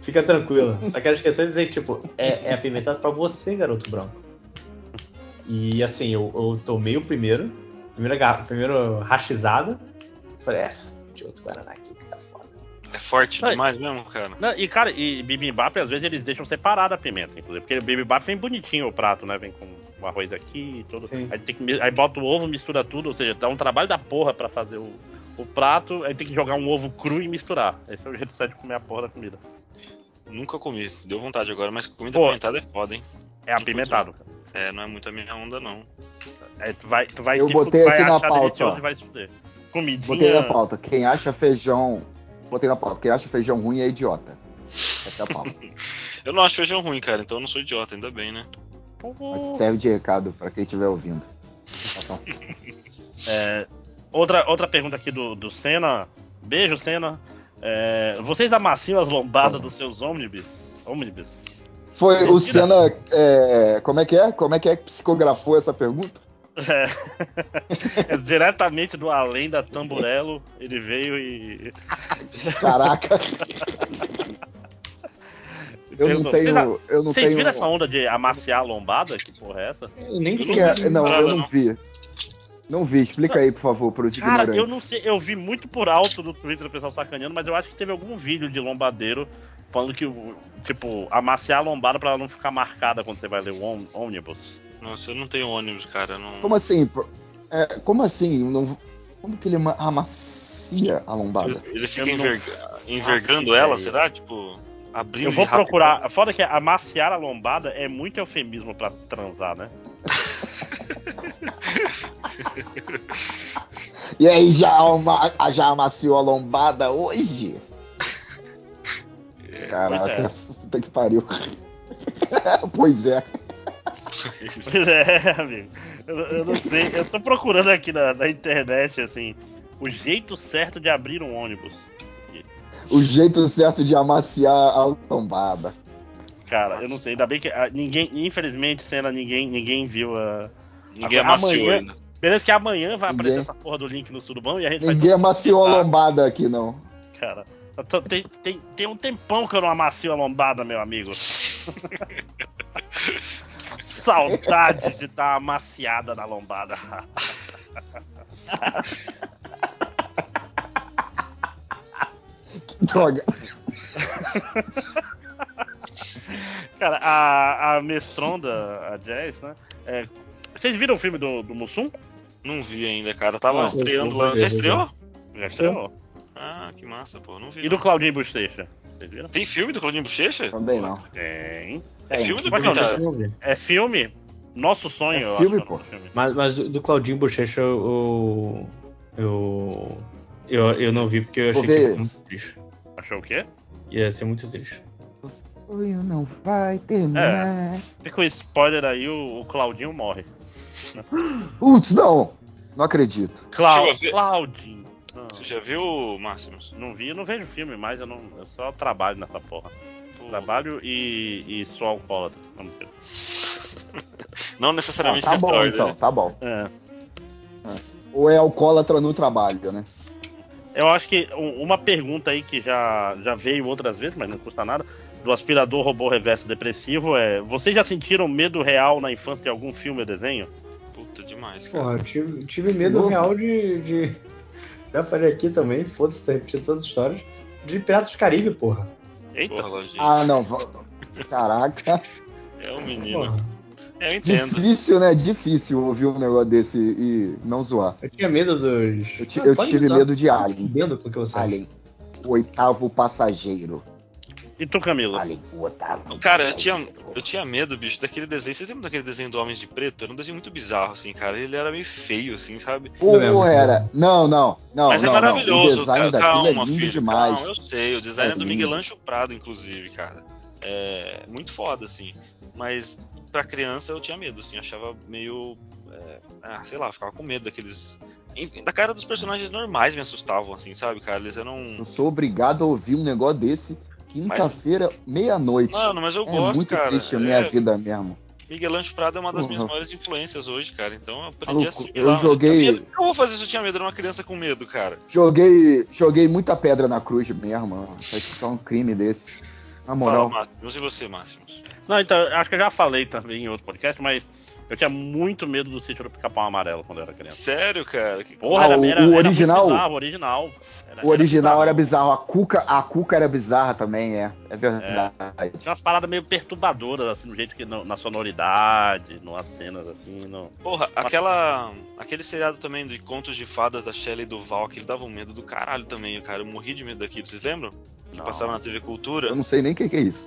Fica tranquila. Só que ela esqueceu de dizer que, tipo, é, é apimentado pra você, garoto branco. E assim, eu, eu tomei o primeiro, primeira, garra- primeiro rachizada. Falei, é, de outro Guaraná aqui. É forte Ai. demais mesmo, cara. Não, e cara, e bibimbap às vezes eles deixam separada a pimenta, inclusive. Porque o bibimbap vem bonitinho o prato, né? Vem com o arroz aqui e tudo. Sim. Aí, tem que, aí bota o ovo, mistura tudo, ou seja, dá um trabalho da porra pra fazer o, o prato, aí tem que jogar um ovo cru e misturar. Esse é o jeito certo de comer a porra da comida. Nunca comi. Deu vontade agora, mas comida Pô. apimentada é foda, hein? É apimentado. cara. É, não é muito a minha onda, não. Aí tu vai, tu vai Eu botei aqui na pauta, e vai se fuder. Botei Comidinha. na pauta. Quem acha feijão. Botei na pauta. Quem acha feijão ruim é idiota. Essa é a pauta. Eu não acho feijão ruim, cara, então eu não sou idiota, ainda bem, né? Mas serve de recado pra quem estiver ouvindo. É, outra, outra pergunta aqui do, do Senna. Beijo, Senna. É, vocês amaciam as lombadas dos seus ônibus? Ônibus? Foi o Mentira. Senna. é, como é que é? Como é que é que psicografou essa pergunta? É. É diretamente do além da Tamburello, ele veio e. Caraca. Eu não perguntou, "Vocês a- tenho. Eu não Vocês tenho. viram essa onda de amaciar a lombada? Que porra é essa? Eu nem Que é- Não, eu não vi. Não vi. Explica aí, por favor, para os Cara, ignorantes. eu não sei, eu vi muito por alto do Twitter do pessoal sacaneando, mas eu acho que teve algum vídeo de lombadeiro falando que, o- tipo, amaciar a lombada pra ela não ficar marcada quando você vai ler o ônibus. Nossa, eu não tenho ônibus, cara. Não... Como assim? É, como assim? Não- Como que ele ama- amacia a lombada? Ele fica Eu não enverga- envergando faço ela, será? Tipo, abrindo Eu vou rápido. procurar. Foda que amaciar a lombada é muito eufemismo pra transar, né? E aí, já, ama- já amaciou a lombada hoje? Caraca, puta que pariu. pois é. Pois é, amigo. Eu, eu não sei, eu tô procurando aqui na, na internet, assim, o jeito certo de abrir um ônibus. O jeito certo de amaciar a lombada. Cara, eu não sei, ainda bem que ah, ninguém, infelizmente, cena, ninguém, ninguém viu a. Ninguém a- amaciou amanhã- ainda. Beleza que amanhã vai Ninguém- aparecer essa porra do link no Surubão e a gente vai Ninguém amaciou a lombada aqui, não. Cara, tô- tem, tem, tem um tempão que eu não amacio a lombada, meu amigo. Saudades de dar amaciada na lombada. Droga. Cara, a, a mestronda, a Jazz, né? é, vocês viram o filme do, do Mussum? Não vi ainda, cara. Tava Não, estreando lá. Já estreou? Já estreou? Ah, que massa, pô. Não vi. E não. do Claudinho Bochecha? Viram? Tem filme do Claudinho Bochecha? Também não. Tem. É filme do? Não vi. É filme? Nosso sonho, É filme, acho. é pô. filme. Mas, mas do Claudinho Bochecha eu. Eu. Eu, eu não vi porque eu achei que ia ser muito triste. Achou o quê? Ia ser muito triste. O sonho não vai terminar. Fica o spoiler aí, o, o Claudinho morre. Putz, não. Não acredito. Clau? Claudinho. Não, Você já viu, Máximos? não vi, eu não vejo filme mais, eu, não, eu só trabalho nessa porra. Pô, Trabalho e, e sou alcoólatra. Não Ah, necessariamente tá você bom, então, né? tá bom. É. Ou é alcoólatra no trabalho, né? Eu acho que um- uma pergunta aí que já, já veio outras vezes, mas não custa nada, do aspirador robô reverso depressivo é: vocês já sentiram medo real na infância de algum filme ou desenho? Puta demais, cara. Porra, eu tive, tive medo Novo. real de, de- Já falei aqui também, foda-se, tá repetindo todas as histórias. De Piratas do Caribe, porra. Eita, Porra, Lojinha. Ah, não. Caraca. É um menino. Porra. É, eu entendo. Difícil, né? Difícil ouvir um negócio desse e não zoar. Eu tinha medo dos. Eu, ti- Ah, eu tive usar. medo de Tá Alien. fudendo com o que você. Alien. O oitavo passageiro. E tu, Camilo? Cara, eu tinha, eu tinha medo, bicho, daquele desenho. Vocês lembram daquele desenho do Homens de Preto? Era um desenho muito bizarro, assim, cara. Ele era meio feio, assim, sabe? Não é era. Não, não, não. Mas não, é não. maravilhoso, O design ca- daquilo calma, é lindo filho, demais. calma, eu sei, o design é, É do. Miguel Ancho Prado, inclusive, cara. É muito foda, assim. Mas pra criança eu tinha medo, assim, achava meio. é, ah, sei lá, ficava com medo daqueles. Da cara dos personagens normais me assustavam, assim, sabe, cara? Eles eram. Eu sou obrigado a ouvir um negócio desse quinta-feira, meia-noite. Mano, mas eu é gosto, muito cara. triste a minha É, vida mesmo. Miguel Ancho Prado é uma das minhas Uhum. maiores influências hoje, cara. Então eu aprendi Maluco, a assimilar. eu joguei- que eu vou fazer isso? Eu tinha medo, era uma criança com medo, cara. Joguei, joguei muita pedra na cruz mesmo. mano. Isso é um crime desse. Na Fala, moral. Máximos, e você, Máximos? Não, então, acho que eu já falei também em outro podcast, mas eu tinha muito medo do sítio do pica-pau amarelo quando eu era criança. Sério, cara? Que... Porra, Ah, era, o- era, o era original? muito bizarro, o original. Era- O original era bizarro. bizarro. A Cuca, a Cuca era bizarra também, é. É verdade. Tinha umas paradas meio perturbadoras, assim, no jeito que. no- na sonoridade, nas cenas, assim. No... Porra, aquela. Aquele seriado também de contos de fadas da Shelley Duval, que ele dava um medo do caralho também, cara. Eu morri de medo daquilo, vocês lembram? Que Não. passava na TV Cultura. Eu não sei nem o que, que é isso.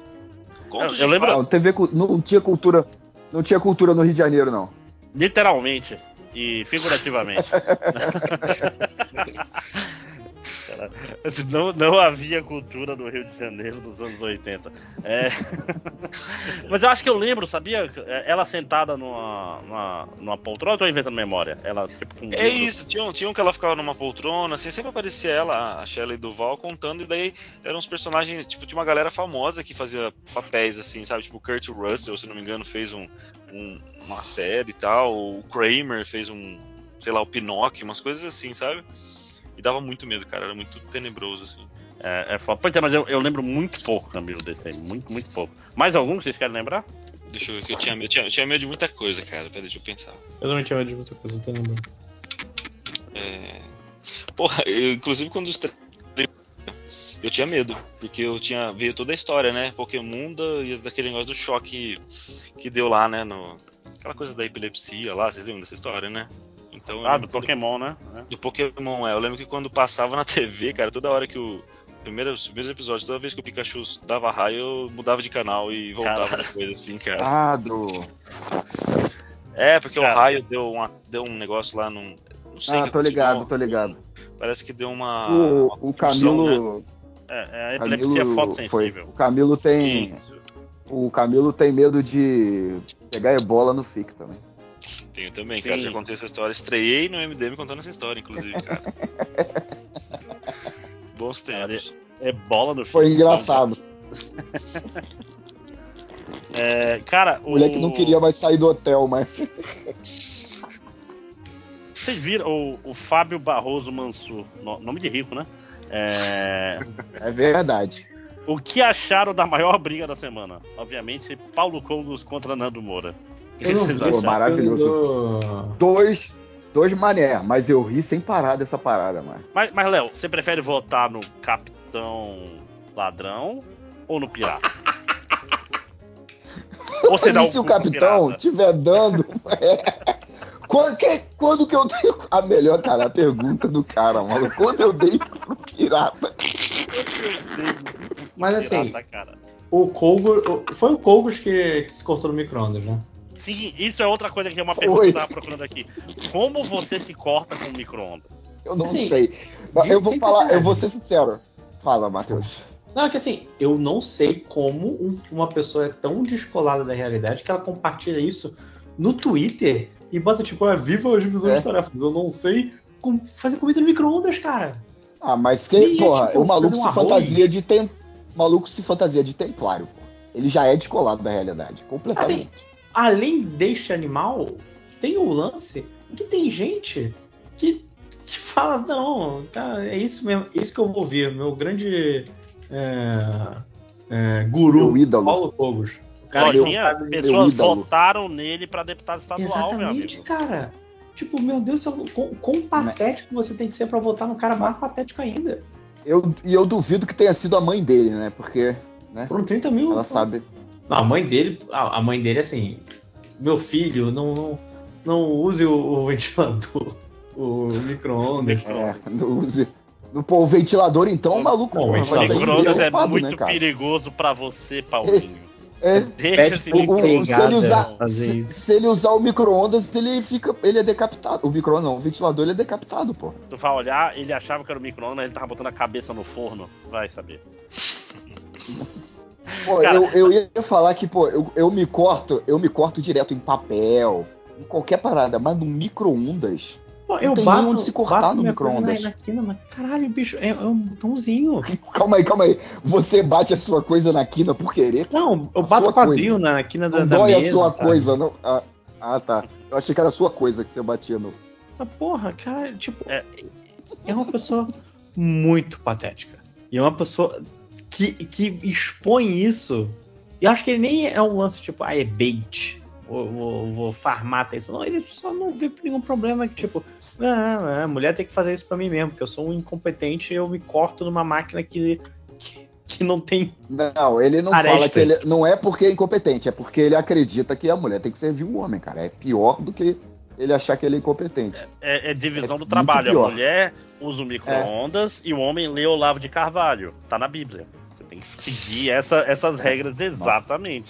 Contos Eu- eu de lembro- Não, TV, não tinha cultura. Não tinha cultura no Rio de Janeiro, não. Literalmente e figurativamente. Cara, Não, não havia cultura no Rio de Janeiro dos anos 80. É. Mas eu acho que eu lembro, sabia? Ela sentada numa, numa, numa poltrona, eu tô inventando memória. Ela, tipo, com um É livro. isso, tinha um, tinha um que ela ficava numa poltrona, assim, sempre aparecia ela, a Shelley Duval, contando, e daí eram uns personagens, tipo, tinha uma galera famosa que fazia papéis, assim, sabe? Tipo, o Kurt Russell, se não me engano, fez um, um- uma série e tal, o Kramer fez um, sei lá, o Pinóquio, umas coisas assim, sabe? E dava muito medo, cara, era muito tenebroso, assim. É, é foda. Pois é, mas eu, eu lembro muito pouco, Camilo, desse aí. Muito, muito pouco. Mais algum que vocês querem lembrar? Deixa eu ver que eu tinha, eu tinha, eu tinha medo de muita coisa, cara, peraí, deixa eu pensar. Eu também tinha medo de muita coisa, tô lembrando. É... Porra, eu, inclusive quando os eu tinha medo, porque eu tinha veio toda a história, né? Pokémon da, e daquele negócio do choque que deu lá, né? No, aquela coisa da epilepsia lá, vocês lembram dessa história, né? Então, Ah, do Pokémon, né? É. do Pokémon, é. Eu lembro que quando passava na TV, cara, toda hora que o. Primeiro, os primeiros episódios, toda vez que o Pikachu dava raio, eu mudava de canal e voltava Caralho. depois, assim, cara. Ah, do. É, porque Cara. o raio deu, uma, deu um negócio lá num. Não sei Ah, que tô ligado, tô ligado. Parece que deu uma. O, uma o né? Camilo. É, é a Camilo epilepsia foi. fotossensível. O Camilo tem. Isso. O Camilo tem medo de pegar ebola no FIC também. Tenho também, cara. Já contei essa história. Estreiei no MDM contando essa história, inclusive, cara. Bons tempos. É bola no Foi filme. engraçado. É, cara, O moleque não queria mais sair do hotel, mas. Vocês viram o, o Fábio Barroso Mansur, no- nome de rico, né? É, É verdade. o que acharam da maior briga da semana? Obviamente, Paulo Cogos contra Nando Moura. Eu não vi, Pô, maravilhoso. Dois. Dois mané, mas eu ri sem parar dessa parada, mano. Mas, mas, Léo, você prefere votar no Capitão Ladrão ou no Pirata? ou você dá e se o capitão pirata? tiver dando. é. Quando, que, quando que eu tenho. A melhor, cara, a pergunta do cara, mano. Quando eu dei pro pirata. Mas assim, Pirata, cara. o Kogos. Foi o Kogos que, que se cortou no micro-ondas, né? Sim, isso é outra coisa que é uma Oi. pergunta que eu tava procurando aqui. Como você se corta com micro-ondas? Eu não Assim, sei. Eu vou falar, eu vou ser sincero. Fala, Matheus. Não, é que assim, eu não sei como um- uma pessoa é tão descolada da realidade que ela compartilha isso no Twitter e bota tipo, ah, viva a divisão É. de tarefas. Eu não sei como fazer comida no micro-ondas, cara. Ah, mas quem, E, porra, tipo, o maluco um se arroz? fantasia de tem, o maluco se fantasia de templário, pô. Ele já é descolado da realidade, completamente. Além deste animal, tem o lance que tem gente que, que fala, não, tá, é isso mesmo, é isso que eu vou ver. Meu grande é, é, guru, Meu ídolo. Paulo Cogos. O cara sabe- pessoas ídolo. votaram nele pra deputado estadual, meu Exatamente, amigo. cara. Tipo, meu Deus, céu, quão, quão patético você tem que ser pra votar no cara mais patético ainda. Eu, e eu duvido que tenha sido a mãe dele, né? Porque, né? Foram 30 mil. Ela sabe. Não, a mãe dele, a, a mãe dele, assim, meu filho, não, não, não use o, o ventilador, o micro-ondas. É, não use. No, pô, o ventilador, então, o maluco. Bom, o Micro-ondas é muito né, perigoso pra você, Paulinho. É, Deixa esse o- se ele usar, se, se ele usar o micro-ondas, ele fica. Ele é decapitado. O micro não, o ventilador ele é decapitado, pô. Tu vai olhar, ele achava que era o micro-ondas, mas ele tava botando a cabeça no forno. Vai saber. Pô, Cara, eu, eu ia falar que, pô, eu, eu me corto, eu me corto direto em papel, em qualquer parada, mas no micro-ondas. Pô, eu tem bato, nem onde se cortar bato no coisa micro-ondas. Na, caralho, bicho, é, é um botãozinho. Calma aí, calma aí. Você bate a sua coisa na quina por querer? Não, eu A bato o quadril na quina da, Não da dói mesa, a sua sabe? coisa, não. Ah, ah, tá. Eu achei que era a sua coisa que você batia no. Mas, porra, cara, tipo, É. é, uma pessoa muito patética. E é uma pessoa que, que expõe isso. E eu acho que ele nem é um lance tipo, ah, é bait. Vou, vou, vou farmar atenção. Não, ele só não vê nenhum problema que, tipo, ah, a mulher tem que fazer isso pra mim mesmo, porque eu sou um incompetente e eu me corto numa máquina que, que, que não tem. Não, ele não Arestas. fala que ele. Não é porque é incompetente, é porque ele acredita que a mulher tem que servir o homem, cara. É pior do que ele achar que ele é incompetente. É, é divisão É do trabalho. A mulher usa o micro-ondas e o homem lê Olavo de Carvalho. Tá na Bíblia. Tem que seguir essa- essas regras exatamente.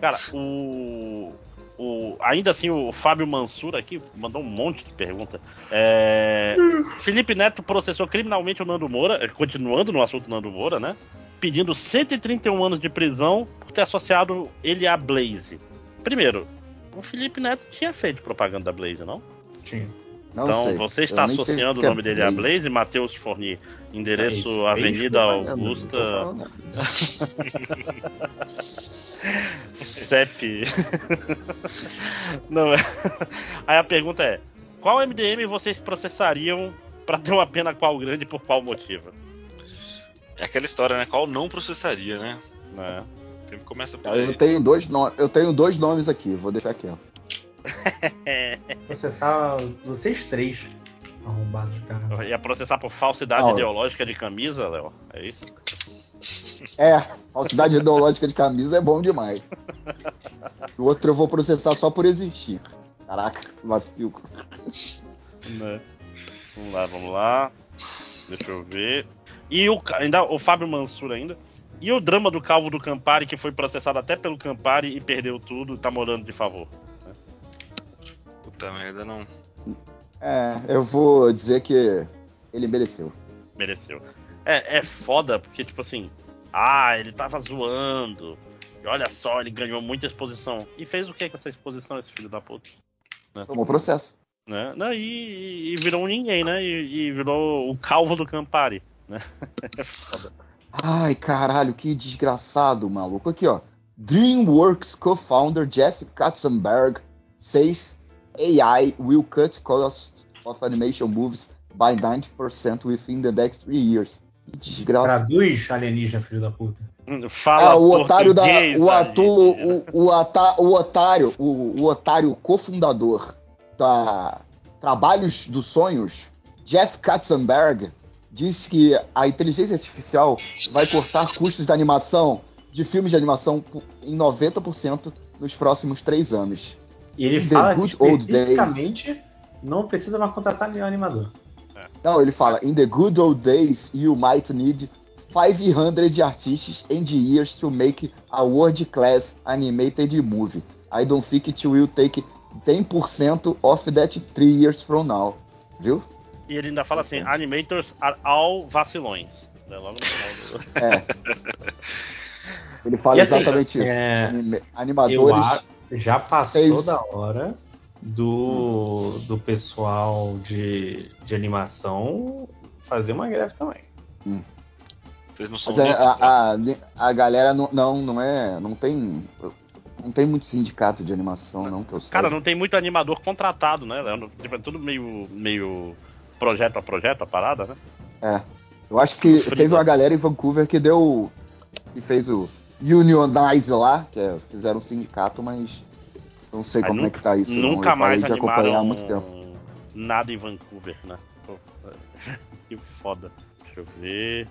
Cara, o, o. Ainda assim, o Fábio Mansur aqui mandou um monte de pergunta. É, Felipe Neto processou criminalmente o Nando Moura, eh, continuando no assunto Nando Moura, né? Pedindo 131 anos de prisão por ter associado ele à Blaze. Primeiro, o Felipe Neto tinha feito propaganda da Blaze, não? Tinha. Então, sei. você está associando o é nome dele a Blaze. Blaze, Matheus Forni, endereço É isso, Avenida Augusta, falando. CEP. Não, é. Aí a pergunta é: qual MDM vocês processariam pra ter uma pena qual grande e por qual motivo? É aquela história, né? Qual não processaria, né? Né? Sempre começa por Eu aí. tenho dois, no... eu tenho dois nomes aqui, vou deixar quieto. Processar vocês três. Arrombados, cara. Ia processar por falsidade Não. ideológica de camisa, Léo? É isso? É, falsidade ideológica de camisa é bom demais. O outro eu vou processar só por existir. Caraca, vacilo. Né? Vamos lá, vamos lá. Deixa eu ver. E o, ainda, o Fábio Mansur ainda. E o drama do Calvo do Campari, que foi processado até pelo Campari e perdeu tudo, tá morando de favor. Puta merda, não. É, eu vou dizer que ele mereceu. Mereceu. É, é foda, porque, tipo assim, ah, ele tava zoando. E olha só, ele ganhou muita exposição. E fez o que com essa exposição, esse filho da puta? Tomou processo. Né? Não, e, e virou um ninguém, né? E, e virou o calvo do Campari, né? É foda. Ai, caralho, que desgraçado, maluco. Aqui, ó. DreamWorks co-founder Jeff Katzenberg says AI will cut costs of animation movies by 90% within the next three years. Que desgraça. Traduz alienígena, filho da puta. Fala Ah, o otário da. O ator. alienígena. O, o, ata- o otário. O, o otário cofundador da Trabalhos dos Sonhos, Jeff Katzenberg, disse que a inteligência artificial vai cortar custos da animação, de filmes de animação, por- em 90% nos próximos três anos. E ele The fala que good old days. especificamente não precisa mais contratar nenhum animador. Não, ele fala: In the good old days, you might need 500 artists and years to make a world-class animated movie. I don't think it will take 10% of that three years from now. Viu? E ele ainda fala assim: animators are all vacilões. Né? Logo no final do. É. Ele fala assim, exatamente isso. é, Anime- Eu Animadores. a- já passou seis- da hora do, do pessoal de, de animação fazer uma greve também. Vocês não são Mas é, unidos, né? a, a, a galera não, não, não é. Não tem. Não tem muito sindicato de animação, não, que eu sei. Cara, não tem muito animador contratado, né? Leandro? Tipo, é tudo meio, meio projeto a projeto, a parada, né? É. Eu acho que teve uma galera em Vancouver que deu. que fez o Unionize lá, que é, fizeram um sindicato, mas não sei Aí como nunca- é que tá isso. não. Nunca parei mais de acompanhar há muito tempo. nada em Vancouver, né? Que foda. Deixa eu ver.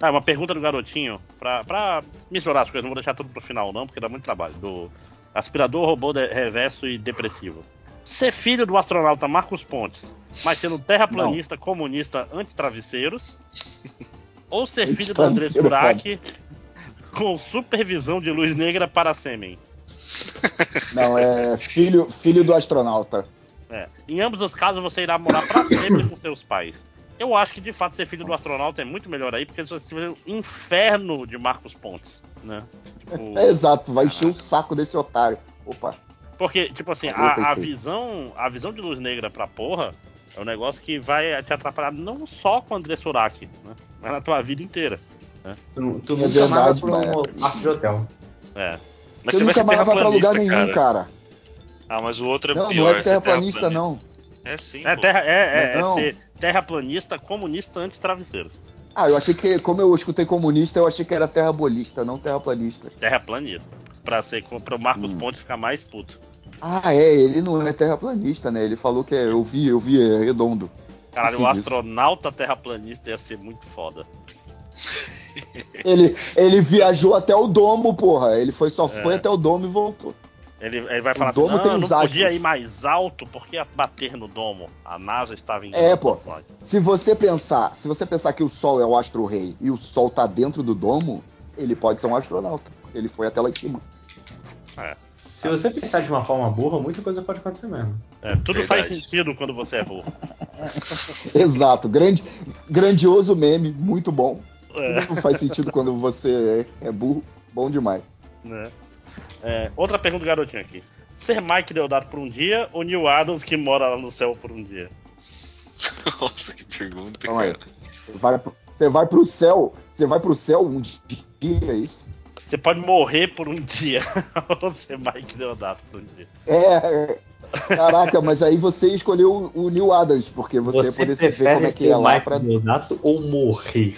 Ah, uma pergunta do garotinho, pra, pra misturar as coisas, não vou deixar tudo pro final não, porque dá muito trabalho. Do aspirador, robô de- reverso e depressivo. Ser filho do astronauta Marcos Pontes, mas sendo terraplanista, comunista, anti-travesseiros, ou ser filho do André Anti-travesseiro, Surak com supervisão de luz negra para sêmen. Não, é filho, filho do astronauta. É. Em ambos os casos, você irá morar pra sempre com seus pais. Eu acho que de fato ser filho do astronauta é muito melhor aí, porque você vê o inferno de Marcos Pontes, né? Tipo, É exato, vai encher o saco desse otário. Opa. porque, tipo assim, a, a visão, a visão de luz negra pra porra é um negócio que vai te atrapalhar não só com o André Surak, né? Mas na tua vida inteira. Tu, tu É nunca vai mas- pra um quarto de hotel. É. Mas Você você vai nunca ser mais vai pra lugar nenhum, cara. cara. Ah, mas o outro é Não, pior. não é ser terraplanista, não. É sim, É, terra, é, é, Não. é ser terraplanista, comunista, anti-travesseiros. Ah, eu achei que, como eu escutei comunista, eu achei que era terrabolista, não terraplanista. Terraplanista. Pra, ser, pra o Marcos Hum. Pontes ficar mais puto. Ah, é, ele não é terraplanista, né? Ele falou que é, eu vi, eu vi, é redondo. Caralho, o astronauta terraplanista ia ser muito foda. Ele, ele viajou até o domo, porra. Ele foi, só É. foi até o domo e voltou. Ele, ele vai O falar domo assim, tem não, não os podia astros." ir mais alto porque ia bater no domo. A NASA estava em É, pô. Se você pensar, se você pensar que o Sol é o astro rei e o Sol tá dentro do domo, ele pode ser um astronauta. Ele foi até lá em cima. Se você pensar de uma forma burra, muita coisa pode acontecer mesmo. É, tudo faz Verdade. sentido quando você é burro. Exato, grande, grandioso meme, muito bom. É, Tudo faz sentido quando você é, é burro, bom demais. né? É, outra pergunta do garotinho aqui. Ser Mike Deodato por um dia ou Neil Adams que mora lá no céu por um dia? Nossa, que pergunta, cara. Você vai, pro- você vai pro céu, você vai pro céu um dia, é isso? Você pode morrer por um dia ou ser Mike Deodato por um dia. É, é. Caraca, mas aí você escolheu o, o Neil Adams, porque você, Você, ia poder se ver prefere como é que ser é lá Mike pra. Deodato ou morrer?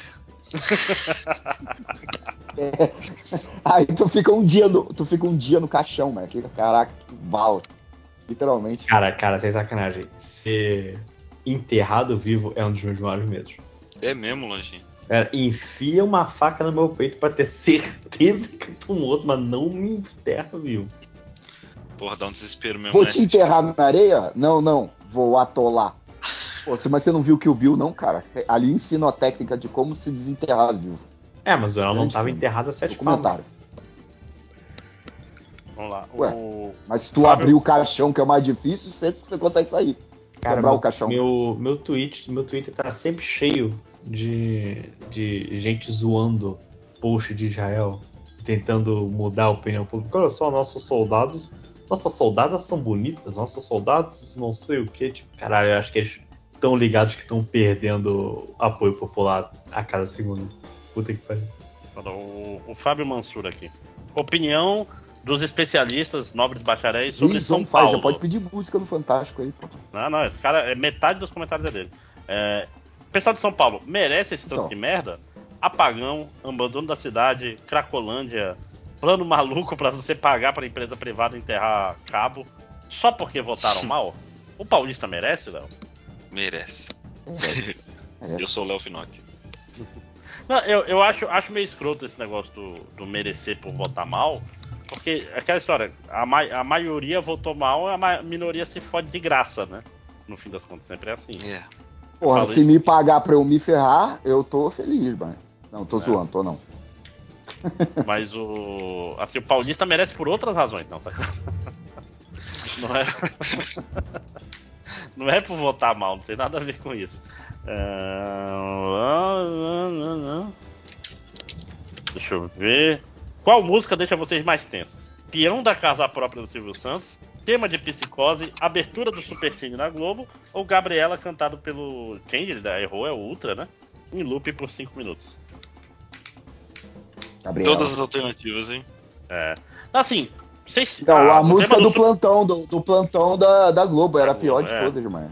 Aí tu fica um dia no, tu fica um dia no caixão, né? Que- Caraca, que bala. Literalmente. Cara, cara, sem sacanagem. Ser enterrado vivo é um dos meus maiores medos. É mesmo, Lojinha? Cara, enfia uma faca no meu peito pra ter certeza que eu tô morto, mas não me enterra vivo. Porra, dá um desespero mesmo, Vou né? te enterrar na areia? Não, não. Vou atolar. Pô, mas você não viu que o Bill, não, cara? Ali ensina a técnica de como se desenterrar, viu? É, mas ela não Grande tava filme. enterrada a sete. Documentário. Vamos lá. Ué. O... Mas se tu Fábio- abrir o caixão, que é o mais difícil, você, você consegue sair. Cara, Quebrar o meu- caixão. Meu, meu, tweet, meu Twitter tá sempre cheio de, de gente zoando post de Israel, tentando mudar a opinião pública. Olha só, nossos soldados. Nossas soldadas são bonitas, nossos soldados não sei o que. Tipo, caralho, eu acho que eles estão ligados que estão perdendo apoio popular a cada segundo. Puta que pariu. O, o Fábio Mansur aqui. Opinião dos especialistas, nobres bacharéis, sobre Ih, São não faz, Paulo. já pode pedir música no Fantástico aí, pô. Não, não, esse cara, é metade dos comentários é dele. É, pessoal de São Paulo, merece esse tanto Então. de merda? Apagão, abandono da cidade, Cracolândia, plano maluco pra você pagar pra empresa privada enterrar cabo, só porque votaram mal? O Paulista merece, Léo? Merece. É. Eu sou o Léo Finocchi. Não, eu, eu acho, acho meio escroto esse negócio do, do merecer por votar mal, porque aquela história, a, ma- a maioria votou mal, a ma- minoria se fode de graça, né? No fim das contas, sempre é assim. É. Porra, se isso. me pagar pra eu me ferrar, eu tô feliz, mano. Não, É. tô zoando, tô não. Mas o. Assim, o Paulista merece por outras razões, não, saca? Não é. Não é por votar mal, não tem nada a ver com isso. Ah, Deixa eu ver. Qual música deixa vocês mais tensos? Peão da Casa Própria do Silvio Santos, tema de psicose, abertura do Supercine na Globo ou Gabriela cantado pelo. Quem ele errou é o Ultra, né? Em loop por 5 minutos. Gabriel. Todas as alternativas, hein? É. Assim, vocês. Não, ah, a o música do Su- plantão, do, do plantão da, da Globo, era a pior de é. todas, mano.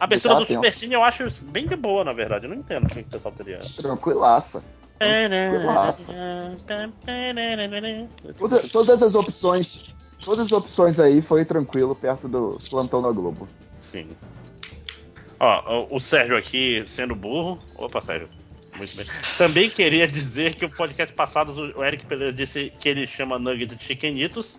A abertura do tenso. Supercine eu acho bem de boa, na verdade. Eu não entendo por que o pessoal teria. Tranquilaça. Tranquilaça. Toda- todas as opções, todas as opções aí foi tranquilo perto do plantão da Globo. Sim. Ó, o- o Sérgio aqui sendo burro. Opa, Sérgio. Muito bem. Também queria dizer que o podcast passado o Eric Pereira disse que ele chama nugget de chiquenitos.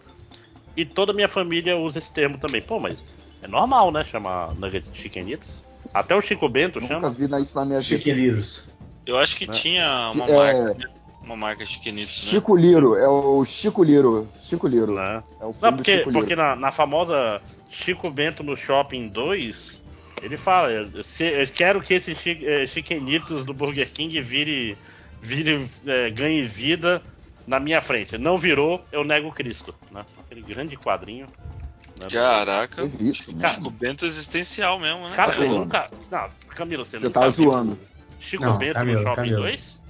E toda a minha família usa esse termo também. Pô, mas é normal, né? Chamar nugget de chiquenitos. Até o Chico Bento Nunca chama. vi na- isso na minha vida. Chiquiliros. Eu acho que Né? tinha uma É. marca. Uma marca chiquenitos, né? Chico Liro, é o Chico Liro. Chico Liro. Né? É o filme Não, do porque, porque na, na famosa Chico Bento no Shopping 2, ele fala: eu, se- eu quero que esses chi, eh, chiquenitos do Burger King vire, vire eh, ganhe vida na minha frente. Não virou, eu nego Cristo. Né? Aquele grande quadrinho. né, Caraca. Teve isso, né? Cara, Chico Bento existencial mesmo, né? Cara, tá eu zoando. nunca. Não, Camilo, você, Você nunca tá zoando. Chico Não, Bento Camilo, no Shopping Camilo. 2?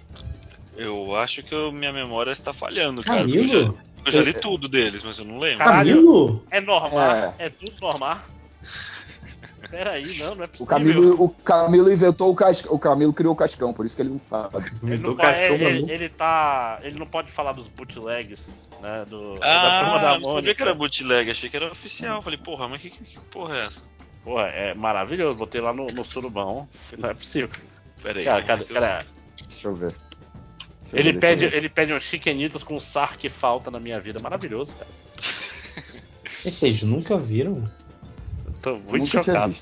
Eu acho que eu- minha memória está falhando, cara. Eu já, Camilo? eu já li tudo deles, mas eu não lembro. Caralho. Camilo? É normal, É. é, tudo normal. Peraí, não, não é possível. O Camilo, o Camilo inventou o cascão. O Camilo criou o cascão, por isso que ele não sabe. Ele não, pode, cascão ele, ele tá. Ele não pode falar dos bootlegs, né? Do, da Ah, turma da eu não sabia que era bootleg, achei que era oficial. Falei, porra, mas que, que, que porra é essa? Porra, é maravilhoso. Botei lá no, no surubão. Não é possível. Pera aí. Cara, cara, cara, Deixa eu ver. Deixa ele, ver, pede, ver. ele pede uns chiquenitos com sar que falta na minha vida. Maravilhoso, cara. Vocês nunca viram? Tô muito Nunca chocado.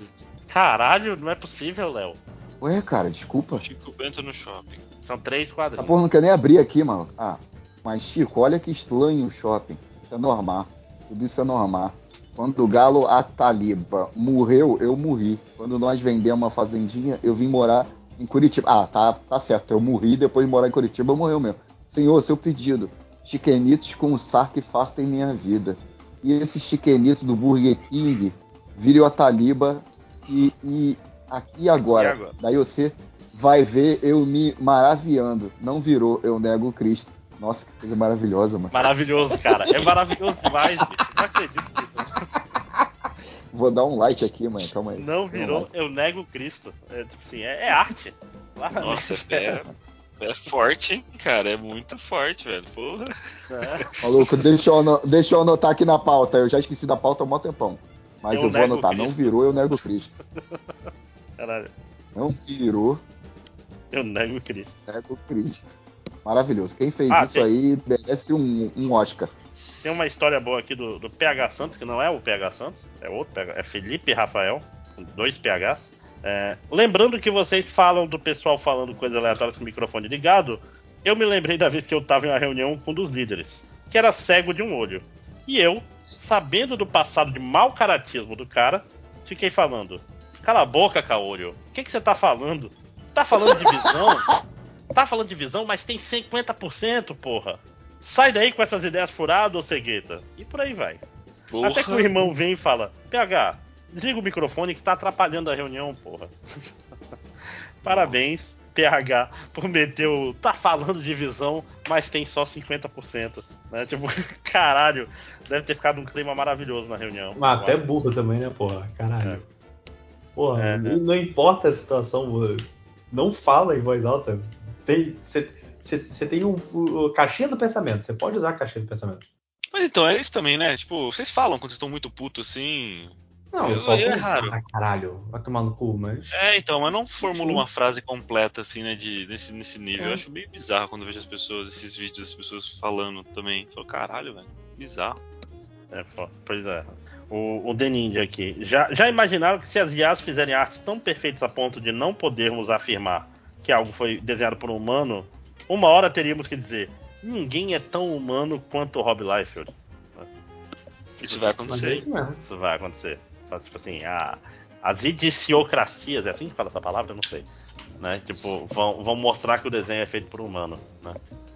Caralho, não é possível, Léo. Ué, cara, desculpa. Chico Bento no shopping. São três quadrinhos. porra não quer nem abrir aqui, mano. Ah, mas Chico, olha que estranho o shopping. Isso é normal. Tudo isso é normal. Quando o Galo Ataliba morreu, eu morri. Quando nós vendemos uma fazendinha, eu vim morar em Curitiba. Ah, tá, tá certo. Eu morri depois de morar em Curitiba, morreu mesmo. Senhor, seu pedido. Chiquenitos com o sar que farta em minha vida. E esse chiquenito do Burger King vire o Ataliba e, e aqui agora. E agora? Daí você vai ver eu me maravilhando. Não virou, eu nego o Cristo. Nossa, que coisa maravilhosa, mano. Maravilhoso, cara. É maravilhoso demais. Não acredito que Vou dar um like aqui, mano. Calma aí. não Dá um virou, like. eu nego Cristo. É tipo assim, é, é arte. Nossa, é, é forte, hein, cara? É muito forte, velho. Porra. É. Maluco, deixa eu, deixa eu anotar aqui na pauta. Eu já esqueci da pauta há um tempão. Mas Eu eu, vou anotar. Cristo. Não virou, eu nego Cristo. Caralho, Não virou, eu nego Cristo. nego Cristo. Maravilhoso. Quem fez Ah, isso tem- aí merece um, um Oscar. Tem uma história boa aqui do, do PH Santos, que não é o PH Santos, é outro PH, é Felipe Rafael, com dois PHs. É, lembrando que vocês falam do pessoal falando coisas aleatórias com o microfone ligado, eu me lembrei da vez que eu tava em uma reunião com um dos líderes, que era cego de um olho. E eu, sabendo do passado de mau caratismo do cara, fiquei falando: Cala a boca, Caolho. O que, que você tá falando? Tá falando de visão? tá falando de visão, mas tem 50%, porra. Sai daí com essas ideias furadas, ô cegueta. E por aí vai. Porra. Até que o irmão vem e fala: PH, desliga o microfone que tá atrapalhando a reunião, porra. Parabéns, PH, por meter o. Tá falando de visão, mas tem só 50%. Né? Tipo, caralho, deve ter ficado um clima maravilhoso na reunião. Mas até burro também, né, porra? Caralho. Porra, É, não, não importa a situação, não fala em voz alta. Tem, você tem o, o- a caixinha do pensamento, você pode usar a caixinha do pensamento. Mas então, é isso também, né? Tipo, vocês falam quando vocês estão muito putos assim. Não, Eu- só é com- raro. Ah, caralho, vai tomar no cu, mas. É, então, mas não formula uma frase completa assim, né? De, nesse, nesse nível. É. Eu acho meio bizarro quando eu vejo as pessoas, esses vídeos das pessoas falando também. Eu falo, caralho, velho, bizarro. É, pois é. O, o The Ninja aqui. Já, já imaginaram que se as IAs fizerem artes tão perfeitas a ponto de não podermos afirmar que algo foi desenhado por um humano, uma hora teríamos que dizer: ninguém é tão humano quanto o Rob Liefeld. Isso vai é acontecer. mesmo. Isso vai acontecer. Tipo assim, a, as idiciocracias, é assim que fala essa palavra? Eu não sei. Né? Tipo, vão, vão mostrar que o desenho é feito por um humano. Né?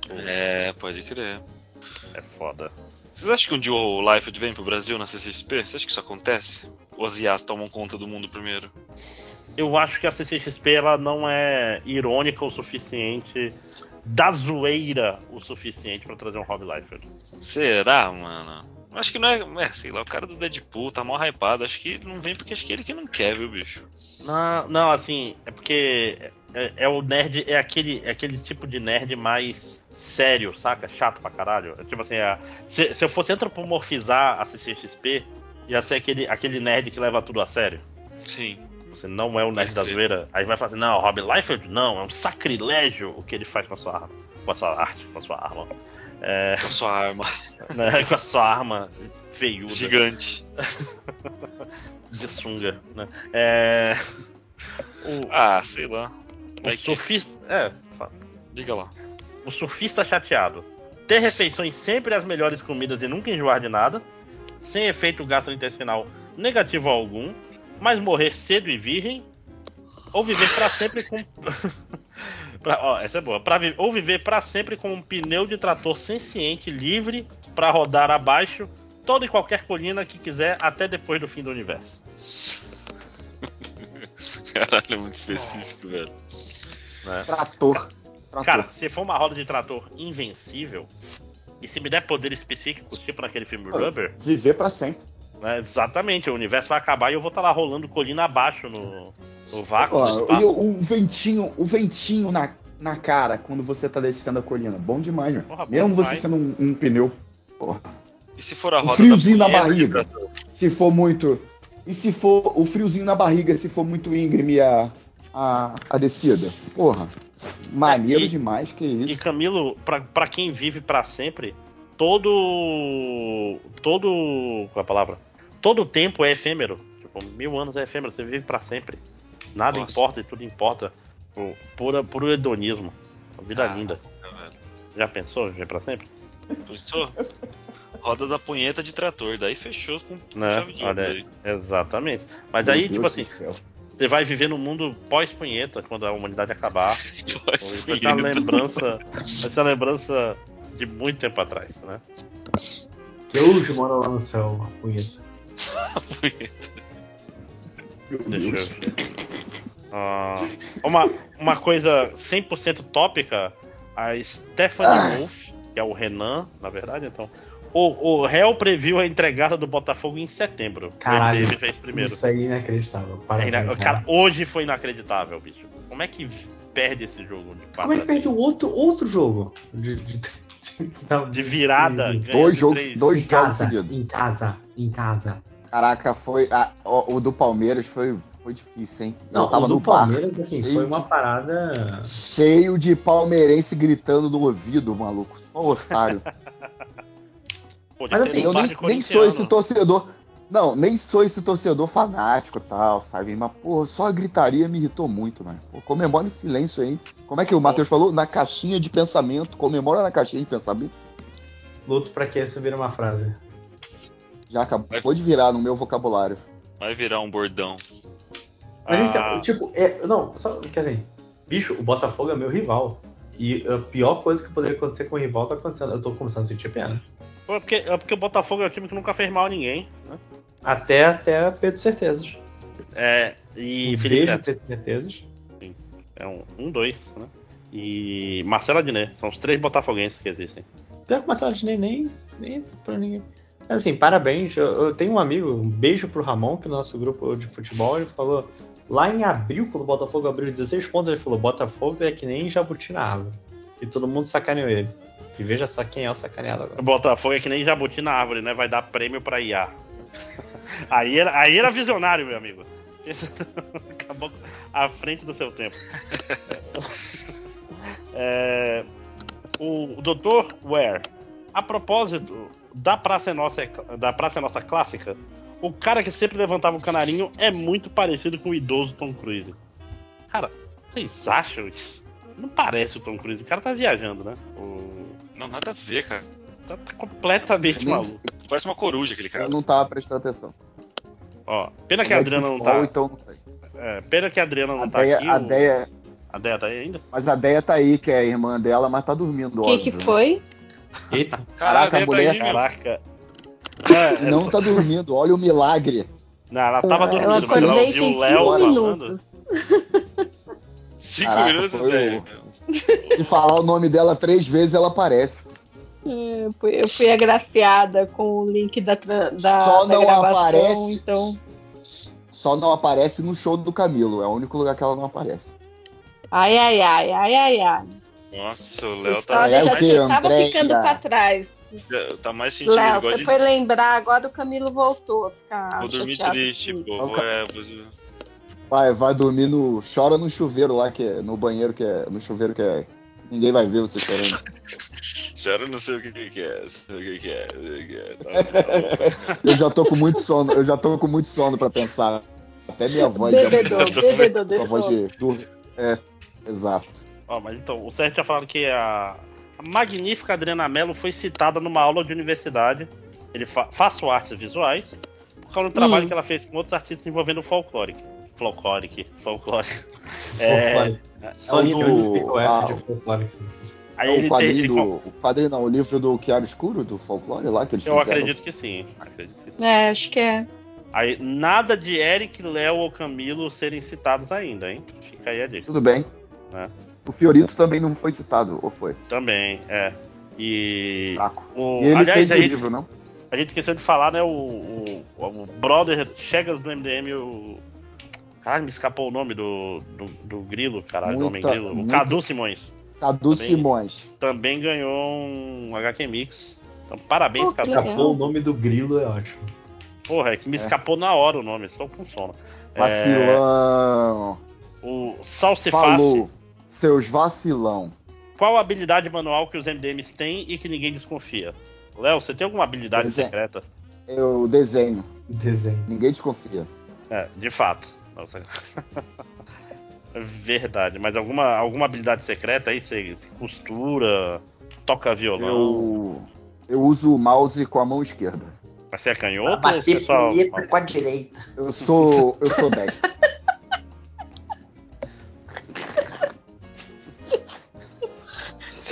É, pode crer. É foda. Vocês acham que um dia o Liefeld vem pro Brasil na CCXP? Você acha que isso acontece? Ou as IAs tomam conta do mundo primeiro? Eu acho que a CCXP ela não é irônica o suficiente, da zoeira o suficiente pra trazer um Rob Liefeld. Será, mano? Acho que não é. É, sei lá, o cara do Deadpool tá mó hypado. Acho que ele não vem porque acho que ele que não quer, viu, bicho? Não, não, assim, é porque é, é o nerd, é aquele, é aquele tipo de nerd mais sério, saca? Chato pra caralho. É tipo assim, é- se, se eu fosse antropomorfizar a CCXP, ia ser aquele, aquele nerd que leva tudo a sério. Sim. Você não é o nerd da zoeira. Aí vai falar assim, não, Rob Liefeld não, é um sacrilégio o que ele faz com a sua arma. Com a sua arte, com a sua arma. É, Com a sua arma né, com a sua arma feiuda. gigante. De sunga, né? É... O, Ah, sei lá. o Vai que. surfista... É. Diga lá. o surfista chateado. Ter refeições sempre as melhores comidas e nunca enjoar de nada. Sem efeito gastrointestinal negativo algum. Mas morrer cedo e virgem. Ou viver pra sempre com. pra- ó, essa é boa. Pra vi- Ou viver pra sempre com um pneu de trator senciente livre pra rodar abaixo toda e qualquer colina que quiser até depois do fim do universo. Caralho, é muito específico, velho. né? Trator. Trator. Cara, se for uma roda de trator invencível, e se me der poderes psíquicos, tipo naquele filme Rubber, Viver pra sempre. né, exatamente, o universo vai acabar e eu vou estar lá rolando colina abaixo no, no vácuo. Ó, e o, o ventinho, o ventinho na, na cara quando você tá descendo a colina. Bom demais, meu. Porra, bom Mesmo você demais. sendo um, um pneu. Porra. E se for a O roda friozinho da na barriga. Se for muito. E se for o friozinho na barriga, se for muito íngreme a, a, a descida? Porra. Maneiro É, e- demais, que E isso. Camilo, pra, pra quem vive pra sempre, todo. Todo. Qual é a palavra? Todo tempo é efêmero. Tipo, mil anos é efêmero, você vive pra sempre. Nada Nossa. importa e tudo importa. Pô, Pura, puro hedonismo. Uma vida Ah. linda. É, velho. Já pensou viver pra sempre? Pensou? Roda da punheta de trator. Daí fechou com Né? chave de. Olha, aí. exatamente. Mas Meu aí, Deus tipo assim, você vai viver no mundo pós-punheta, quando a humanidade acabar. Vai ser uma lembrança. Vai ser uma lembrança de muito tempo atrás, né? Deus mora lá no céu, a punheta. Meu Deixa eu Deus. ver. Ah, uma, uma coisa 100% tópica, a Stephanie Wolf, que é o Renan, na verdade, então. O, o réu previu a entregada do Botafogo em setembro. Caralho. O MDM fez primeiro. Isso aí é inacreditável. É Parabéns, ina- cara. cara, hoje foi inacreditável, bicho. Como é que perde esse jogo de Como é que 4 perde o outro, outro jogo? De, de, de- não, de virada? Dois de jogos, três. dois em jogos casa, seguidos. em casa, em casa. Caraca, foi. a- o, o do Palmeiras foi, foi difícil, hein? Eu Não, tava no bar, Palmeiras, assim, cheio foi uma parada. cheio de palmeirense gritando no ouvido, maluco. Só otário. Pô, Mas assim, um eu nem, nem sou esse corintiano. torcedor. Não, nem sou esse torcedor fanático e tal, sabe? Mas, pô, só a gritaria me irritou muito, mano. Pô, comemora em silêncio aí. Como é que o Matheus falou? Na caixinha de pensamento. Comemora na caixinha de pensamento. Luto pra que isso vira uma frase. Já acabou de virar no meu vocabulário. Vai virar um bordão. Mas Ah. então, tipo, é, não, só, quer dizer, bicho, o Botafogo é meu rival. E a pior coisa que poderia acontecer com o rival tá acontecendo. Eu tô começando a sentir pena. É porque, é porque o Botafogo é um time que nunca fez mal a ninguém. Né? Até, até Pedro Certezas. É, e Um Felipe beijo. Pedro Certezas. É um, um, dois, né? E Marcelo Adnet. São os três botafoguenses que existem. Pior que o Marcelo Disney nem, nem pra ninguém. Assim, parabéns. Eu, eu tenho um amigo, um beijo pro Ramon, que é o nosso grupo de futebol, ele falou. Lá em abril, quando o Botafogo abriu 16 pontos, ele falou: Botafogo é que nem jabuti na árvore. E todo mundo sacaneou ele. E veja só quem é o sacaneado agora. Botafogo é que nem jabuti na árvore, né? Vai dar prêmio pra IA. Aí era, aí era visionário, meu amigo. Acabou à frente do seu tempo. É, o, Dr. Ware, a propósito da Praça Nossa, da Praça Nossa clássica, o cara que sempre levantava o canarinho é muito parecido com o idoso Tom Cruise. Cara, vocês acham isso? Não parece o Tom Cruise. O cara tá viajando, né? O... Não, nada a ver, cara. Tá, tá completamente Nem- maluco. Parece uma coruja aquele cara. Eu não tava prestando atenção. Ó, pena que a Adriana não tá. Então não sei. É, pena que a Adriana não A tá Deia, aqui. a o- Deia, A Deia tá aí ainda? mas a Deia tá aí, que é a irmã dela, mas tá dormindo, O que, que foi? Eita, Caraca, a Deia mulher- aí, meu. Caraca. É, Não tá dormindo, olha o milagre. Não, ela tava Eu dormindo, mas ela ouviu tem o Léo cinco falando. minutos. Cinco Caraca, minutos, velho. Se falar o nome dela três vezes, ela aparece. É, fui- Eu fui agraciada com o link da, da, Só da não gravação, aparece. então. Só não aparece no show do Camilo. É o único lugar que ela não aparece. Ai, ai, ai, ai, ai, ai. Nossa, o Léo tá, é o já já tava ficando pra trás. Tá mais sentindo Léo, você de. foi lembrar, agora o Camilo voltou a ficar Vou dormir triste, pô. Vou, é, vou... Vai, vai dormir no. Chora no chuveiro lá, que é. No banheiro que é. No chuveiro que é. Ninguém vai ver você chorando. Chora, não sei o que, que é. Não sei o que, que é. Que é. Tá, tá, Eu já tô com muito sono. Eu já tô com muito sono pra pensar. Até minha voz já Bebedor, mudou. bebedor de voz de. É, exato. Ó, mas então, o Sérgio tinha falado que a, a magnífica Adriana Mello foi citada numa aula de universidade. Ele fa faço artes visuais, por causa do trabalho Hum. que ela fez com outros artistas envolvendo o folclore. Folclore, folclore. É. Só é o ali do- o ah, aí É ele o quadrinho tem, do. O quadrinho não, o livro do Chiaro Escuro, do folclore lá que eles Eu fizeram. acredito que sim. Acredito que sim. É, acho que é. Aí, nada de Eric, Léo ou Camilo serem citados ainda, hein? Fica aí a dica. Tudo bem. É. O Fiorito também não foi citado, ou foi? Também, é. E. Fraco. O, E ele aliás, fez a o gente, livro, não? a gente esqueceu de falar, né? O, o, o brother Chegas do MDM, o. Caralho, me escapou o nome do, do, do Grilo, caralho, do Homem Muita- Grilo. O muito- Cadu Simões. Cadu Também. Simões. Também ganhou um HQ Mix. Então, parabéns, Pô, que Cadu. Escapou o nome do grilo, é ótimo. Porra, é que me É. escapou na hora o nome, estou com sono. É, Vacilão. o Salsiface. Falou. Seus vacilão. Qual a habilidade manual que os MDMs têm e que ninguém desconfia? Léo, você tem alguma habilidade é. secreta? Eu desenho. Desenho. Ninguém desconfia. É, de fato. Nossa. Verdade, mas alguma, alguma habilidade secreta aí? Você você costura, toca violão? Eu, eu uso o mouse com a mão esquerda. Mas você é canhoto ou você bater só. com a direita. Eu sou. Eu sou destro.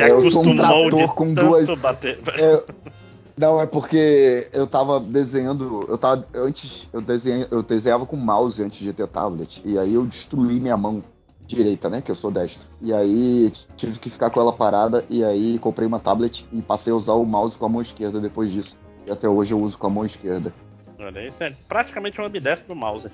Você É, eu sou um trator com duas- bater. É, não, é porque eu tava desenhando. Eu tava. Antes, eu, desenhei, eu desenhava com mouse antes de ter tablet. E aí eu destruí minha mão direita, né? Que eu sou destro. E aí tive que ficar com ela parada. E aí comprei uma tablet e passei a usar o mouse com a mão esquerda depois disso. E até hoje eu uso com a mão esquerda. Olha, isso é praticamente um ambidestro do mouse.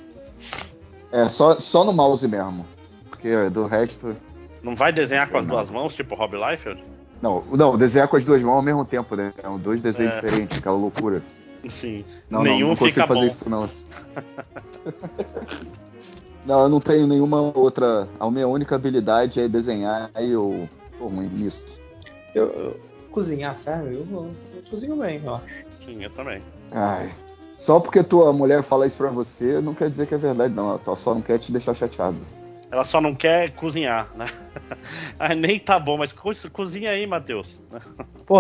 É, só, só no mouse mesmo. Porque do resto. Não vai desenhar com as Não. duas mãos, tipo Rob Liefeld? Não, não, desenhar com as duas mãos ao mesmo tempo, né? São dois desenhos É. diferentes, aquela loucura. Sim. Não, Nenhum não, não consigo fica fazer bom. isso, não. não, eu não tenho nenhuma outra. A minha única habilidade é desenhar e eu tô ruim nisso. Eu, eu- cozinhar, sério? Eu, vou- eu cozinho bem, eu acho. Sim, eu também. Ai. Só porque tua mulher fala isso pra você, não quer dizer que é verdade, não. Ela só não quer te deixar chateado. Ela só não quer cozinhar, né? ah, nem tá bom, mas co cozinha aí, Matheus. Pô,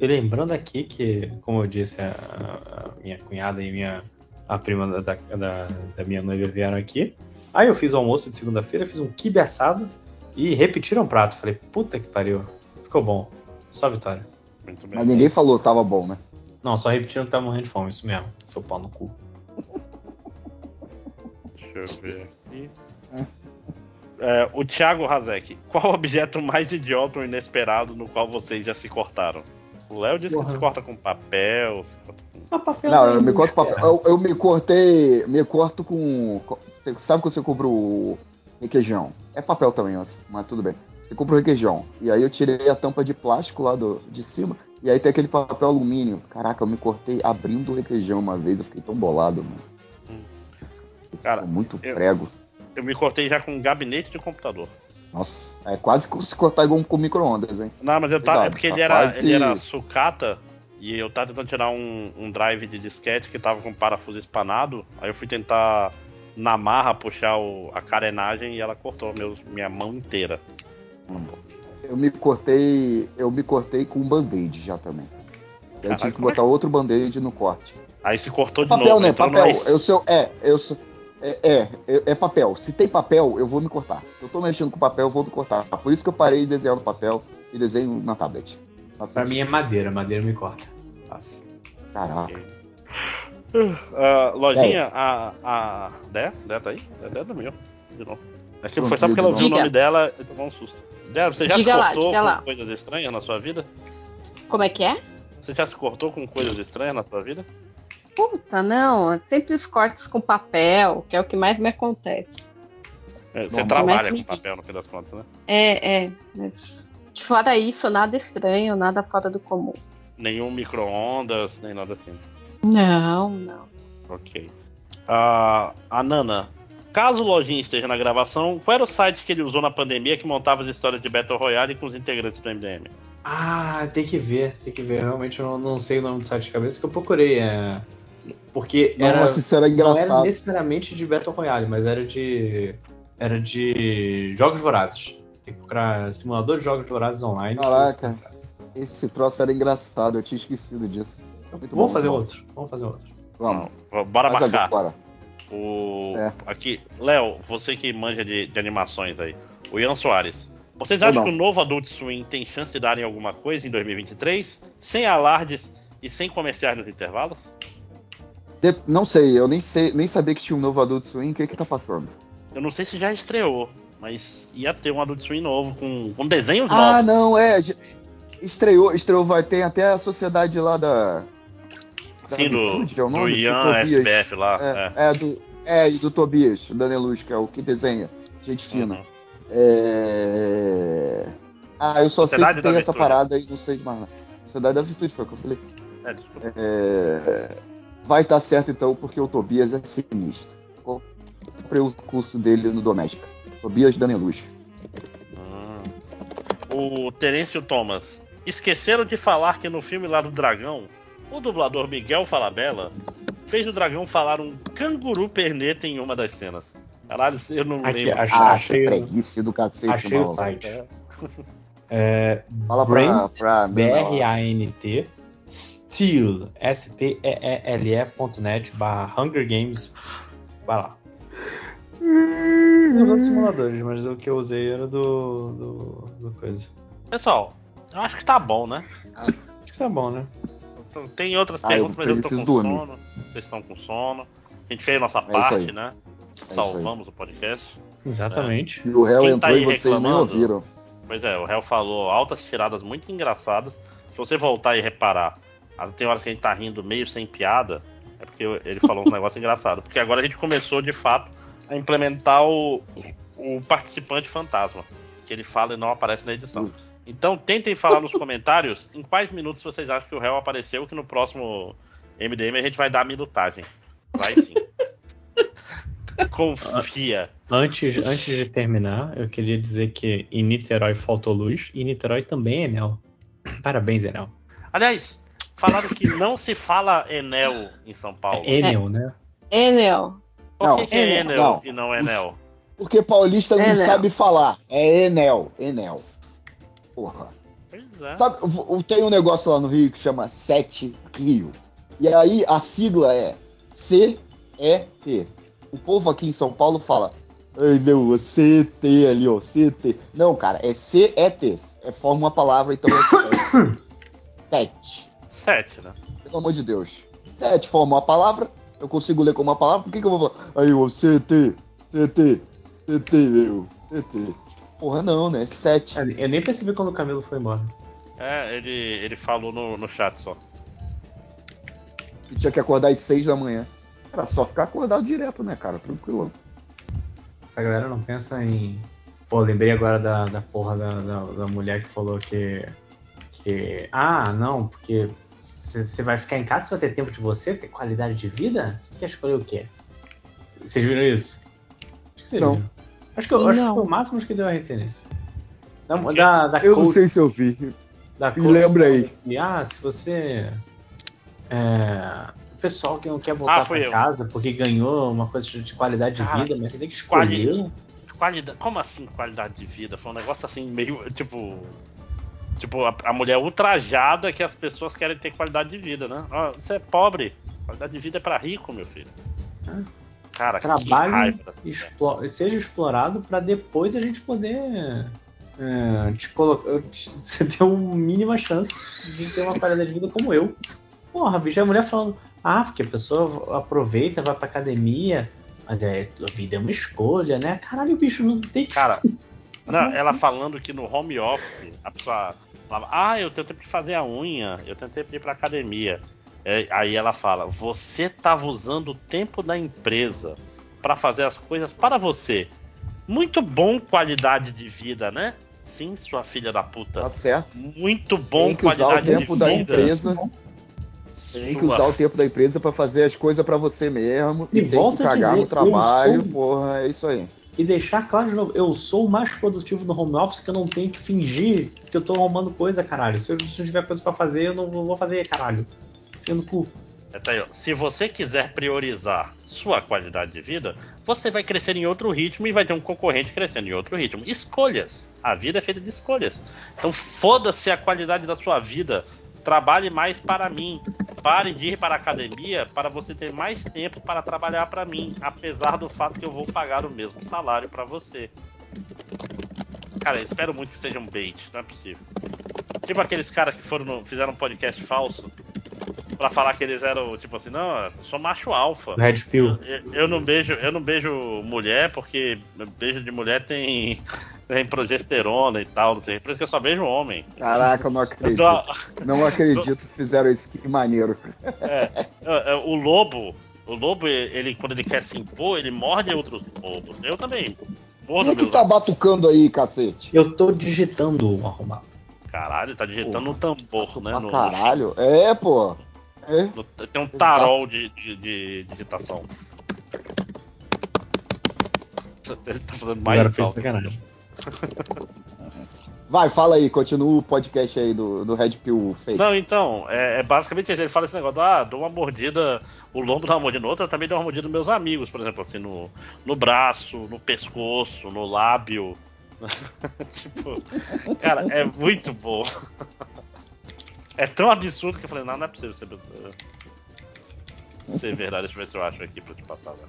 lembrando aqui que, como eu disse, a, a minha cunhada e minha a prima da, da, da- minha noiva vieram aqui. Aí eu fiz o almoço de segunda-feira, fiz um quibe assado e repetiram o prato. Falei, puta que pariu. Ficou bom. Só vitória. Muito bem. Mas ninguém falou que tava bom, né? Não, só repetiram que tava morrendo de fome, isso mesmo. Seu pau no cu. Deixa eu ver aqui. É, o Thiago Razek, qual o objeto mais idiota ou inesperado no qual vocês já se cortaram? O Léo disse que se corta com papel. se corta com- Ah, papel Não, não eu me corto papel. ferro. Eu, eu me cortei. Me corto com. co- Você sabe quando você compra o requeijão? É papel também, mas tudo bem. Você compra o requeijão. E aí eu tirei a tampa de plástico lá do, de cima. E aí tem aquele papel alumínio. Caraca, eu me cortei abrindo o requeijão uma vez. Eu fiquei tão bolado, mano. Cara, muito eu- prego. Eu me cortei já com um gabinete de computador. Nossa, é quase se cortar igual com micro-ondas, hein? Não, mas eu Cuidado, é porque tá ele, era, quase- ele era sucata e eu tava tentando tirar um, um drive de disquete que tava com parafuso espanado. Aí eu fui tentar na marra puxar o- a carenagem e ela cortou meus, minha mão inteira. Eu me cortei. Eu me cortei com um band-aid já também. Eu Caraca, tive que como é botar outro band-aid no corte. Aí se cortou de papel, novo. né? entrou Papel. numa- Eu sou. É, eu sou. É, é, é, é papel. Se tem papel, eu vou me cortar. Se eu tô mexendo com papel, eu vou me cortar. Por isso que eu parei de desenhar no papel e desenho na tablet. Pra sentido. mim é madeira, madeira me corta. Fácil. Caraca. Ah, lojinha, É. a. a. Dé? Dé tá aí? Dé, Dé dormiu. De novo. É que foi só porque ela viu o nome dela e tomou um susto. Dé, você já Diga se lá, cortou diga com lá. coisas estranhas na sua vida? Como é que é? Você já se cortou com coisas estranhas na sua vida? Puta, não. Sempre os cortes com papel, que é o que mais me acontece. É, Você Normal. trabalha com papel no fim das contas, né? É, é. Mas, Fora isso, nada estranho, nada fora do comum. Nenhum micro-ondas, nem nada assim. Não, não. Ok. Ah, a Nana, caso o Lojinha esteja na gravação, qual era o site que ele usou na pandemia que montava as histórias de Battle Royale com os integrantes do MDM? Ah, tem que ver, tem que ver. Realmente eu não, não sei o nome do site de cabeça que eu procurei. É... Porque era, Nossa, isso era não era engraçado. necessariamente de Battle Royale, mas era de. Era de jogos vorazes. Tem que procurar simulador de jogos vorazes online. Caraca. Esse troço era engraçado, eu tinha esquecido disso. Muito Vamos bom, fazer bom. outro. Vamos fazer outro. Vamos. Bora Faz marcar. agora. O... É. Aqui, Léo, você que manja de, de animações aí. O Ian Soares. Vocês Eu acham que o novo Adult Swim tem chance de darem alguma coisa em 2023? Sem alardes e sem comerciais nos intervalos? De- Não sei, eu nem sei, nem sabia que tinha um novo Adult Swim. O que que tá passando? Eu não sei se já estreou, mas ia ter um Adult Swim novo com, com desenhos Ah, novos. não, é. Estreou, estreou, vai ter até a sociedade lá da. da Sim, do, é o do nome? Ian Tobias. SBF lá. É, é. é, do, é, e do Tobias, o Daneluz, que é o que desenha. Gente fina. Uhum. É... Ah, eu só Sociedade sei que tem essa parada e não sei de mais nada. Sociedade da Virtude foi o que eu falei. É, desculpa. É, Vai estar certo então, porque o Tobias é sinistro. Comprei o curso dele no Doméstica. Tobias Daneluz. Hum. O Terêncio Thomas. Esqueceram de falar que no filme lá do Dragão, o dublador Miguel Falabella fez o dragão falar um canguru perneta em uma das cenas. Caralho, eu não Aqui, lembro. acho- Ah, achei, preguiça do cacete, achei o site. É, Fala pra, Brent, pra lá. B-R-A-N-T, Steel, S-T-E-E-L-E.net barra Hunger Games. Vai lá. Os outros simuladores, mas o que eu usei era do. do, do coisa. Pessoal, eu acho que tá bom, né? Acho que tá bom, né? Então, Tem outras Ah, perguntas, eu mas eu tô com dormir. sono. Vocês estão com sono. A gente fez a nossa isso parte, né? É Salvamos o podcast. Exatamente. E o réu Quem tá entrou aí e vocês nem reclamando? ouviram. Pois é, o réu falou altas tiradas muito engraçadas. Se você voltar e reparar, tem horas que a gente tá rindo meio sem piada, é porque ele falou um negócio engraçado. Porque agora a gente começou de fato a implementar o, o participante fantasma. Que ele fala e não aparece na edição. Então tentem falar nos comentários em quais minutos vocês acham que o réu apareceu, que no próximo MDM a gente vai dar a minutagem. Vai sim. Confia. Antes, antes de terminar, eu queria dizer que em Niterói faltou luz e Niterói também é Enel. Parabéns, Enel. Aliás, falaram que não se fala Enel em São Paulo. É Enel, né? Enel. Por Não, que, que é Enel. Enel Não. e não Enel? Porque paulista não Enel. sabe falar. É Enel, Enel. Porra. Pois é. Sabe, tem um negócio lá no Rio que chama Sete Rio. E aí a sigla é C-E-T. O povo aqui em São Paulo fala. Ai, não, C-T ali, ó, C-T. Não, cara, é C-E-T. É, forma uma palavra, então é sete. Sete, né? Pelo amor de Deus. Sete forma uma palavra, eu consigo ler como uma palavra, por que, que eu vou falar? Aí, ó, C-T, C-T, C-T, meu, C-T. Porra, não, né? Sete. Eu nem percebi quando o Camilo foi embora. É, ele, ele falou no, no chat só. que tinha que acordar às seis da manhã. Era só ficar acordado direto, né, cara? Tranquilo. Essa galera não pensa em. Pô, lembrei agora da, da porra da, da, da mulher que falou que. que. Ah, não, porque você vai ficar em casa, você vai ter tempo de você, ter qualidade de vida? Você quer escolher o quê? Vocês viram isso? Acho que vocês Não. viram. Acho que, eu- acho que Não. foi o máximo que deu a RT nisso. Da, da, da Eu não coach- sei se eu vi. da Me coach lembra aí. E, ah, se você. É, o pessoal que não quer voltar Ah, pra eu. casa porque ganhou uma coisa de qualidade de Cara, vida, mas você tem que quali- escolher. Qualidade, como assim qualidade de vida? Foi um negócio assim meio tipo tipo a, a mulher ultrajada que as pessoas querem ter qualidade de vida, né? Ó, você é pobre, qualidade de vida é pra rico, meu filho. Ah. Cara, mulher. explo- seja explorado para depois a gente poder é, te colocar, você ter uma mínima chance de ter uma qualidade de vida como eu. Porra, bicho, a mulher falando, ah, porque a pessoa aproveita, vai pra academia, mas é, a vida é uma escolha, né? Caralho, bicho, não tem que. Cara, não, ela falando que no home office a pessoa falava, ah, eu tenho tempo de fazer a unha, eu tenho tempo de ir pra academia. É, aí ela fala, você tava usando o tempo da empresa pra fazer as coisas para você. Muito bom qualidade de vida, né? Sim, sua filha da puta. Tá certo. Muito bom Tem que usar o qualidade tempo de da vida. empresa. Tem que usar o tempo da empresa pra fazer as coisas pra você mesmo. E E, tem que volto a cagar dizer, no trabalho. sou- Porra, é isso aí. E deixar claro de novo, eu sou o mais produtivo no home office que eu não tenho que fingir que eu tô arrumando coisa, caralho. Se eu eu tiver coisa pra fazer, eu não vou fazer, caralho. Enfia no cu. É, tá aí. Se você quiser priorizar sua qualidade de vida, você vai crescer em outro ritmo e vai ter um concorrente crescendo em outro ritmo. Escolhas. A vida é feita de escolhas. Então foda-se a qualidade da sua vida. Trabalhe mais para mim. Pare de ir para a academia para você ter mais tempo para trabalhar para mim, apesar do fato que eu vou pagar o mesmo salário para você. Cara, eu espero muito que seja um bait, não é possível. Tipo aqueles caras que foram no- fizeram um podcast falso Pra falar que eles eram, tipo assim, não, eu sou macho alfa. Red Pill. Eu, eu não beijo, eu não beijo mulher porque beijo de mulher tem, tem progesterona e tal, não sei. Por isso que eu só beijo homem. Caraca, eu não acredito. Então, Não acredito que fizeram isso. Que maneiro. é, é, o lobo, o lobo, ele quando ele quer se impor, ele morde outros lobos. Eu também. Mordo Quem é que tá batucando aí, cacete? Eu tô digitando o arrumado. Caralho, tá digitando no tambor, né? Pra No, caralho. É, pô. É. no- tem um tarol de, de, de digitação. Ele tá fazendo mais Agora fez alto. sacanagem. Vai, fala aí, continua o podcast aí do, do Red Pill fake. Não, então, é, é basicamente isso. Ele fala esse negócio, ah, dou uma mordida, o lombo dá uma mordida no outro, eu também dou uma mordida nos meus amigos, por exemplo, assim, no, no braço, no pescoço, no lábio. tipo, cara, é muito bom. é tão absurdo que eu falei, não, não é possível ser, ser verdade. Deixa eu ver se eu acho aqui pra te passar. Né?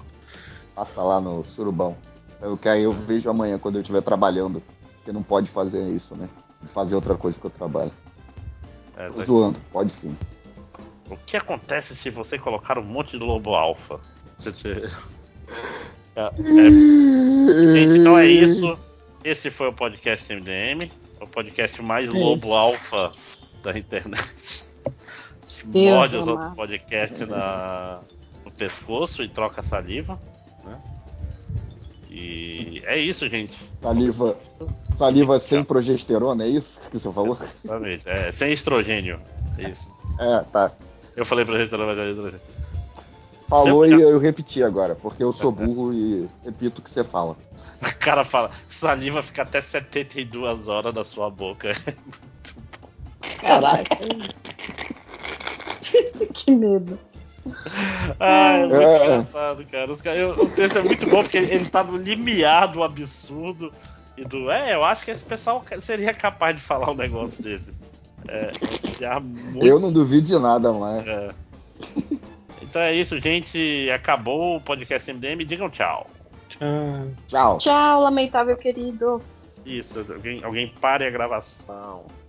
Passa lá no surubão. Eu que aí eu vejo amanhã quando eu estiver trabalhando. Porque não pode fazer isso, né? Fazer outra coisa que eu trabalho. É, Tô tá- zoando, pode sim. O que acontece se você colocar um monte de lobo alfa? Você te- É, é- Gente, então é isso. Esse foi o podcast MDM, o podcast mais É lobo isso. alfa da internet. Morde os outros podcasts na, no pescoço e troca saliva, né? E é isso, gente. Saliva, saliva sem progesterona, é isso que você falou? Exatamente. É, sem estrogênio. É isso. É, tá. Eu falei pra gente, mas é estrogênio. Falou e Sempre- eu repeti agora, porque eu sou burro e repito o que você fala. O cara fala, saliva fica até 72 horas na sua boca. Caraca. que medo. Ah, é muito É. engraçado, cara. Eu- O texto é muito bom porque ele tá no limiar do absurdo e do. É, eu acho que esse pessoal seria capaz de falar um negócio desse. É, é muito. Eu não duvido de nada mais. é. Então é isso, gente. Acabou o podcast MDM. Digam tchau. Tchau. Tchau, lamentável querido. Isso, alguém, alguém pare a gravação.